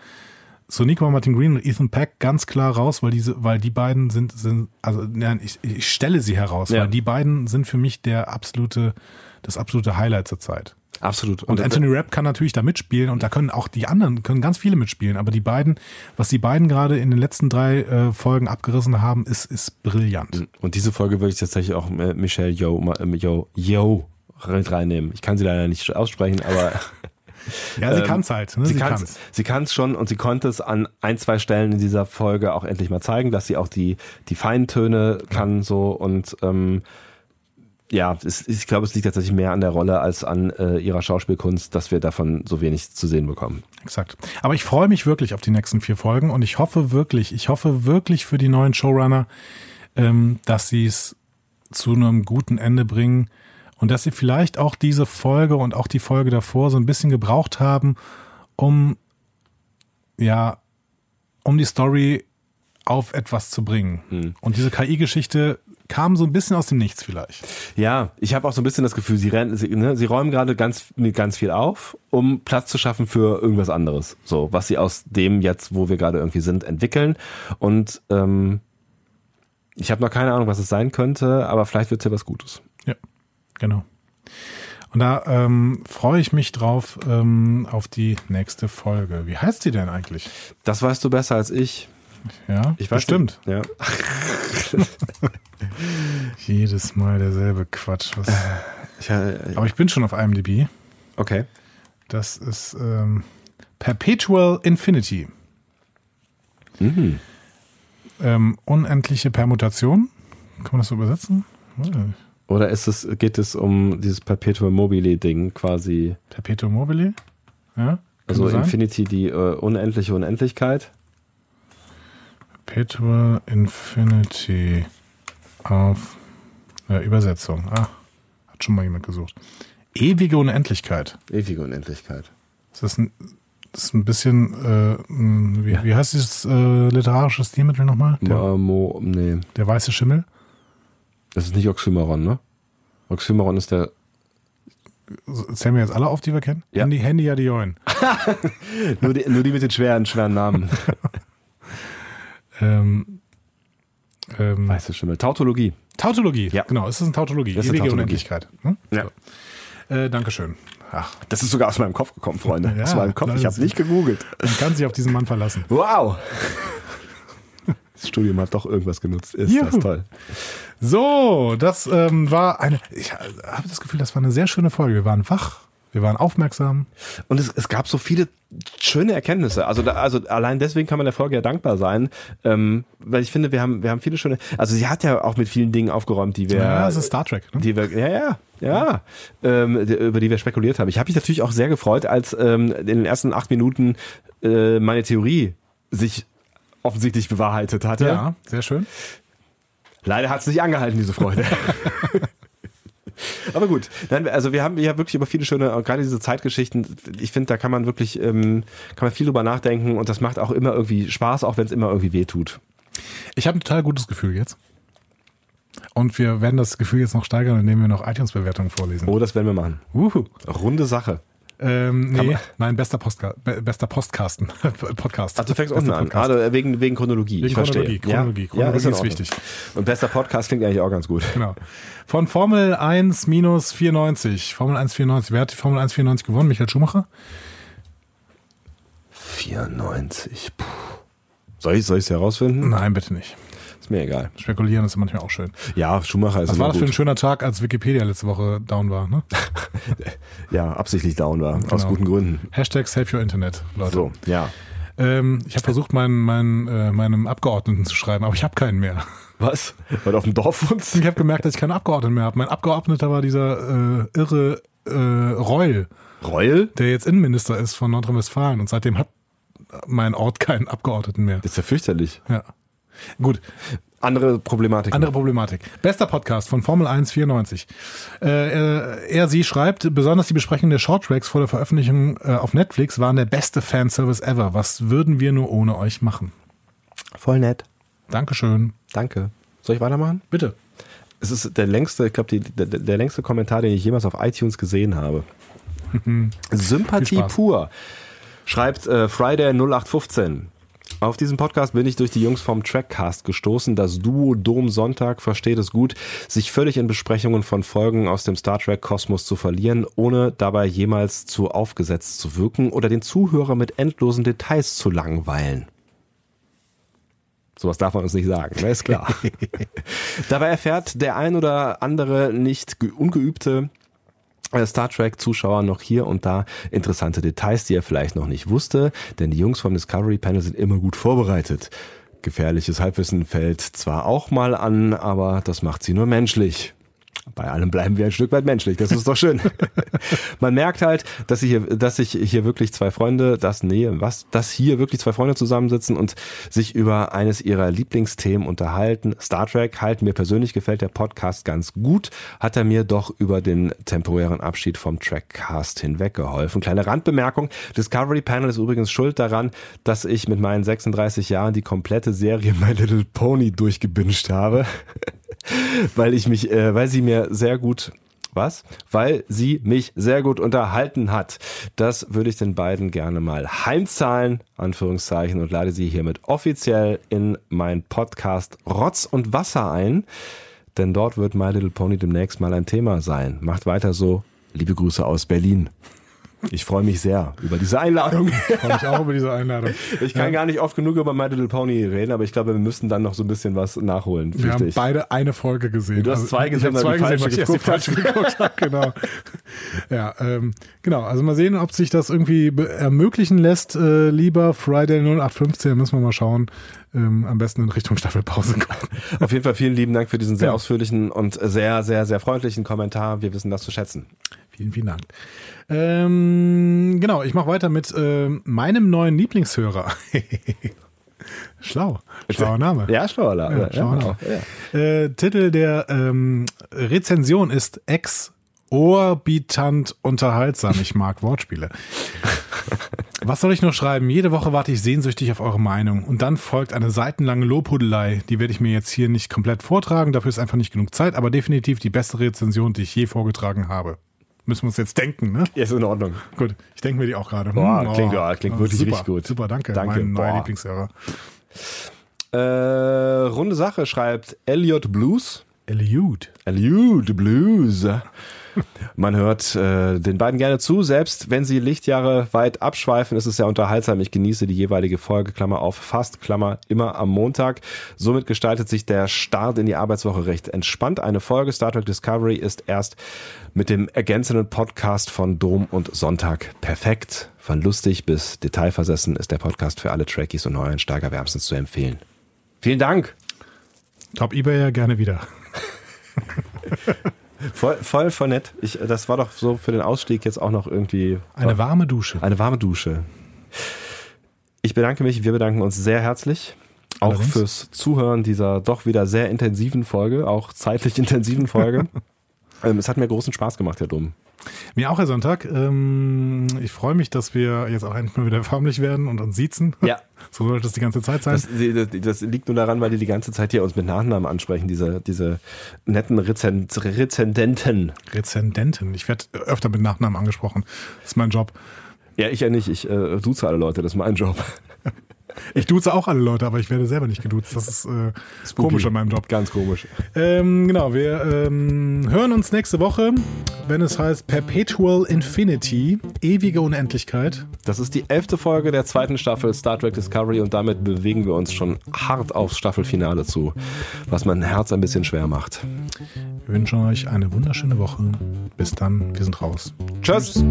Sonico Martin Green und Ethan Peck ganz klar raus, weil diese, weil die beiden sind, sind also nein, ich, ich stelle sie heraus, ja. weil die beiden sind für mich der absolute, das absolute Highlight zur Zeit. Absolut. Und, und Anthony Rapp kann natürlich da mitspielen und da können auch die anderen, können ganz viele mitspielen. Aber die beiden, was die beiden gerade in den letzten drei äh, Folgen abgerissen haben, ist, ist brillant. Und diese Folge würde ich tatsächlich auch äh, Michelle Yo, Yo, Yo reinnehmen. Ich kann sie leider nicht aussprechen, aber. Ja, sie ähm, kann es halt. Ne? Sie, sie kann es sie kann's schon und sie konnte es an ein, zwei Stellen in dieser Folge auch endlich mal zeigen, dass sie auch die, die feinen Töne kann so und ähm, ja, es, ich glaube, es liegt tatsächlich mehr an der Rolle als an äh, ihrer Schauspielkunst, dass wir davon so wenig zu sehen bekommen. Exakt. Aber ich freue mich wirklich auf die nächsten vier Folgen und ich hoffe wirklich, ich hoffe wirklich für die neuen Showrunner, ähm, dass sie es zu einem guten Ende bringen und dass sie vielleicht auch diese Folge und auch die Folge davor so ein bisschen gebraucht haben, um ja, um die Story auf etwas zu bringen. Hm. Und diese KI-Geschichte kam so ein bisschen aus dem Nichts vielleicht. Ja, ich habe auch so ein bisschen das Gefühl, sie, rennen, sie, ne, sie räumen gerade ganz, ganz viel auf, um Platz zu schaffen für irgendwas anderes. So, was sie aus dem jetzt, wo wir gerade irgendwie sind, entwickeln. Und ähm, ich habe noch keine Ahnung, was es sein könnte, aber vielleicht wird es ja was Gutes. Ja, genau. Und da ähm, freue ich mich drauf ähm, auf die nächste Folge. Wie heißt sie denn eigentlich? Das weißt du besser als ich. Ja, ich weiß bestimmt. Ja. Jedes Mal derselbe Quatsch. Was ich, äh, Aber ich bin schon auf IMDb. Okay. Das ist ähm, Perpetual Infinity. Mhm. ähm, unendliche Permutation. Kann man das so übersetzen? Nicht. Oder ist es, geht es um dieses Perpetuum mobile-Ding quasi? Perpetuum mobile? Ja. Also. Infinity, die äh, unendliche Unendlichkeit. Perpetual Infinity auf ja, Übersetzung. Ah, hat schon mal jemand gesucht. Ewige Unendlichkeit. Ewige Unendlichkeit. Ist das ein, das ist ein bisschen, äh, wie, wie heißt dieses äh, literarische Stilmittel nochmal? Der, Mo, Mo, nee, der weiße Schimmel? das ist nicht Oxymoron, ne? Oxymoron ist der. Zählen wir jetzt alle auf, die wir kennen? Ja. Handy, Handy, ja, die Join. Nur die, nur die mit den schweren, schweren Namen. Ähm, ähm, Weißt du schon. Tautologie. Tautologie. Ja. Genau, es ist eine Tautologie. Das ist eine Ewige Tautologie. Unendlichkeit. Hm? Ja. So. Äh, Dankeschön. Ach, Das ist sogar aus meinem Kopf gekommen, Freunde. Ja, aus meinem Kopf. Ich das- habe nicht gegoogelt. man kann sich auf diesen Mann verlassen. Wow. Das Studium hat doch irgendwas genutzt. Ist das Juhu. toll. So, das ähm, war eine, ich habe das Gefühl, das war eine sehr schöne Folge. Wir waren wach, wir waren aufmerksam. Und es, es gab so viele schöne Erkenntnisse. Also, da, also allein deswegen kann man der Folge ja dankbar sein, ähm, weil ich finde, wir haben, wir haben viele schöne. Also sie hat ja auch mit vielen Dingen aufgeräumt, die wir, Ja, es ist Star Trek. Ne? die wir, ja, ja, ja, ähm, über die wir spekuliert haben. Ich habe mich natürlich auch sehr gefreut, als ähm, in den ersten acht Minuten äh, meine Theorie sich offensichtlich bewahrheitet hatte. Ja, sehr schön. Leider hat es nicht angehalten, diese Freude. Aber gut, Nein, also wir haben ja wirklich über viele schöne, gerade diese Zeitgeschichten, ich finde, da kann man wirklich, ähm, kann man viel drüber nachdenken und das macht auch immer irgendwie Spaß, auch wenn es immer irgendwie weh tut. Ich habe ein total gutes Gefühl jetzt. Und wir werden das Gefühl jetzt noch steigern, indem wir noch iTunes-Bewertungen vorlesen. Oh, das werden wir machen. Uhu. Runde Sache. Ähm, nee, man- nein, bester, Postka be bester Postcasten. Podcast. Ach, du fängst unten an. Gerade wegen, wegen Chronologie. Wegen ich verstehe. Chronologie, Chronologie. Ja, Chronologie ja, ist, wichtig. Und bester Podcast klingt eigentlich auch ganz gut. Genau. Von Formel 1 minus 94. Formel 1 94. Wer hat die Formel 1 94 gewonnen? Michael Schumacher? 94. Puh. Soll ich es herausfinden? Nein, bitte nicht. Ist mir egal. Spekulieren ist manchmal auch schön. Ja, Schumacher ist Was war das für ein gut. schöner Tag, als Wikipedia letzte Woche down war? Ne? Ja, absichtlich down war. Aus Genau. guten Gründen. Hashtag Save Your Internet, Leute. So, ja. Ähm, ich habe versucht, meinen, meinen, äh, meinem Abgeordneten zu schreiben, aber ich habe keinen mehr. Was? Weil du auf dem Dorf wohnst? Ich habe gemerkt, dass ich keinen Abgeordneten mehr habe. Mein Abgeordneter war dieser äh, irre äh, Reul, Reul? der jetzt Innenminister ist von Nordrhein-Westfalen und seitdem hat mein Ort keinen Abgeordneten mehr. Das ist ja fürchterlich. Ja. Gut, Andere Problematik. andere Problematik. Bester Podcast von Formel 1 94. Äh, er, er, sie schreibt, besonders die Besprechung der Shorttracks vor der Veröffentlichung äh, auf Netflix waren der beste Fanservice ever. Was würden wir nur ohne euch machen? Voll nett. Dankeschön. Danke. Soll ich weitermachen? Bitte. Es ist der längste, ich glaube, der, der längste Kommentar, den ich jemals auf iTunes gesehen habe. Sympathie pur. Schreibt äh, Friday 0815. Auf diesem Podcast bin ich durch die Jungs vom Trackcast gestoßen. Das Duo Dom Sonntag versteht es gut, sich völlig in Besprechungen von Folgen aus dem Star Trek Kosmos zu verlieren, ohne dabei jemals zu aufgesetzt zu wirken oder den Zuhörer mit endlosen Details zu langweilen. Sowas darf man uns nicht sagen, ne? ist klar. Dabei erfährt der ein oder andere nicht ge- ungeübte Star Trek-Zuschauer noch hier und da interessante Details, die er vielleicht noch nicht wusste, denn die Jungs vom Discovery Panel sind immer gut vorbereitet. Gefährliches Halbwissen fällt zwar auch mal an, aber das macht sie nur menschlich. Bei allem bleiben wir ein Stück weit menschlich, das ist doch schön. Man merkt halt, dass, sie hier, dass sich hier wirklich zwei Freunde, das nee, was, dass hier wirklich zwei Freunde zusammensitzen und sich über eines ihrer Lieblingsthemen unterhalten. Star Trek halt mir persönlich gefällt der Podcast ganz gut, hat er mir doch über den temporären Abschied vom Trackcast hinweg geholfen. Kleine Randbemerkung, Discovery Panel ist übrigens schuld daran, dass ich mit meinen 36 Jahren die komplette Serie My Little Pony durchgebinged habe weil ich mich, äh, weil sie mir sehr gut was? Weil sie mich sehr gut unterhalten hat. Das würde ich den beiden gerne mal heimzahlen, Anführungszeichen, und lade sie hiermit offiziell in mein Podcast Rotz und Wasser ein. Denn dort wird My Little Pony demnächst mal ein Thema sein. Macht weiter so. Liebe Grüße aus Berlin. Ich freue mich sehr über diese Einladung. Ich freue mich auch über diese Einladung. Ich kann ja. gar nicht oft genug über My Little Pony reden, aber ich glaube, wir müssen dann noch so ein bisschen was nachholen. Wir haben ich. beide eine Folge gesehen. Du hast also, zwei gesehen, ich zwei gesehen, weil ich erst die falsche geguckt habe. Genau. Ja, ähm, genau. Also mal sehen, ob sich das irgendwie ermöglichen lässt. Äh, lieber Friday 0815, müssen wir mal schauen. Ähm, am besten in Richtung Staffelpause kommen. Auf jeden Fall vielen lieben Dank für diesen sehr ja. ausführlichen und sehr, sehr, sehr freundlichen Kommentar. Wir wissen das zu schätzen. Vielen, vielen Dank. Ähm, genau, ich mache weiter mit äh, meinem neuen Lieblingshörer. Schlau. Schlauer Name. Ja, schlauer Name. Ja, schlauer Name. Ja. Äh, Titel der ähm, Rezension ist Ex orbitant unterhaltsam. Ich mag Wortspiele. Was soll ich noch schreiben? Jede Woche warte ich sehnsüchtig auf eure Meinung. Und dann folgt eine seitenlange Lobhudelei. Die werde ich mir jetzt hier nicht komplett vortragen. Dafür ist einfach nicht genug Zeit. Aber definitiv die beste Rezension, die ich je vorgetragen habe. Müssen wir uns jetzt denken, ne? Ja, ist in Ordnung. Gut, ich denke mir die auch gerade. Boah, hm, klingt, oh, klingt wirklich super, richtig gut. Super, danke. Danke. Mein neuer Lieblingshörer. Äh, runde Sache schreibt Elliot Blues. Elliot. Elliot Blues. Man hört äh, den beiden gerne zu, selbst wenn sie Lichtjahre weit abschweifen, ist es sehr unterhaltsam. Ich genieße die jeweilige Folge, Klammer auf, fast, Klammer, immer am Montag. Somit gestaltet sich der Start in die Arbeitswoche recht entspannt. Eine Folge Star Trek Discovery ist erst mit dem ergänzenden Podcast von Dom und Sonntag perfekt. Von lustig bis detailversessen ist der Podcast für alle Trekkies und Neueinsteiger wärmstens zu empfehlen. Vielen Dank. Top eBay ja gerne wieder. Voll, voll, voll nett. Ich, das war doch so für den Ausstieg jetzt auch noch irgendwie. Eine warme Dusche. Eine warme Dusche. Ich bedanke mich, wir bedanken uns sehr herzlich. Auch Allerdings. fürs Zuhören dieser doch wieder sehr intensiven Folge, auch zeitlich intensiven Folge. ähm, es hat mir großen Spaß gemacht, Herr Dumm. Mir auch, Herr Sonntag. Ähm, ich freue mich, dass wir jetzt auch endlich mal wieder förmlich werden und uns siezen. Ja. So sollte es die ganze Zeit sein. Das, das, liegt nur daran, weil die die ganze Zeit hier uns mit Nachnamen ansprechen, diese, diese netten Rezent, Rezendenten. Rezendenten. Ich werde öfter mit Nachnamen angesprochen. Das ist mein Job. Ja, ich ja nicht. Ich äh, duze alle Leute, das ist mein Job. Ich duze auch alle Leute, aber ich werde selber nicht geduzt. Das ist äh, komisch an meinem Job. Ganz komisch. Ähm, genau, wir ähm, hören uns nächste Woche, wenn es heißt Perpetual Infinity, ewige Unendlichkeit. Das ist die elfte Folge der zweiten Staffel Star Trek Discovery und damit bewegen wir uns schon hart aufs Staffelfinale zu, was mein Herz ein bisschen schwer macht. Wir wünschen euch eine wunderschöne Woche. Bis dann, wir sind raus. Tschüss. Tschüss.